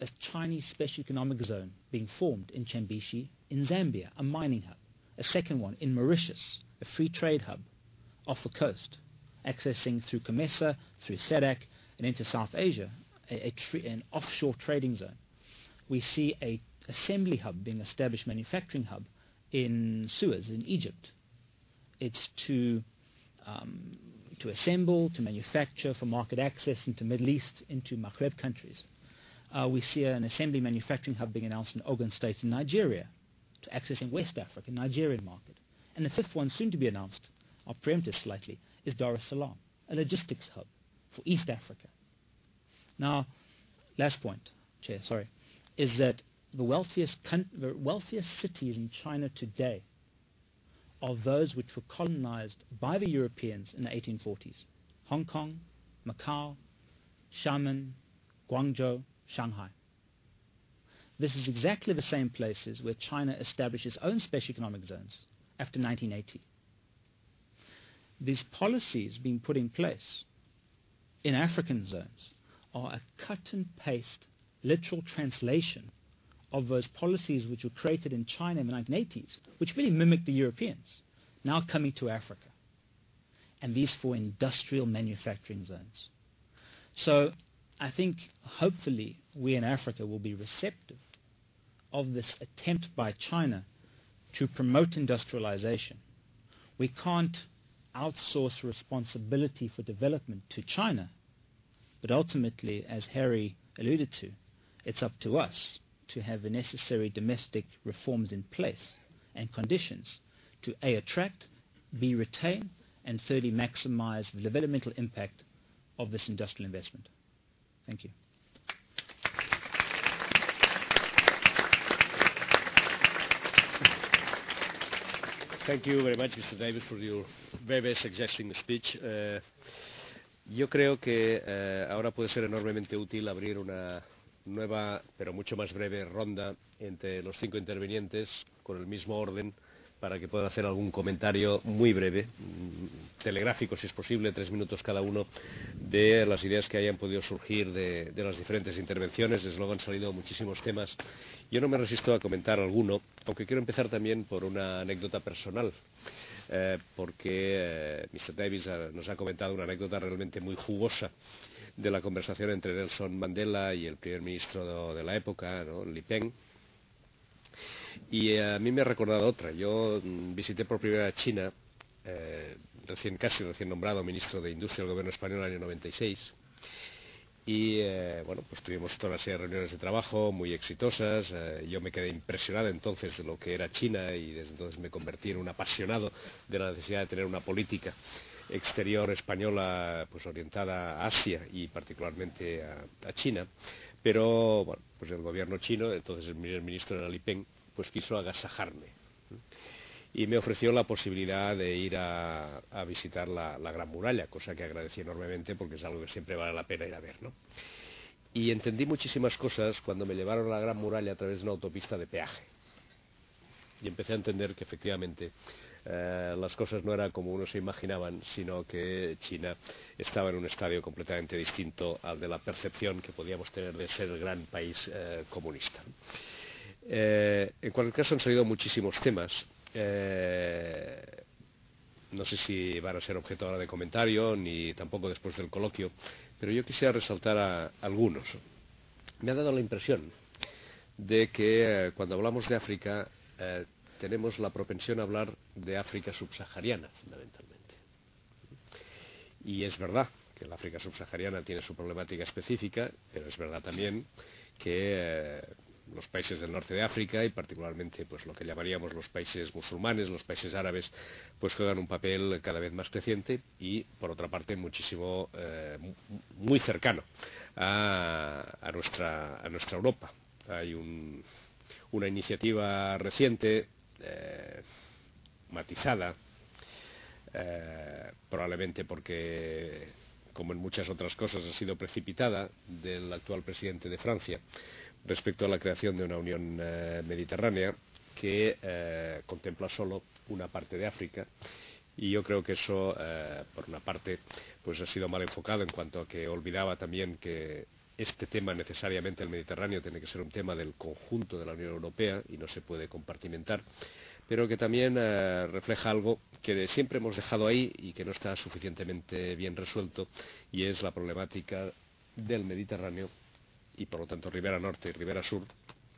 S15: a Chinese special economic zone being formed in Chambishi in Zambia, a mining hub. A second one in Mauritius, a free trade hub off the coast, accessing through COMESA, through SADC, and into South Asia, a, a tra- an offshore trading zone. We see a assembly hub being established, manufacturing hub in Suez in Egypt. It's to um, to assemble, to manufacture for market access into Middle East, into Maghreb countries. Uh, we see an assembly manufacturing hub being announced in Ogun State in Nigeria, to accessing West Africa, Nigerian market. And the fifth one, soon to be announced, I'll preempt it slightly, is Dar es Salaam, a logistics hub for East Africa. Now, last point, Chair, sorry, is that the wealthiest, the wealthiest cities in China today are those which were colonized by the Europeans in the 1840s. Hong Kong, Macau, Xiamen, Guangzhou, Shanghai. This is exactly the same places where China established its own special economic zones after 1980. These policies being put in place in African zones are a cut and paste literal translation of those policies which were created in China in the 1980s, which really mimicked the Europeans, now coming to Africa. And these for industrial manufacturing zones. So I think hopefully we in Africa will be receptive of this attempt by China to promote industrialization. We can't outsource responsibility for development to China, but ultimately, as Harry alluded to, it's up to us to have the necessary domestic reforms in place and conditions to A, attract, B, retain, and thirdly, maximize the developmental impact of this industrial investment. Thank you.
S10: Thank you very much, Mr. Davis, for your very, very speech. Uh, yo creo que uh, ahora puede ser enormemente útil abrir una nueva, pero mucho más breve ronda entre los cinco intervinientes con el mismo orden para que puedan hacer algún comentario muy breve, mm, telegráfico si es posible, tres minutos cada uno, de las ideas que hayan podido surgir de, las diferentes intervenciones. Desde luego han salido muchísimos temas. Yo no me resisto a comentar alguno, aunque quiero empezar también por una anécdota personal. Eh, porque eh, Mr. Davis ha, nos ha comentado una anécdota realmente muy jugosa de la conversación entre Nelson Mandela y el primer ministro de, de la época, ¿no? Li Peng y a mí me ha recordado otra. Yo mm, visité por primera vez China, eh, recién casi recién nombrado ministro de Industria del gobierno español en el año 96. Y eh, bueno, pues tuvimos toda una serie de reuniones de trabajo muy exitosas. Eh, yo me quedé impresionado entonces de lo que era China y desde entonces me convertí en un apasionado de la necesidad de tener una política exterior española pues orientada a Asia y particularmente a, a China. Pero bueno, pues el gobierno chino, entonces el ministro era Li Peng, pues quiso agasajarme y me ofreció la posibilidad de ir a, visitar la, la, Gran Muralla, cosa que agradecí enormemente porque es algo que siempre vale la pena ir a ver, ¿no? Y entendí muchísimas cosas cuando me llevaron a la Gran Muralla a través de una autopista de peaje. Y empecé a entender que efectivamente eh, las cosas no eran como uno se imaginaban, sino que China estaba en un estadio completamente distinto al de la percepción que podíamos tener de ser el gran país eh, comunista. Eh, en cualquier caso han salido muchísimos temas. Eh, no sé si van a ser objeto ahora de comentario, ni tampoco después del coloquio, pero yo quisiera resaltar a, algunos. Me ha dado la impresión de que eh, cuando hablamos de África tenemos la propensión a hablar de África subsahariana, fundamentalmente. Y es verdad que la África subsahariana tiene su problemática específica, pero es verdad también que los países del norte de África y particularmente pues lo que llamaríamos los países musulmanes, los países árabes, pues juegan un papel cada vez más creciente y por otra parte muchísimo eh, muy cercano a, nuestra, a nuestra Europa. Hay un, una iniciativa reciente eh, matizada eh, probablemente porque como en muchas otras cosas ha sido precipitada del actual presidente de Francia respecto a la creación de una Unión eh, Mediterránea que eh, contempla solo una parte de África. Y yo creo que eso, eh, por una parte, pues ha sido mal enfocado en cuanto a que olvidaba también que este tema necesariamente el Mediterráneo tiene que ser un tema del conjunto de la Unión Europea y no se puede compartimentar, pero que también refleja algo que siempre hemos dejado ahí y que no está suficientemente bien resuelto y es la problemática del Mediterráneo y por lo tanto Ribera Norte y Ribera Sur,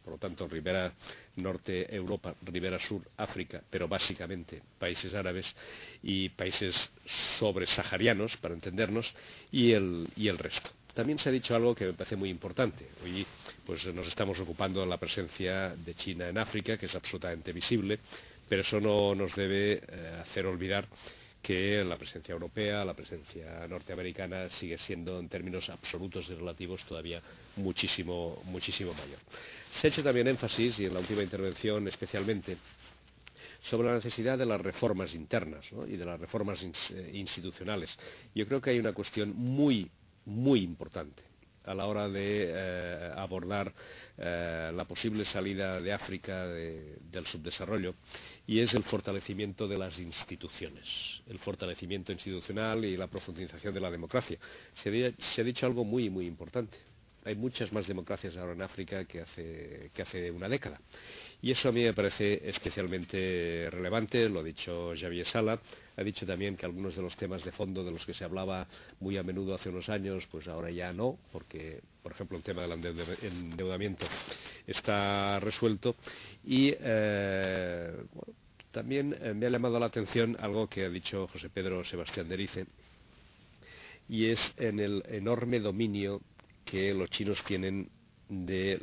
S10: por lo tanto Ribera Norte Europa, Ribera Sur África, pero básicamente países árabes y países sobresaharianos, para entendernos, y el, y el resto. También se ha dicho algo que me parece muy importante. Hoy pues, nos estamos ocupando de la presencia de China en África, que es absolutamente visible, pero eso no nos debe eh, hacer olvidar que la presencia europea, la presencia norteamericana sigue siendo en términos absolutos y relativos todavía muchísimo, muchísimo mayor. Se ha hecho también énfasis, y en la última intervención especialmente, sobre la necesidad de las reformas internas y de las reformas eh, institucionales. Yo creo que hay una cuestión muy, muy importante a la hora de eh, abordar eh, la posible salida de África de, del subdesarrollo y es el fortalecimiento de las instituciones, el fortalecimiento institucional y la profundización de la democracia. Se, de, se ha dicho algo muy, muy importante. Hay muchas más democracias ahora en África que hace, que hace una década. Y eso a mí me parece especialmente relevante, lo ha dicho Javier Sala, ha dicho también que algunos de los temas de fondo de los que se hablaba muy a menudo hace unos años, pues ahora ya no, porque, por ejemplo, el tema del endeudamiento está resuelto. Y eh, también eh, me ha llamado la atención algo que ha dicho José Pedro Sebastián Derice, y es en el enorme dominio que los chinos tienen de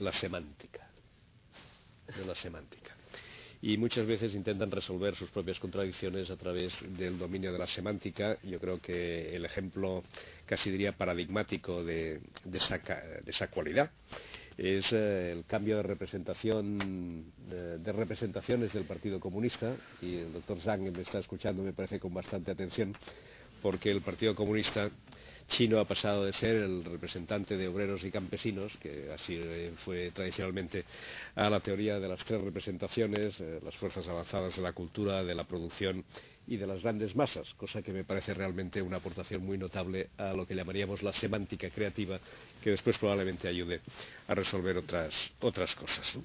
S10: de la semántica. Y muchas veces intentan resolver sus propias contradicciones a través del dominio de la semántica. Yo creo que el ejemplo, casi diría paradigmático de, de, esa, de cualidad, es eh, el cambio de representación de, representaciones del Partido Comunista y el doctor Zhang me está escuchando me parece con bastante atención porque el Partido Comunista chino ha pasado de ser el representante de obreros y campesinos, que así fue tradicionalmente, a la teoría de las tres representaciones, eh, las fuerzas avanzadas de la cultura, de la producción y de las grandes masas, cosa que me parece realmente una aportación muy notable a lo que llamaríamos la semántica creativa, que después probablemente ayude a resolver otras, otras cosas.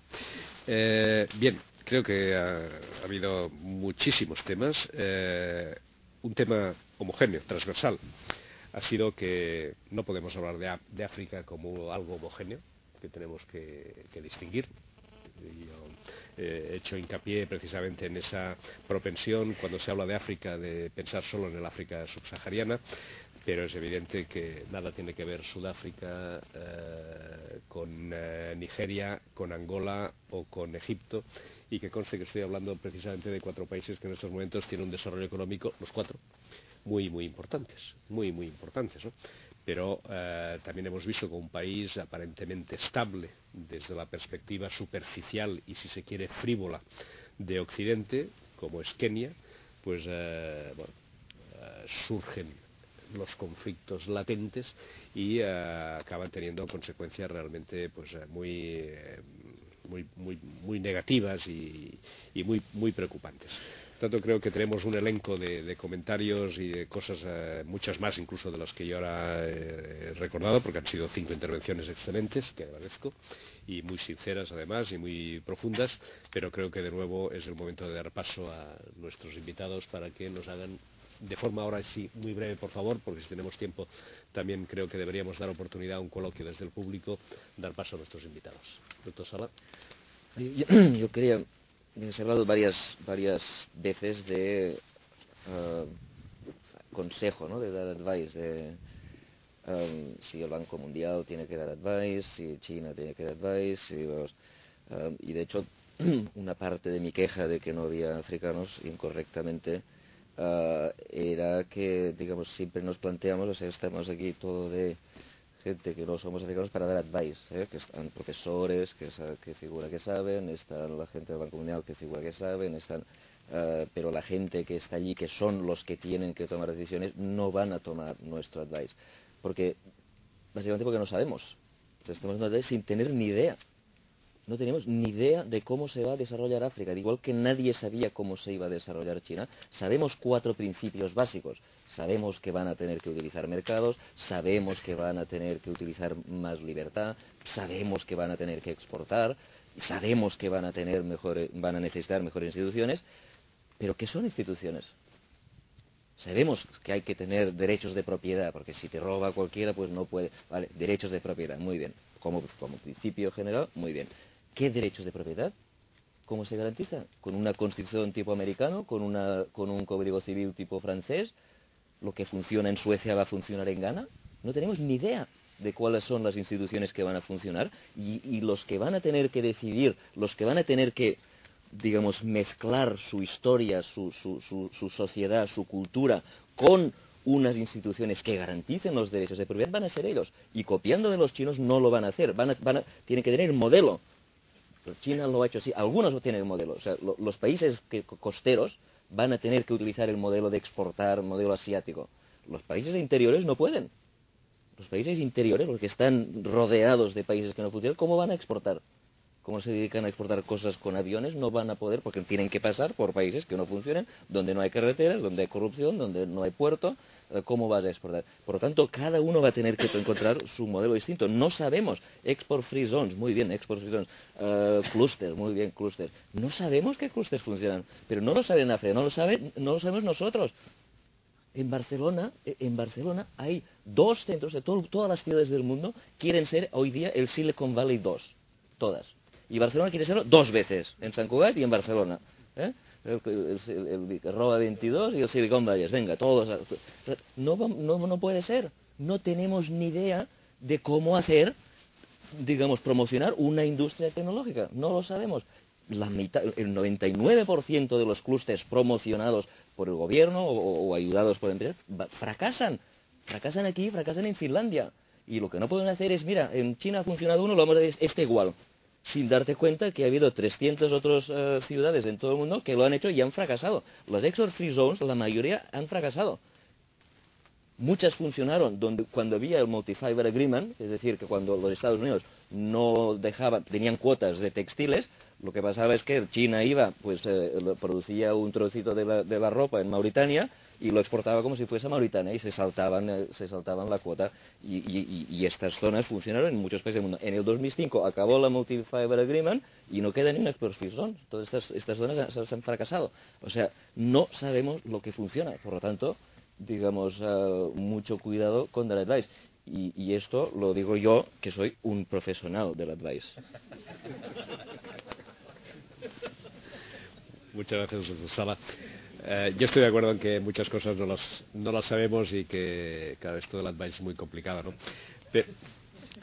S10: Eh, bien, creo que ha, habido muchísimos temas. Eh, un tema homogéneo, transversal, ha sido que no podemos hablar de, África como algo homogéneo, que tenemos que, distinguir. Yo eh, he hecho hincapié precisamente en esa propensión cuando se habla de África de pensar solo en el África subsahariana, pero es evidente que nada tiene que ver Sudáfrica eh, con eh, Nigeria, con Angola o con Egipto y que conste que estoy hablando precisamente de cuatro países que en estos momentos tienen un desarrollo económico, los cuatro, muy, muy importantes, muy, muy importantes. ¿no? Pero eh, también hemos visto que un país aparentemente estable desde la perspectiva superficial y, si se quiere, frívola de Occidente, como es Kenia, pues eh, bueno, eh, surgen los conflictos latentes y acaban teniendo consecuencias realmente pues muy muy, muy, muy negativas y, y muy, muy preocupantes tanto, creo que tenemos un elenco de, comentarios y de cosas, eh, muchas más incluso de las que yo ahora he recordado, porque han sido cinco intervenciones excelentes, que agradezco, y muy sinceras además y muy profundas, pero creo que de nuevo es el momento de dar paso a nuestros invitados para que nos hagan de forma ahora sí muy breve, por favor, porque si tenemos tiempo también creo que deberíamos dar oportunidad a un coloquio desde el público, dar paso a nuestros invitados. Doctor Sala.
S11: yo quería ha hablado varias, varias veces de uh, consejo, ¿no? de dar advice, de um, si el Banco Mundial tiene que dar advice, si China tiene que dar advice, um, y de hecho una parte de mi queja de que no había africanos incorrectamente era que, digamos, siempre nos planteamos, o sea, estamos aquí todo de gente que no somos africanos para dar advice, ¿eh? que están profesores que, que figura que saben, están la gente del Banco Mundial que figura que saben, están, uh, pero la gente que está allí, que son los que tienen que tomar decisiones, no van a tomar nuestro advice, porque básicamente porque no sabemos, estamos dando sin tener ni idea no tenemos ni idea de cómo se va a desarrollar África. Igual que nadie sabía cómo se iba a desarrollar China, sabemos cuatro principios básicos. Sabemos que van a tener que utilizar mercados, sabemos que van a tener que utilizar más libertad, sabemos que van a tener que exportar, sabemos que van a, tener van a necesitar mejores instituciones, pero ¿qué son instituciones? Sabemos que hay que tener derechos de propiedad, porque si te roba cualquiera, pues no puede. Vale, derechos de propiedad, muy bien. como principio general, muy bien. ¿Qué derechos de propiedad? ¿Cómo se garantiza? ¿Con una constitución tipo americano? ¿Con, un código civil tipo francés? ¿Lo que funciona en Suecia va a funcionar en Ghana? No tenemos ni idea de cuáles son las instituciones que van a funcionar y, los que van a tener que decidir, los que van a tener que, digamos, mezclar su historia, su, sociedad, su cultura con unas instituciones que garanticen los derechos de propiedad van a ser ellos. Y copiando de los chinos no lo van a hacer. Van tienen que tener el modelo China lo ha hecho así. Algunos no tienen el modelo. O sea, los países costeros van a tener que utilizar el modelo de exportar, modelo asiático. Los países interiores no pueden. Los países interiores, los que están rodeados de países que no funcionan, ¿cómo van a exportar? Como se dedican a exportar cosas con aviones, no van a poder porque tienen que pasar por países que no funcionan, donde no hay carreteras, donde hay corrupción, donde no hay puerto. Eh, ¿Cómo vas a exportar? Por lo tanto, cada uno va a tener que encontrar su modelo distinto. No sabemos. Export Free Zones, muy bien, Export Free Zones. Uh, muy bien, clusters. No sabemos qué clusters funcionan, pero no lo saben África, no lo, saben, no lo sabemos nosotros. En Barcelona, eh, en Barcelona hay dos centros de todas las ciudades del mundo quieren ser hoy día el Silicon Valley 2. Todas y Barcelona quiere serlo dos veces, en San Cugat y en Barcelona. ¿eh? El, el, Roba 22 y el Silicon Valley, venga, todos. No, no, no puede ser. No tenemos ni idea de cómo hacer, digamos, promocionar una industria tecnológica. No lo sabemos. El 99% de los clústeres promocionados por el gobierno o, ayudados por empresas fracasan. Fracasan aquí, fracasan en Finlandia Y lo que no pueden hacer es, mira, en China ha funcionado uno, lo vamos a hacer este igual sin darte cuenta que ha habido 300 otras eh, ciudades en todo el mundo que lo han hecho y han fracasado. Las export free zones, la mayoría han fracasado. Muchas funcionaron donde, cuando había el multi-fiber agreement, es decir, que cuando los Estados Unidos no dejaban, tenían cuotas de textiles, lo que pasaba es que China iba, pues eh, producía un trocito de la, de la ropa en Mauritania y lo exportaba como si fuese Mauritania y se saltaban, eh, se saltaban la cuota y, estas zonas funcionaron en muchos países del mundo. En el 2005 acabó la Multi-Fiber Agreement y no queda ni una Zone. Todas estas, estas zonas se, han fracasado. O sea, no sabemos lo que funciona. Por lo tanto, digamos, uh, mucho cuidado con el advice. Y, y, esto lo digo yo, que soy un profesional del advice.
S10: Muchas gracias, doctor Sala. Eh, yo estoy de acuerdo en que muchas cosas no las, no las sabemos y que, claro, esto del advice es muy complicado, ¿no? Pero,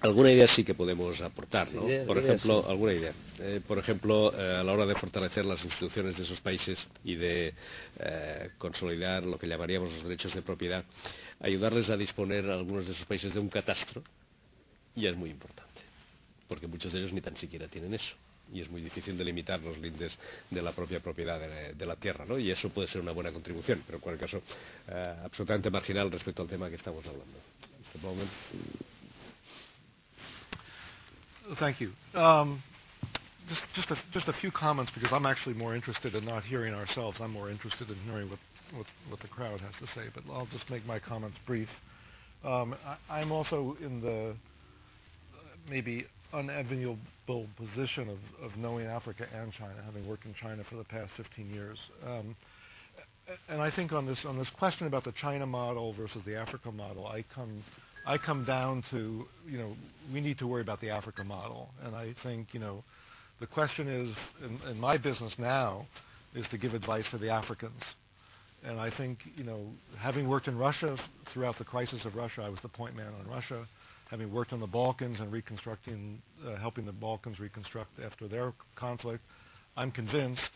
S10: alguna idea sí que podemos aportar, ¿no?
S11: Idea,
S10: por
S11: idea,
S10: ejemplo,
S11: sí.
S10: alguna idea. Eh, por ejemplo, eh, a la hora de fortalecer las instituciones de esos países y de eh, consolidar lo que llamaríamos los derechos de propiedad, ayudarles a disponer a algunos de esos países de un catastro ya es muy importante, porque muchos de ellos ni tan siquiera tienen eso y es muy difícil delimitar los lindes de la propia propiedad de, de la tierra, ¿no? Y eso puede ser una buena contribución, pero en cualquier caso, eh, absolutamente marginal respecto al tema que estamos hablando.
S12: Thank you. Um, just, just, a, just a few comments because I'm actually more interested in not hearing ourselves. I'm more interested in hearing what, what, what the crowd has to say, but I'll just make my comments brief. Um, I, also in the uh, maybe unenviable position of, of knowing Africa and China, having worked in China for the past 15 years. Um, and I think on this on this question about the China model versus the Africa model, I come I come down to you know we need to worry about the Africa model, and I think you know the question is in, in my business now is to give advice to the Africans. And I think, you know, having worked in Russia throughout the crisis of Russia, I was the point man on Russia having worked on the Balkans and reconstructing, uh, helping the Balkans reconstruct after their conflict, I'm convinced,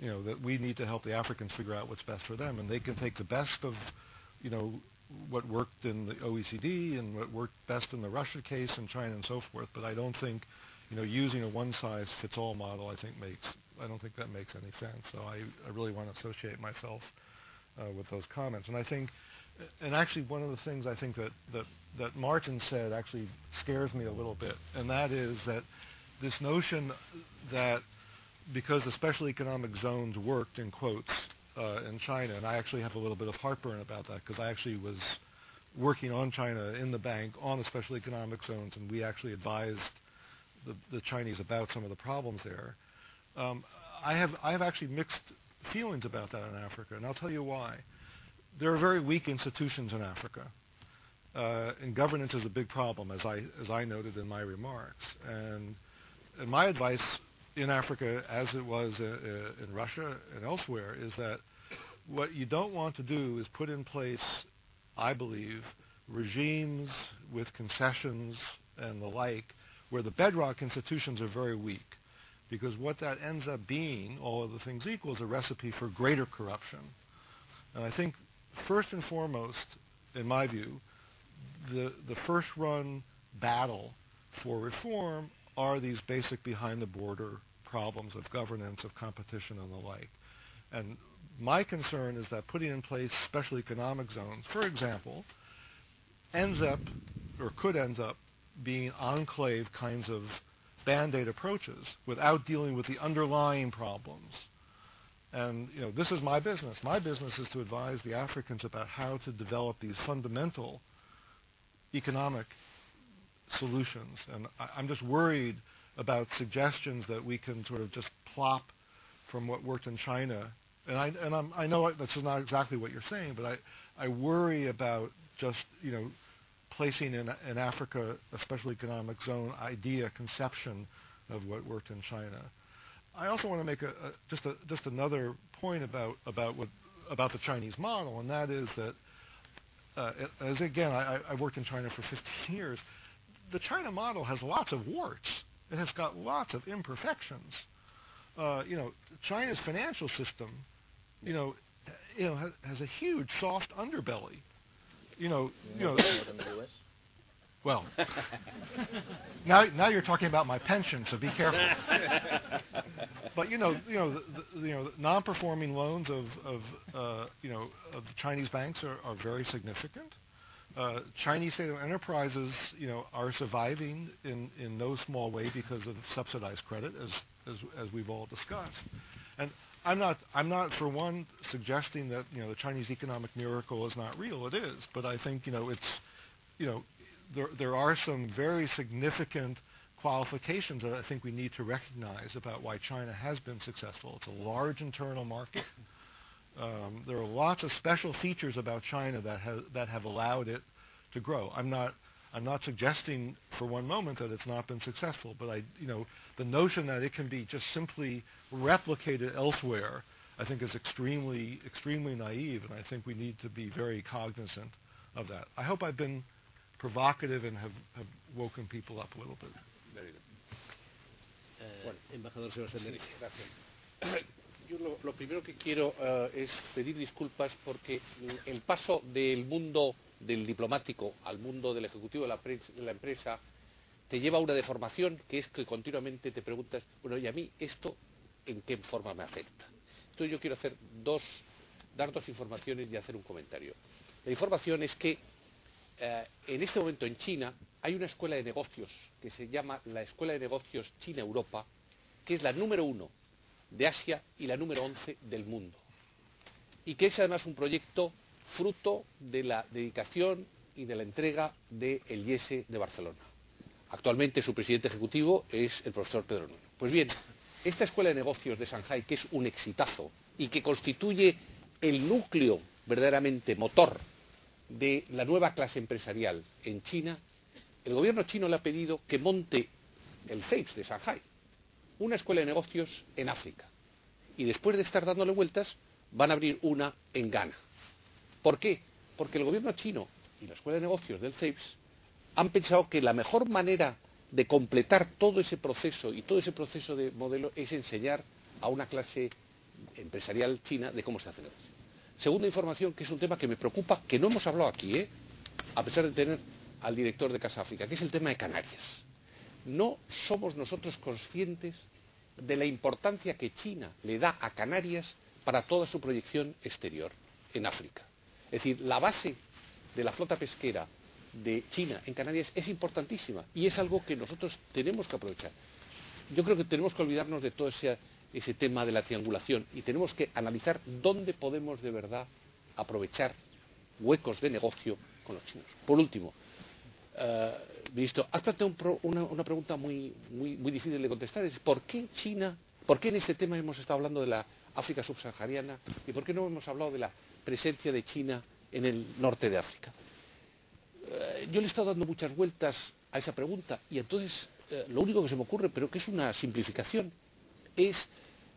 S12: you know, that we need to help the Africans figure out what's best for them, and they can take the best of, you know, what worked in the OECD and what worked best in the Russia case and China and so forth. But I don't think, you know, using a one-size-fits-all model, I think makes, I don't think that makes any sense. So I, I really want to associate myself uh, with those comments, and I think and actually one of the things I think that, that, that Martin said actually scares me a little bit, and that is that this notion that because the special economic zones worked, in quotes, uh, in China, and I actually have a little bit of heartburn about that because I actually was working on China in the bank on the special economic zones, and we actually advised the, the Chinese about some of the problems there. Um, I have I have actually mixed feelings about that in Africa, and I'll tell you why there are very weak institutions in Africa, uh, and governance is a big problem, as I as I noted in my remarks. And, and my advice in Africa, as it was uh, uh, in Russia and elsewhere, is that what you don't want to do is put in place, I believe, regimes with concessions and the like, where the bedrock institutions are very weak. Because what that ends up being, all of the things equal, is a recipe for greater corruption. And I think first and foremost, in my view, the, the first run battle for reform are these basic behind the border problems of governance, of competition, and the like. And my concern is that putting in place special economic zones, for example, ends up or could end up being enclave kinds of band-aid approaches without dealing with the underlying problems. And you know, this is my business. My business is to advise the Africans about how to develop these fundamental economic solutions. And I, I'm just worried about suggestions that we can sort of just plop from what worked in China. And I and I'm, I know this is not exactly what you're saying, but I I worry about just you know placing in in Africa a special economic zone idea conception of what worked in China. I also want to make a, a, just a, just another point about about what about the Chinese model, and that is that uh, as again I, I worked in China for 15 years. The China model has lots of warts. It has got lots of imperfections. Uh, you know, China's financial system, you know, you know has, has a huge soft underbelly. You know, you know. Well, now, now you're talking about my pension, so be careful. but you know, you know, the, the, you know, the non-performing loans of, of uh, you know, of the Chinese banks are, are very significant. Uh, Chinese state enterprises, you know, are surviving in, in no small way because of subsidized credit, as, as, as we've all discussed. And I'm not, I'm not for one suggesting that you know the Chinese economic miracle is not real. It is, but I think you know it's, you know, there, there are some very significant qualifications that I think we need to recognize about why China has been successful. It's a large internal market. Um, there are lots of special features about China that have, that have allowed it to grow. I'm not, I'm not suggesting for one moment that it's not been successful, but I, you know, the notion that it can be just simply replicated elsewhere, I think is extremely, extremely naive, and I think we need to be very cognizant of that. I hope I've been provocative and have, have woken people up a little bit.
S13: Very good. bueno, embajador Sebastián. Gracias. Yo lo, lo, primero que quiero uh, es pedir disculpas porque el paso del mundo del diplomático al mundo del ejecutivo de la, de la empresa te lleva a una deformación que es que continuamente te preguntas, bueno, ¿y a mí esto en qué forma me afecta? Entonces yo quiero hacer dos, dar dos informaciones y hacer un comentario. La información es que eh, en este momento en China hay una escuela de negocios que se llama la Escuela de Negocios China-Europa, que es la número uno de Asia y la número once del mundo. Y que es además un proyecto fruto de la dedicación y de la entrega del de IES de Barcelona. Actualmente su presidente ejecutivo es el profesor Pedro Nuno. Pues bien, esta escuela de negocios de Shanghai, que es un exitazo y que constituye el núcleo verdaderamente motor de la nueva clase empresarial en China, el gobierno chino le ha pedido que monte el CEIPS de Shanghai, una escuela de negocios en África. Y después de estar dándole vueltas, van a abrir una en Ghana. ¿Por qué? Porque el gobierno chino y la escuela de negocios del CEIPS han pensado que la mejor manera de completar todo ese proceso y todo ese proceso de modelo es enseñar a una clase empresarial china de cómo se hace negocio. Segunda información, que es un tema que me preocupa, que no hemos hablado aquí, ¿eh? a pesar de tener al director de Casa África, que es el tema de Canarias. No somos nosotros conscientes de la importancia que China le da a Canarias para toda su proyección exterior en África. Es decir, la base de la flota pesquera de China en Canarias es importantísima y es algo que nosotros tenemos que aprovechar. Yo creo que tenemos que olvidarnos de todo ese, ese tema de la triangulación y tenemos que analizar dónde podemos de verdad aprovechar huecos de negocio con los chinos. Por último, uh, ministro, has planteado una, pregunta muy, difícil de contestar. Es ¿por qué China, por qué en este tema hemos estado hablando de la África subsahariana y por qué no hemos hablado de la presencia de China en el norte de África? Uh, yo le he estado dando muchas vueltas a esa pregunta y entonces uh, lo único que se me ocurre, pero que es una simplificación, es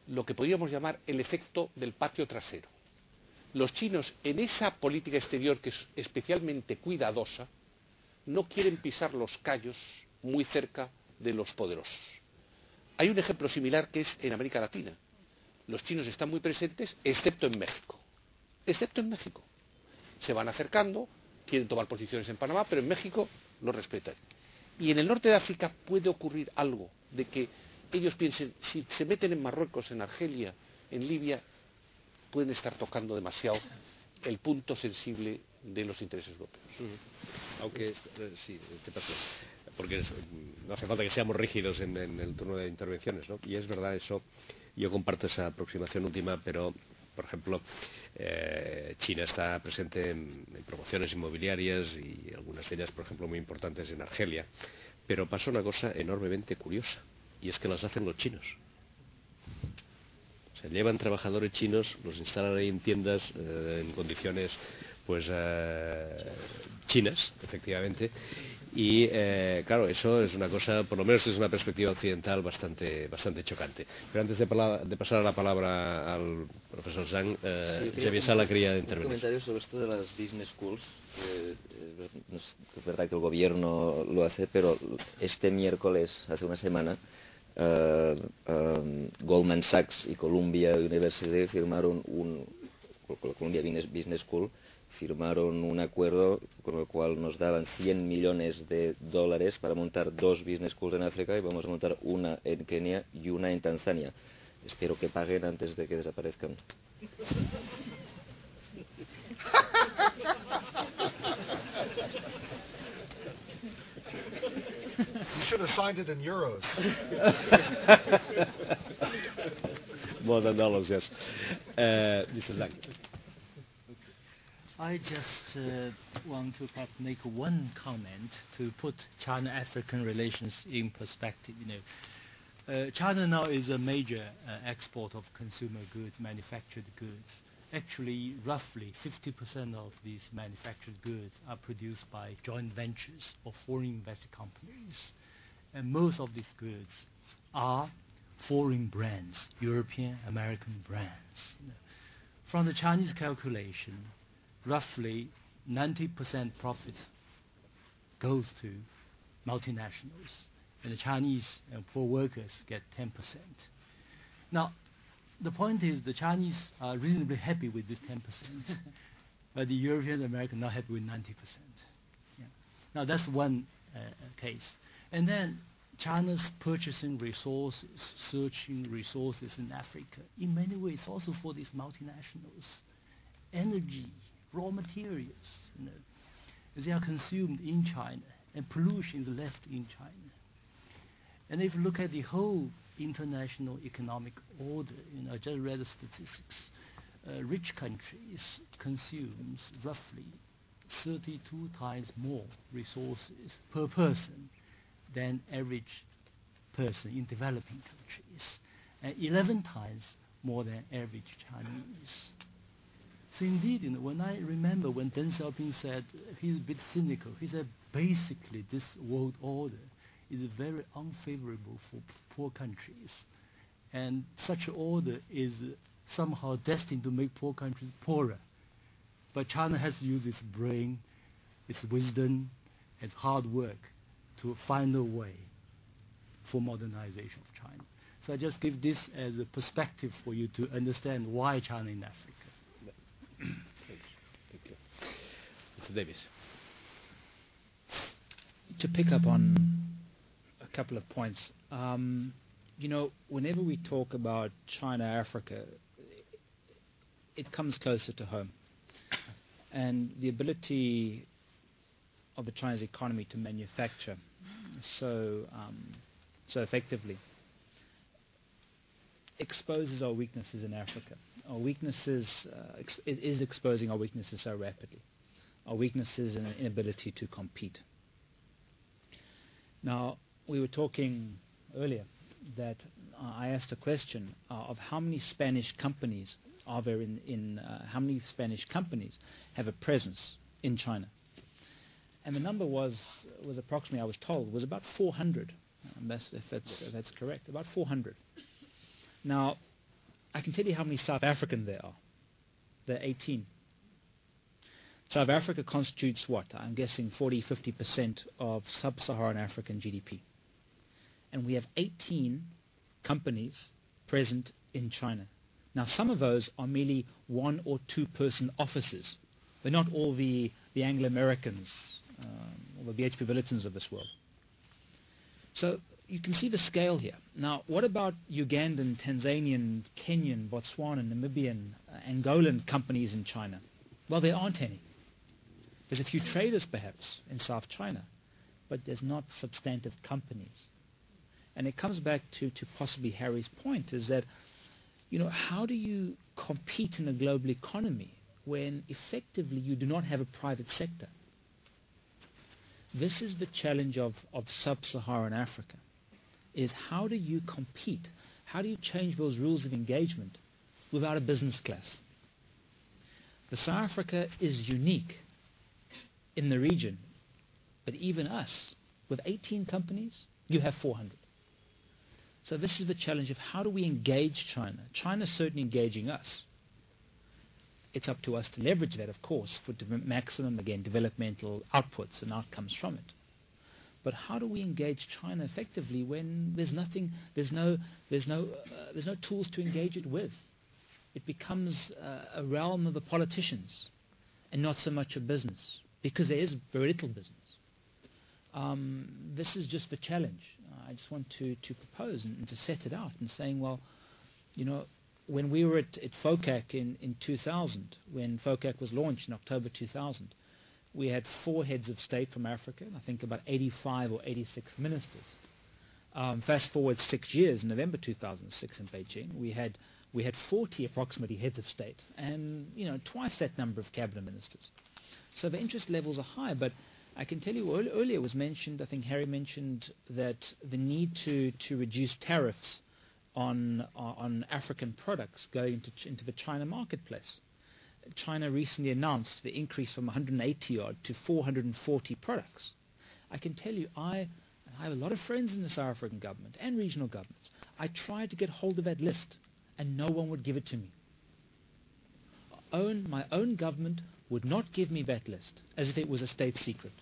S13: lo que podríamos llamar el efecto del patio trasero. Los chinos, en esa política exterior que es especialmente cuidadosa, no quieren pisar los callos muy cerca de los poderosos. Hay un ejemplo similar que es en América Latina. Los chinos están muy presentes, excepto en México. Excepto en México. Se van acercando, quieren tomar posiciones en Panamá, pero en México lo respetan. Y en el norte de África puede ocurrir algo de que ellos piensen, si se meten en Marruecos, en Argelia, en Libia, pueden estar tocando demasiado el punto sensible de los intereses europeos.
S10: Aunque, eh, sí, ¿qué pasó? Porque no hace falta que seamos rígidos en, en, el turno de intervenciones, ¿no? Y es verdad eso, yo comparto esa aproximación última, pero, por ejemplo, eh, China está presente en, en promociones inmobiliarias y algunas de ellas, por ejemplo, muy importantes en Argelia. Pero pasa una cosa enormemente curiosa, y es que las hacen los chinos. Se llevan trabajadores chinos, los instalan ahí en tiendas eh, en condiciones pues eh, chinas, efectivamente, y eh, claro, eso es una cosa, por lo menos desde una perspectiva occidental bastante, bastante chocante. Pero antes de, de pasar la palabra al profesor Zhang, eh, sí, Javier Sala quería intervenir.
S11: Un comentario sobre esto de las business schools. Eh, es, es verdad que el gobierno lo hace, pero este miércoles, hace una semana, Uh, um, Goldman Sachs y Columbia University firmaron un, Columbia Business School, firmaron un acuerdo con el cual nos daban 100 millones de dólares para montar dos business schools en África y vamos a montar una en Kenia y una en Tanzania. Espero que paguen antes de que desaparezcan.
S2: Should have signed it in euros.
S10: More than dollars, yes. Uh, Mr. Zhang.
S14: I just uh, want to make one comment to put China-African relations in perspective. You know, uh, China now is a major uh, export of consumer goods, manufactured goods. Actually, roughly 50% of these manufactured goods are produced by joint ventures or foreign invested companies. And most of these goods are foreign brands, European, American brands. From the Chinese calculation, roughly 90% profits goes to multinationals, and the Chinese and poor workers get 10%. Now, the point is the Chinese are reasonably happy with this 10%, but the Europeans and Americans are not happy with 90%. Yeah. Now, that's one uh, case. And then China's purchasing resources, searching resources in Africa, in many ways also for these multinationals. Energy, raw materials, you know, they are consumed in China, and pollution is left in China. And if you look at the whole international economic order, you know, I just read the statistics. Uh, rich countries consumes roughly 32 times more resources per person than average person in developing countries, and 11 times more than average Chinese. So indeed, you know, when I remember when Deng Xiaoping said uh, he's a bit cynical, he said basically this world order is very unfavorable for poor countries, and such order is uh, somehow destined to make poor countries poorer. But China has to use its brain, its wisdom, its hard work to find a way for modernization of China. So I just give this as a perspective for you to understand why China in Africa.
S10: Thank you. Mr. Davis.
S15: To pick up on a couple of points, um, you know, whenever we talk about China, Africa, it comes closer to home. And the ability of the Chinese economy to manufacture so um, so effectively exposes our weaknesses in Africa. Our weaknesses uh, ex- it is exposing our weaknesses so rapidly. Our weaknesses and inability to compete. Now we were talking earlier that uh, I asked a question uh, of how many Spanish companies are there in, in uh, how many Spanish companies have a presence in China and the number was was approximately I was told was about 400. Um, that's, if that's if that's correct, about 400. Now, I can tell you how many South African there are. There are 18. South Africa constitutes what? I'm guessing 40, 50 percent of sub-Saharan African GDP, and we have 18 companies present in China. Now, some of those are merely one or two person offices. They're not all the, the Anglo Americans um, or the BHP Billitons of this world. So you can see the scale here. Now, what about Ugandan, Tanzanian, Kenyan, Botswanan, Namibian, uh, Angolan companies in China? Well, there aren't any. There's a few traders, perhaps, in South China, but there's not substantive companies. And it comes back to, to possibly Harry's point, is that, you know, how do you compete in a global economy when effectively you do not have a private sector? This is the challenge of, of sub-Saharan Africa, is how do you compete? How do you change those rules of engagement without a business class? The South Africa is unique in the region, but even us, with 18 companies, you have 400. So this is the challenge of how do we engage China? China is certainly engaging us. It's up to us to leverage that, of course, for maximum, again, developmental outputs and outcomes from it. But how do we engage China effectively when there's nothing, there's no, there's no, uh, there's no tools to engage it with? it becomes uh, a realm of the politicians and not so much a business because there is very little business. Um, this is just the challenge. I just want to, to propose and, and, to set it out and saying, well, you know, when we were at, at FOCAC in, in 2000, when FOCAC was launched in October 2000, we had four heads of state from Africa, and I think about 85 or 86 ministers. Um, fast forward six years, November 2006 in Beijing, we had we had 40 approximately heads of state, and you know twice that number of cabinet ministers. So the interest levels are high, but I can tell you earlier was mentioned. I think Harry mentioned that the need to to reduce tariffs on uh, on African products going into the China marketplace. China recently announced the increase from 180 odd to 440 products. I can tell you, I have a lot of friends in the South African government and regional governments. I tried to get hold of that list, and no one would give it to me. Own, my own government would not give me that list, as if it was a state secret.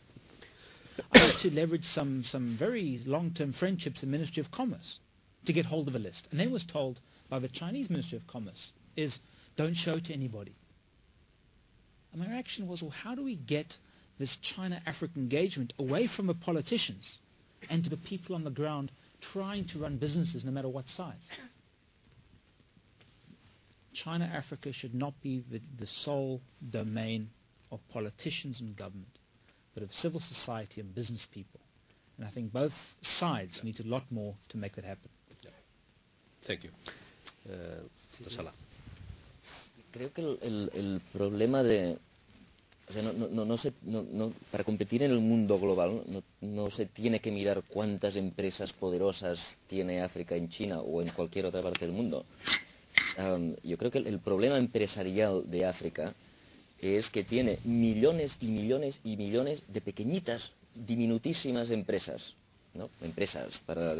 S15: I had to leverage some, some very long-term friendships in the Ministry of Commerce to get hold of a list. And then was told by the Chinese Ministry of Commerce is, don't show to anybody. And my reaction was, well, how do we get this China-Africa engagement away from the politicians and to the people on the ground trying to run businesses no matter what size. China Africa should not be the, the sole domain of politicians and government, but of civil society and business people. And I think both sides need a lot more to make that happen.
S10: Thank you. Uh.
S11: Creo que el, problema de, para competir en el mundo global no, se tiene que mirar cuántas empresas poderosas tiene África en China o en cualquier otra parte del mundo. Yo creo que el, problema empresarial de África es que tiene millones y millones y millones de pequeñitas, diminutísimas empresas empresas para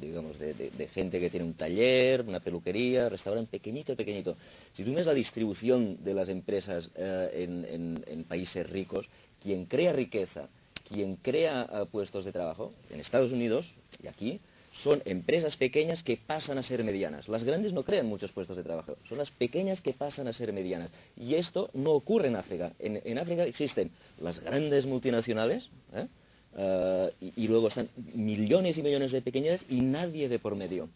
S11: digamos de, gente que tiene un taller, una peluquería, restaurante pequeñito, pequeñito. Si tú ves la distribución de las empresas eh, en, países ricos, quien crea riqueza, quien crea eh, puestos de trabajo, en Estados Unidos y aquí, son empresas pequeñas que pasan a ser medianas. Las grandes no crean muchos puestos de trabajo, son las pequeñas que pasan a ser medianas. Y esto no ocurre en África. En, África existen las grandes multinacionales, ¿eh? Eh, y, luego están millones y millones de pequeñas y nadie de por medio.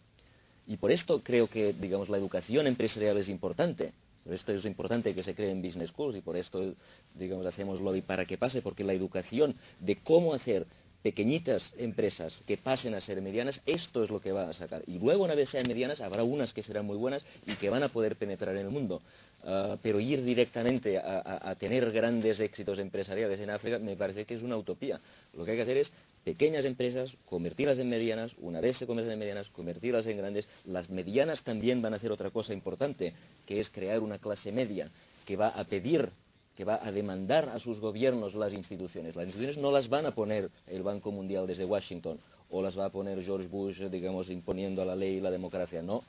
S11: Y por esto creo que, digamos, la educación empresarial es importante. Por esto es importante que se creen business schools y por esto, digamos, hacemos lobby para que pase, porque la educación de cómo hacer pequeñitas empresas que pasen a ser medianas, esto es lo que va a sacar. Y luego, una vez sean medianas, habrá unas que serán muy buenas y que van a poder penetrar en el mundo. Ah, pero ir directamente a, tener grandes éxitos empresariales en África me parece que es una utopía. Lo que hay que hacer es pequeñas empresas, convertirlas en medianas, una vez se convierten en medianas, convertirlas en grandes. Las medianas también van a hacer otra cosa importante, que es crear una clase media que va a pedir que va a demandar a sus gobiernos las instituciones. Las instituciones no las van a poner el Banco Mundial desde Washington o las va a poner George Bush, digamos, imponiendo a la ley y la democracia. No,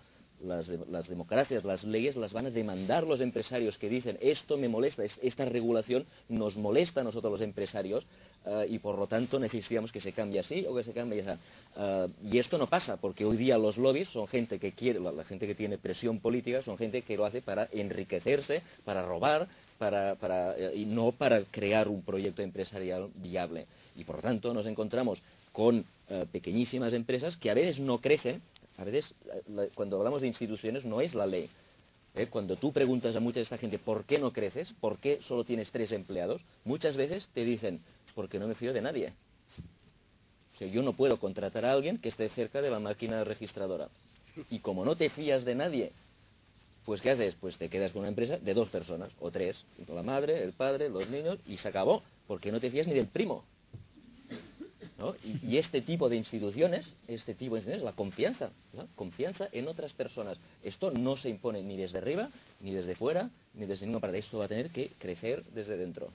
S11: las, democracias, las leyes las van a demandar los empresarios que dicen esto me molesta, esta regulación nos molesta a nosotros los empresarios eh, y por lo tanto necesitamos que se cambie así o que se cambie así. Eh, y esto no pasa porque hoy día los lobbies son gente que quiere, la, gente que tiene presión política, son gente que lo hace para enriquecerse, para robar, eh, y no para crear un proyecto empresarial viable. Y por lo tanto nos encontramos con pequeñísimas empresas que a veces no crecen, a veces cuando hablamos de instituciones no es la ley. ¿eh? Cuando tú preguntas a mucha de esta gente por qué no creces, por qué solo tienes tres empleados, muchas veces te dicen porque no me fío de nadie. O sea, yo no puedo contratar a alguien que esté cerca de la máquina registradora. Y como no te fías de nadie pues ¿qué haces? Pues te quedas con una empresa de dos personas, o tres, la madre, el padre, los niños, y se acabó, porque no te fías ni del primo. Y, este tipo de instituciones, este tipo de instituciones, la confianza, confianza en otras personas. Esto no se impone ni desde arriba, ni desde fuera, ni desde ninguna parte. Esto va a tener que crecer desde dentro.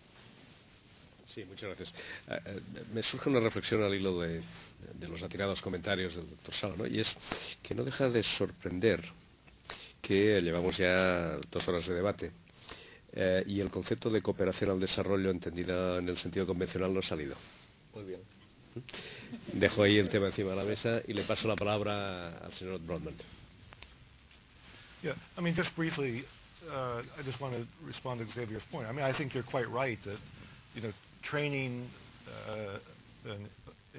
S10: Sí, muchas gracias. Eh, eh, me surge una reflexión al hilo de, los atirados comentarios del doctor Sala, ¿no? y es que no deja de sorprender que llevamos ya dos horas de debate. Eh, y el concepto de cooperación al desarrollo entendida en el sentido convencional no ha salido.
S11: Muy bien.
S10: Dejo ahí el tema encima de la mesa y le paso la palabra al señor Broadman.
S16: Yeah, I mean, just briefly,
S12: uh, I just want to respond to Xavier's point. I mean, I think you're quite right that, you know, training uh, and,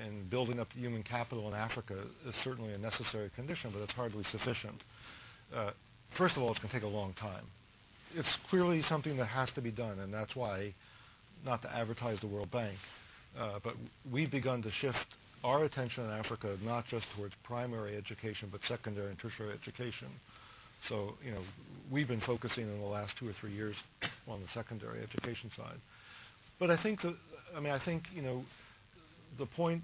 S12: and building up human capital in Africa is certainly a necessary condition, but it's hardly sufficient. Uh, first of all, it's going to take a long time. It's clearly something that has to be done, and that's why, not to advertise the World Bank, but we've begun to shift our attention in Africa not just towards primary education, but secondary and tertiary education. So, you know, we've been focusing in the last two or three years on the secondary education side. But I think I mean, I think, you know, the point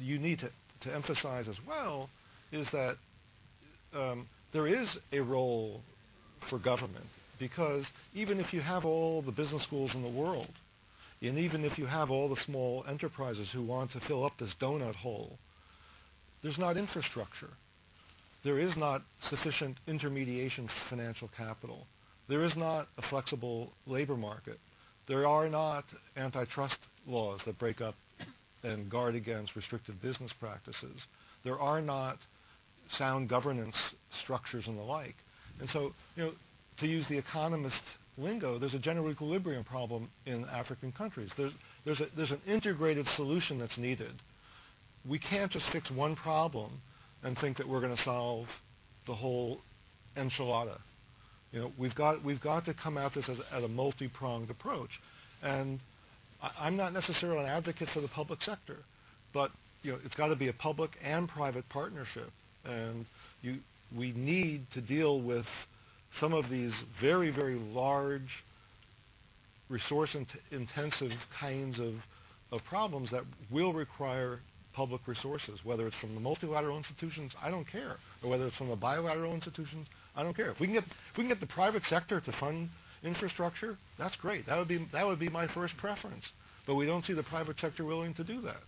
S12: you need to, to emphasize as well is that um, there is a role for government because even if you have all the business schools in the world, and even if you have all the small enterprises who want to fill up this donut hole, there's not infrastructure. There is not sufficient intermediation financial capital. There is not a flexible labor market. There are not antitrust laws that break up and guard against restrictive business practices. There are not sound governance structures and the like. And so, you know, to use the economist lingo, there's a general equilibrium problem in African countries. There's, there's, a, there's an integrated solution that's needed. We can't just fix one problem and think that we're going to solve the whole enchilada. You know, we've got, we've got to come at this as, as a multi-pronged approach. And I, I'm not necessarily an advocate for the public sector, but you know, it's got to be a public and private partnership. And you, we need to deal with some of these very, very large, resource-intensive kinds of, of problems that will require public resources, whether it's from the multilateral institutions, I don't care, or whether it's from the bilateral institutions, I don't care. If we can get, if we can get the private sector to fund infrastructure, that's great. That would be, that would be my first preference. But we don't see the private sector willing to do that.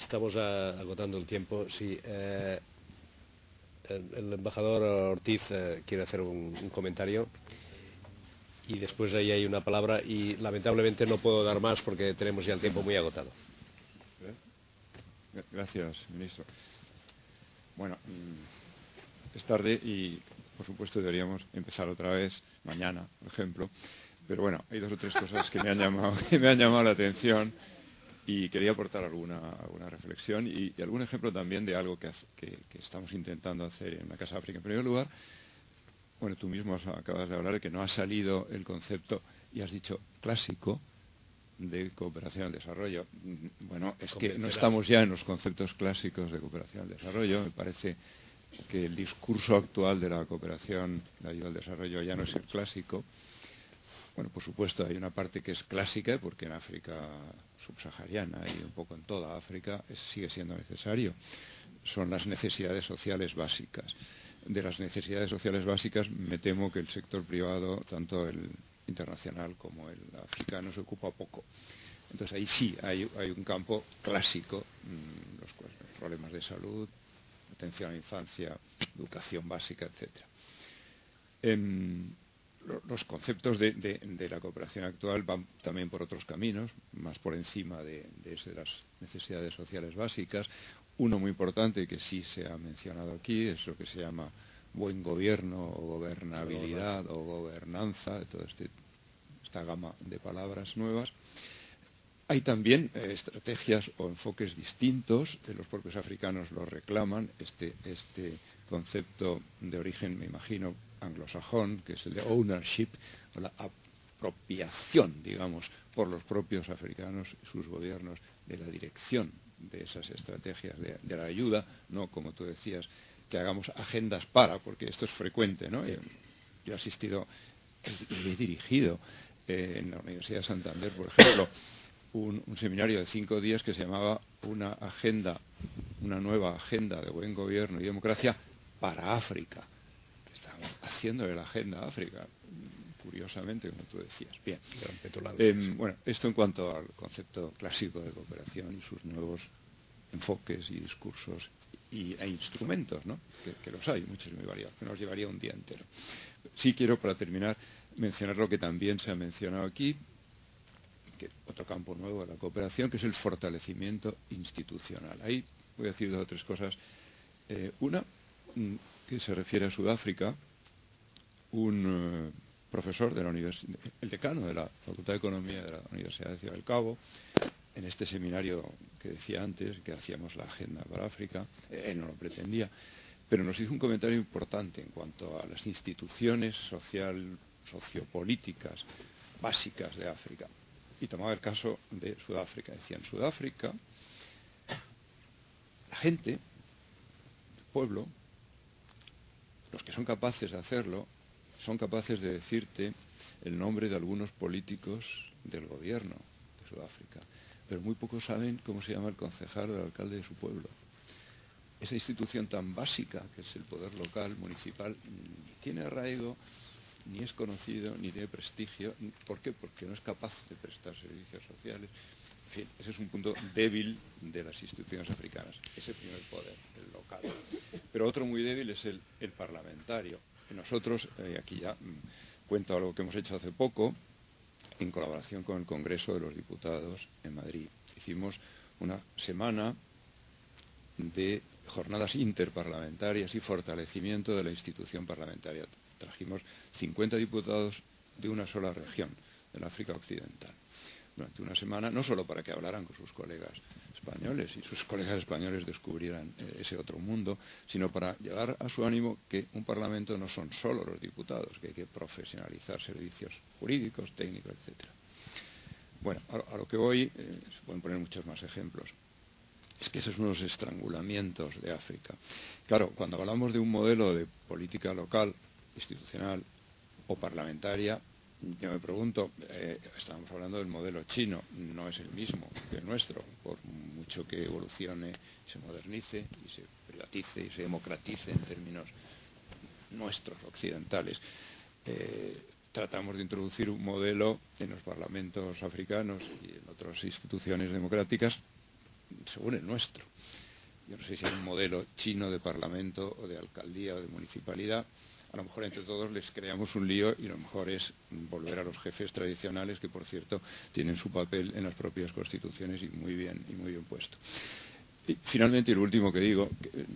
S10: Estamos agotando el tiempo. Sí, eh, el, embajador Ortiz eh, quiere hacer un, un, comentario y después ahí hay una palabra y lamentablemente no puedo dar más porque tenemos ya el tiempo muy agotado.
S4: Gracias, ministro. Bueno, mm, es tarde y, por supuesto, deberíamos empezar otra vez mañana, por ejemplo. Pero bueno, hay dos o tres cosas que me han llamado, que me han llamado la atención y quería aportar alguna, alguna reflexión y, y, algún ejemplo también de algo que, que, que, estamos intentando hacer en la Casa África. En primer lugar, bueno, tú mismo acabas de hablar de que no ha salido el concepto, y has dicho clásico, de cooperación al desarrollo. Bueno, es que no estamos ya en los conceptos clásicos de cooperación al desarrollo. Me parece que el discurso actual de la cooperación, la ayuda al desarrollo, ya no es el clásico. Bueno, por supuesto, hay una parte que es clásica, porque en África subsahariana y un poco en toda África sigue siendo necesario. Son las necesidades sociales básicas. De las necesidades sociales básicas, me temo que el sector privado, tanto el internacional como el africano, se ocupa poco. Entonces ahí sí hay, un campo clásico, mmm, los, problemas de salud, atención a la infancia, educación básica, etc. los conceptos de, de, de, la cooperación actual van también por otros caminos, más por encima de, de, las necesidades sociales básicas. Uno muy importante que sí se ha mencionado aquí es lo que se llama buen gobierno o gobernabilidad o gobernanza, toda este, esta gama de palabras nuevas. Hay también eh, estrategias o enfoques distintos, de los propios africanos lo reclaman, este, este concepto de origen, me imagino, anglosajón, que es el de ownership, o la apropiación, digamos, por los propios africanos y sus gobiernos de la dirección de esas estrategias de, la ayuda, no como tú decías, que hagamos agendas para, porque esto es frecuente, ¿no? Yo, yo he asistido y he dirigido eh, en la Universidad de Santander, por ejemplo, un, un, seminario de cinco días que se llamaba una agenda, una nueva agenda de buen gobierno y democracia para África. Estábamos haciendo la agenda África, curiosamente, como tú decías. Bien. Eh, bueno, esto en cuanto al concepto clásico de cooperación y sus nuevos enfoques y discursos y, e instrumentos, ¿no? que, que los hay, muchos y muy variados, que nos llevaría un día entero. Sí quiero, para terminar, mencionar lo que también se ha mencionado aquí, que otro campo nuevo de la cooperación, que es el fortalecimiento institucional. Ahí voy a decir dos o tres cosas. Eh, una, mm, que se refiere a Sudáfrica, un eh, profesor de la universidad, el decano de la Facultad de Economía de la Universidad de Ciudad del Cabo, en este seminario que decía antes, que hacíamos la agenda para África, él no lo pretendía, pero nos hizo un comentario importante en cuanto a las instituciones social, sociopolíticas básicas de África. Y tomaba el caso de Sudáfrica. Decía, en Sudáfrica, la gente, el pueblo, los que son capaces de hacerlo, son capaces de decirte el nombre de algunos políticos del gobierno de Sudáfrica, pero muy pocos saben cómo se llama el concejal o el alcalde de su pueblo. Esa institución tan básica que es el poder local, municipal, ni tiene arraigo, ni es conocido, ni tiene prestigio. ¿Por qué? Porque no es capaz de prestar servicios sociales. En fin, ese es un punto débil de las instituciones africanas, ese primer poder, el local. Pero otro muy débil es el, parlamentario. Nosotros, eh, aquí ya mm, cuento algo que hemos hecho hace poco, en colaboración con el Congreso de los Diputados en Madrid. Hicimos una semana de jornadas interparlamentarias y fortalecimiento de la institución parlamentaria. Trajimos 50 diputados de una sola región, del África Occidental durante una semana, no solo para que hablaran con sus colegas españoles y sus colegas españoles descubrieran eh, ese otro mundo, sino para llevar a su ánimo que un Parlamento no son solo los diputados, que hay que profesionalizar servicios jurídicos, técnicos, etcétera. Bueno, a, lo que voy, eh, se pueden poner muchos más ejemplos. Es que esos son los estrangulamientos de África. Claro, cuando hablamos de un modelo de política local, institucional o parlamentaria, yo me pregunto, eh, estamos hablando del modelo chino, no es el mismo que el nuestro, por mucho que evolucione, se modernice y se privatice y se democratice en términos nuestros, occidentales. Eh, tratamos de introducir un modelo en los parlamentos africanos y en otras instituciones democráticas según el nuestro. Yo no sé si es un modelo chino de parlamento o de alcaldía o de municipalidad, a lo mejor entre todos les creamos un lío y lo mejor es volver a los jefes tradicionales que por cierto tienen su papel en las propias constituciones y muy bien y muy bien puesto. Y finalmente, y lo último que digo,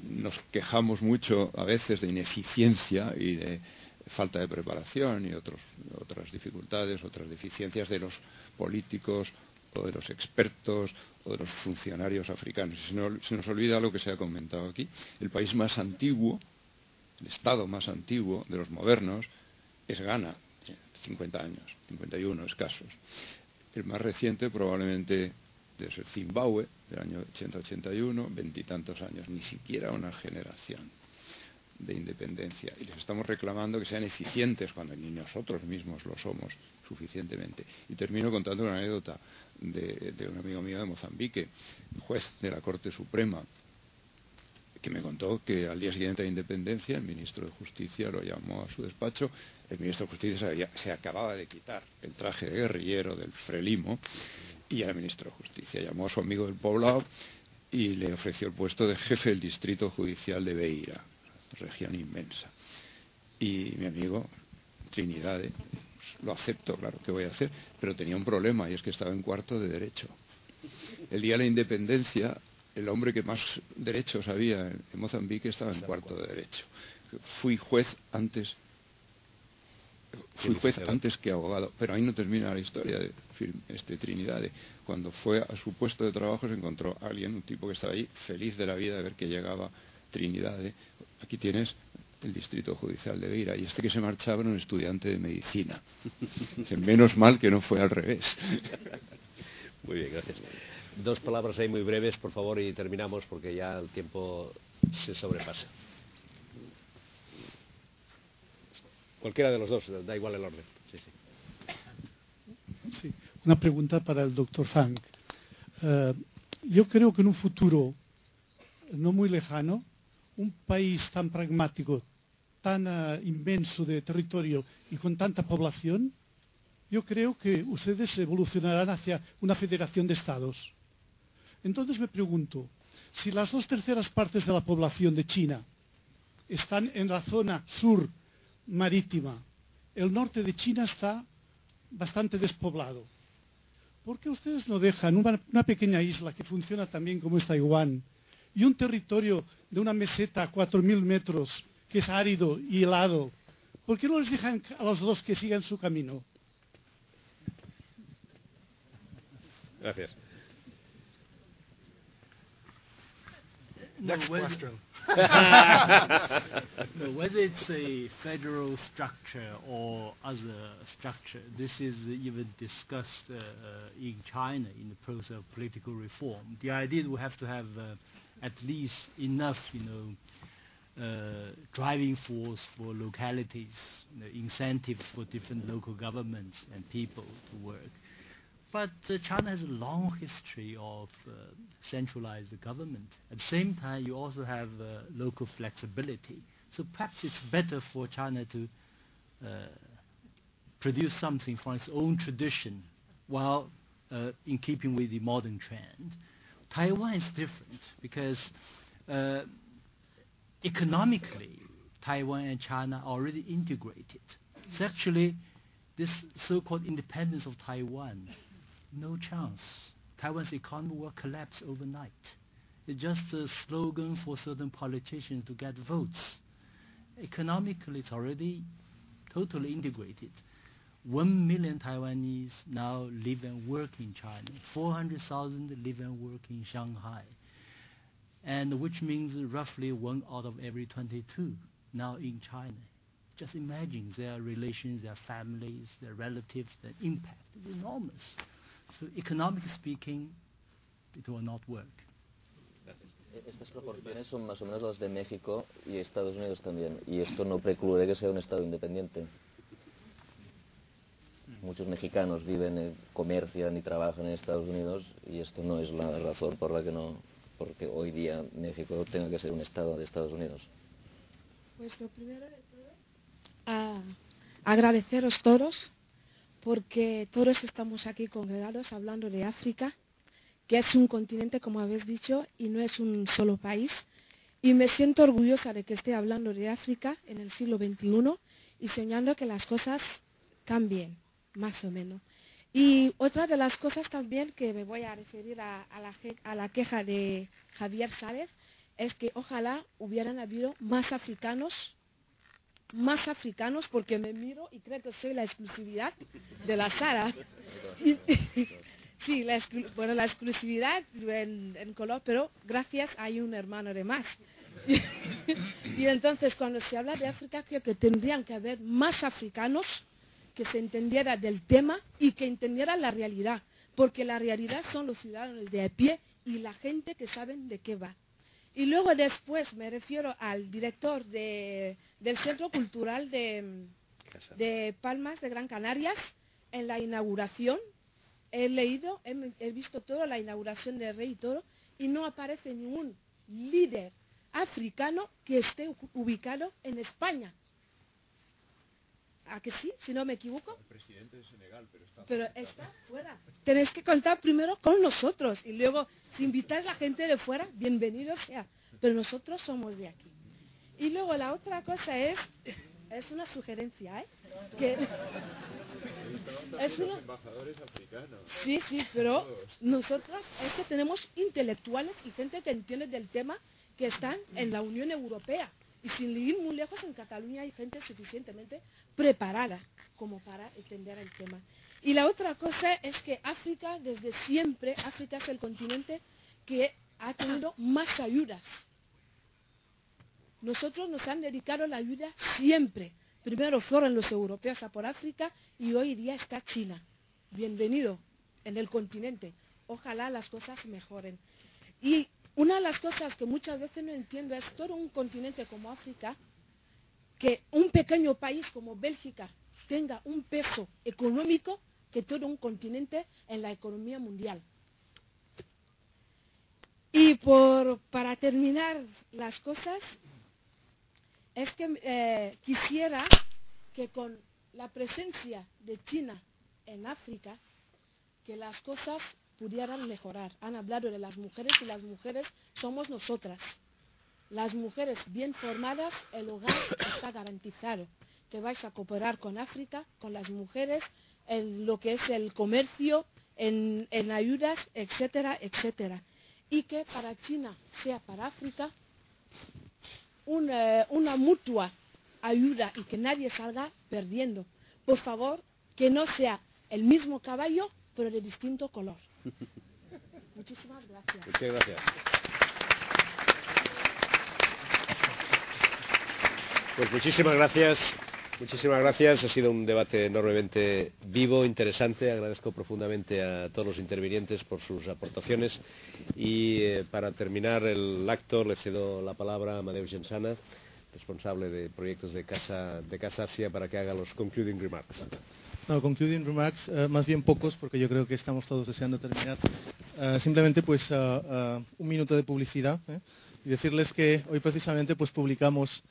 S4: nos quejamos mucho a veces de ineficiencia y de falta de preparación y otros, otras dificultades, otras deficiencias de los políticos o de los expertos o de los funcionarios africanos. Se se nos olvida lo que se ha comentado aquí. El país más antiguo el Estado más antiguo de los modernos es Ghana, 50 años, 51 escasos. El más reciente probablemente debe ser Zimbabue, del año 80-81, veintitantos años, ni siquiera una generación de independencia. Y les estamos reclamando que sean eficientes cuando ni nosotros mismos lo somos suficientemente. Y termino contando una anécdota de, de un amigo mío de Mozambique, juez de la Corte Suprema, que me contó que al día siguiente de independencia el ministro de Justicia lo llamó a su despacho. El ministro de Justicia se, acababa de quitar el traje de guerrillero del Frelimo y el ministro de Justicia llamó a su amigo del poblado y le ofreció el puesto de jefe del distrito judicial de Beira, región inmensa. Y mi amigo, Trinidad, pues, lo acepto, claro, ¿qué voy a hacer? Pero tenía un problema y es que estaba en cuarto de derecho. El día de la independencia el hombre que más derechos había en, Mozambique estaba en cuarto de derecho. Fui juez antes fui juez antes que abogado, pero ahí no termina la historia de este Trinidad. Cuando fue a su puesto de trabajo se encontró a alguien, un tipo que estaba ahí feliz de la vida de ver que llegaba Trinidad. Aquí tienes el distrito judicial de Beira y este que se marchaba era un estudiante de medicina. Menos mal que no fue al revés.
S10: Muy bien, gracias. Dos palabras ahí muy breves, por favor, y terminamos porque ya el tiempo se sobrepasa. Cualquiera de los dos, da igual el orden. Sí, sí.
S16: Una pregunta para el doctor Fang. Uh, yo creo que en un futuro no muy lejano, un país tan pragmático, tan uh, inmenso de territorio y con tanta población, yo creo que ustedes evolucionarán hacia una federación de estados. Entonces me pregunto, si las dos terceras partes de la población de China están en la zona sur marítima, el norte de China está bastante despoblado. ¿Por qué ustedes no dejan una, pequeña isla que funciona también como es Taiwán y un territorio de una meseta a 4.000 metros que es árido y helado, ¿por qué no les dejan a los dos que sigan su camino?
S10: Gracias.
S2: Next
S14: whether,
S2: question.
S14: no, whether it's a federal structure or other structure, this is even discussed uh, in China in the process of political reform. The idea is we have to have uh, at least enough, you know, uh, driving force for localities, you know, incentives for different local governments and people to work. But uh, China has a long history of uh, centralized government. At the same time, you also have uh, local flexibility. So perhaps it's better for China to produce something from its own tradition while uh, in keeping with the modern trend. Taiwan is different because uh, economically, Taiwan and China are already integrated. So actually this so-called independence of Taiwan no chance. Taiwan's economy will collapse overnight. It's just a slogan for certain politicians to get votes. Economically, it's already totally integrated. One million Taiwanese now live and work in China. 400,000 live and work in Shanghai. And which means roughly one out of every 22 now in China. Just imagine their relations, their families, their relatives, their impact is enormous. So economically speaking, it will not work.
S11: Estas proporciones son más o menos las de México y Estados Unidos también. Y esto no preclude que sea un Estado independiente. Muchos mexicanos viven, eh, comercian y trabajan en Estados Unidos y esto no es la razón por la que no, porque hoy día México tenga que ser un Estado de Estados Unidos.
S17: Pues lo primero de todo, a agradeceros todos porque todos estamos aquí congregados hablando de África, que es un continente, como habéis dicho, y no es un solo país. Y me siento orgullosa de que esté hablando de África en el siglo XXI y soñando que las cosas cambien, más o menos. Y otra de las cosas también que me voy a referir a, la, a la queja de Javier Sárez es que ojalá hubieran habido más africanos más africanos porque me miro y creo que soy la exclusividad de la Sara. Y, sí, la, bueno, la exclusividad en, en, color, pero gracias hay un hermano de más. Y, y, entonces cuando se habla de África creo que tendrían que haber más africanos que se entendiera del tema y que entendieran la realidad, porque la realidad son los ciudadanos de a pie y la gente que saben de qué va. Y luego después me refiero al director de, del Centro Cultural de, de, Palmas de Gran Canarias en la inauguración. He leído, he, he visto todo, la inauguración del Rey y todo, y no aparece ningún líder africano que esté ubicado en España. ¿A que sí? Si no me equivoco.
S4: El presidente de Senegal, pero está,
S17: pero está fuera. Tenéis que contar primero con nosotros y luego, si invitáis a gente de fuera, bienvenido sea. Pero nosotros somos de aquí. Y luego la otra cosa es, es una sugerencia, ¿eh? Que
S4: es uno... embajadores africanos.
S17: Sí, sí, pero nosotros es que tenemos intelectuales y gente que entiende del tema que están en la Unión Europea. Y sin ir muy lejos, en Cataluña hay gente suficientemente preparada como para entender el tema. Y la otra cosa es que África, desde siempre, África es el continente que ha tenido más ayudas. Nosotros nos han dedicado la ayuda siempre. Primero fueron los europeos a por África y hoy día está China. Bienvenido en el continente. Ojalá las cosas mejoren. Y una de las cosas que muchas veces no entiendo es todo un continente como África, que un pequeño país como Bélgica tenga un peso económico que todo un continente en la economía mundial. Y por, para terminar las cosas, es que eh, quisiera que con la presencia de China en África, que las cosas pudieran mejorar. Han hablado de las mujeres y las mujeres somos nosotras. Las mujeres bien formadas, el hogar está garantizado. Que vais a cooperar con África, con las mujeres, en lo que es el comercio, en, ayudas, etcétera, etcétera. y que para China sea para África una, una mutua ayuda y que nadie salga perdiendo. Por favor, que no sea el mismo caballo, pero de distinto color. Muchísimas gracias.
S10: Muchas gracias. Pues muchísimas gracias. Muchísimas gracias. Ha sido un debate enormemente vivo, interesante. Agradezco profundamente a todos los intervinientes por sus aportaciones. Y eh, para terminar el acto le cedo la palabra a Amadeu Gensana, responsable de proyectos de Casa, de Casa Asia, para que haga los concluding remarks.
S18: No, concluding remarks, uh, más bien pocos, porque yo creo que estamos todos deseando terminar. Uh, simplemente, pues, uh, un minuto de publicidad ¿eh? y decirles que hoy precisamente, pues, publicamos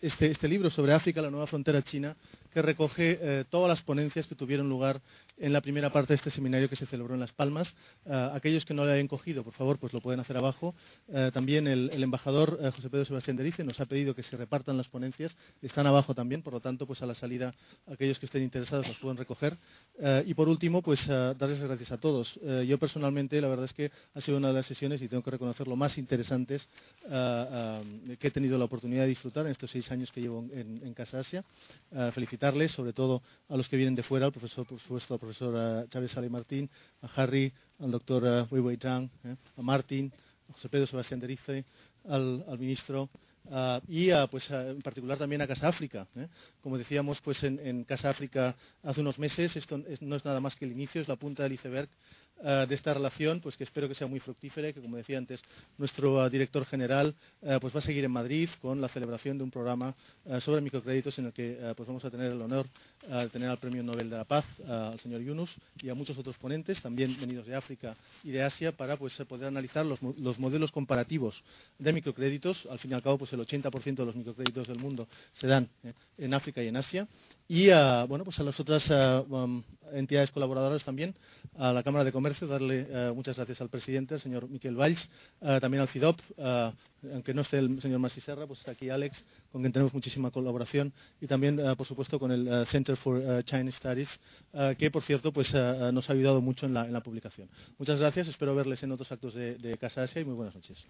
S18: este, este, libro sobre África, la nueva frontera china, que recoge eh, todas las ponencias que tuvieron lugar en la primera parte de este seminario que se celebró en Las Palmas. Uh, aquellos que no lo hayan cogido, por favor, pues lo pueden hacer abajo. Uh, también el, embajador uh, José Pedro Sebastián Derice nos ha pedido que se repartan las ponencias. Están abajo también, por lo tanto, pues a la salida aquellos que estén interesados las pueden recoger. y por último, pues darles las gracias a todos. yo personalmente, la verdad es que ha sido una de las sesiones, y tengo que reconocerlo, más interesantes que he tenido la oportunidad de disfrutar en estos seis años que llevo en, Casa Asia. felicitarles, sobre todo a los que vienen de fuera, al profesor, por supuesto, al Chávez Sale Martín, a Harry, al doctor uh, Wei Wei Zhang, eh, a Martín, a José Pedro Sebastián Derice, al, ministro y pues, en particular también a Casa África. ¿eh? Como decíamos pues en, Casa África hace unos meses, esto es, no es nada más que el inicio, es la punta del iceberg de esta relación, pues que espero que sea muy fructífera y que, como decía antes, nuestro director general pues va a seguir en Madrid con la celebración de un programa sobre microcréditos en el que pues vamos a tener el honor de tener al Premio Nobel de la Paz, al señor Yunus, y a muchos otros ponentes, también venidos de África y de Asia, para pues, poder analizar los, los modelos comparativos de microcréditos. Al fin y al cabo, pues el 80% de los microcréditos del mundo se dan eh, en África y en Asia. Y uh, bueno, pues a las otras uh, um, entidades colaboradoras también, a la Cámara de Comercio, darle uh, muchas gracias al presidente, el señor Miquel Valls, también al CIDOP, aunque no esté el señor Masi Serra, pues está aquí Alex, con quien tenemos muchísima colaboración, y también, por supuesto, con el Center for Chinese Studies, que, por cierto, pues nos ha ayudado mucho en la, en la, publicación. Muchas gracias, espero verles en otros actos de, de Casa Asia y muy buenas noches.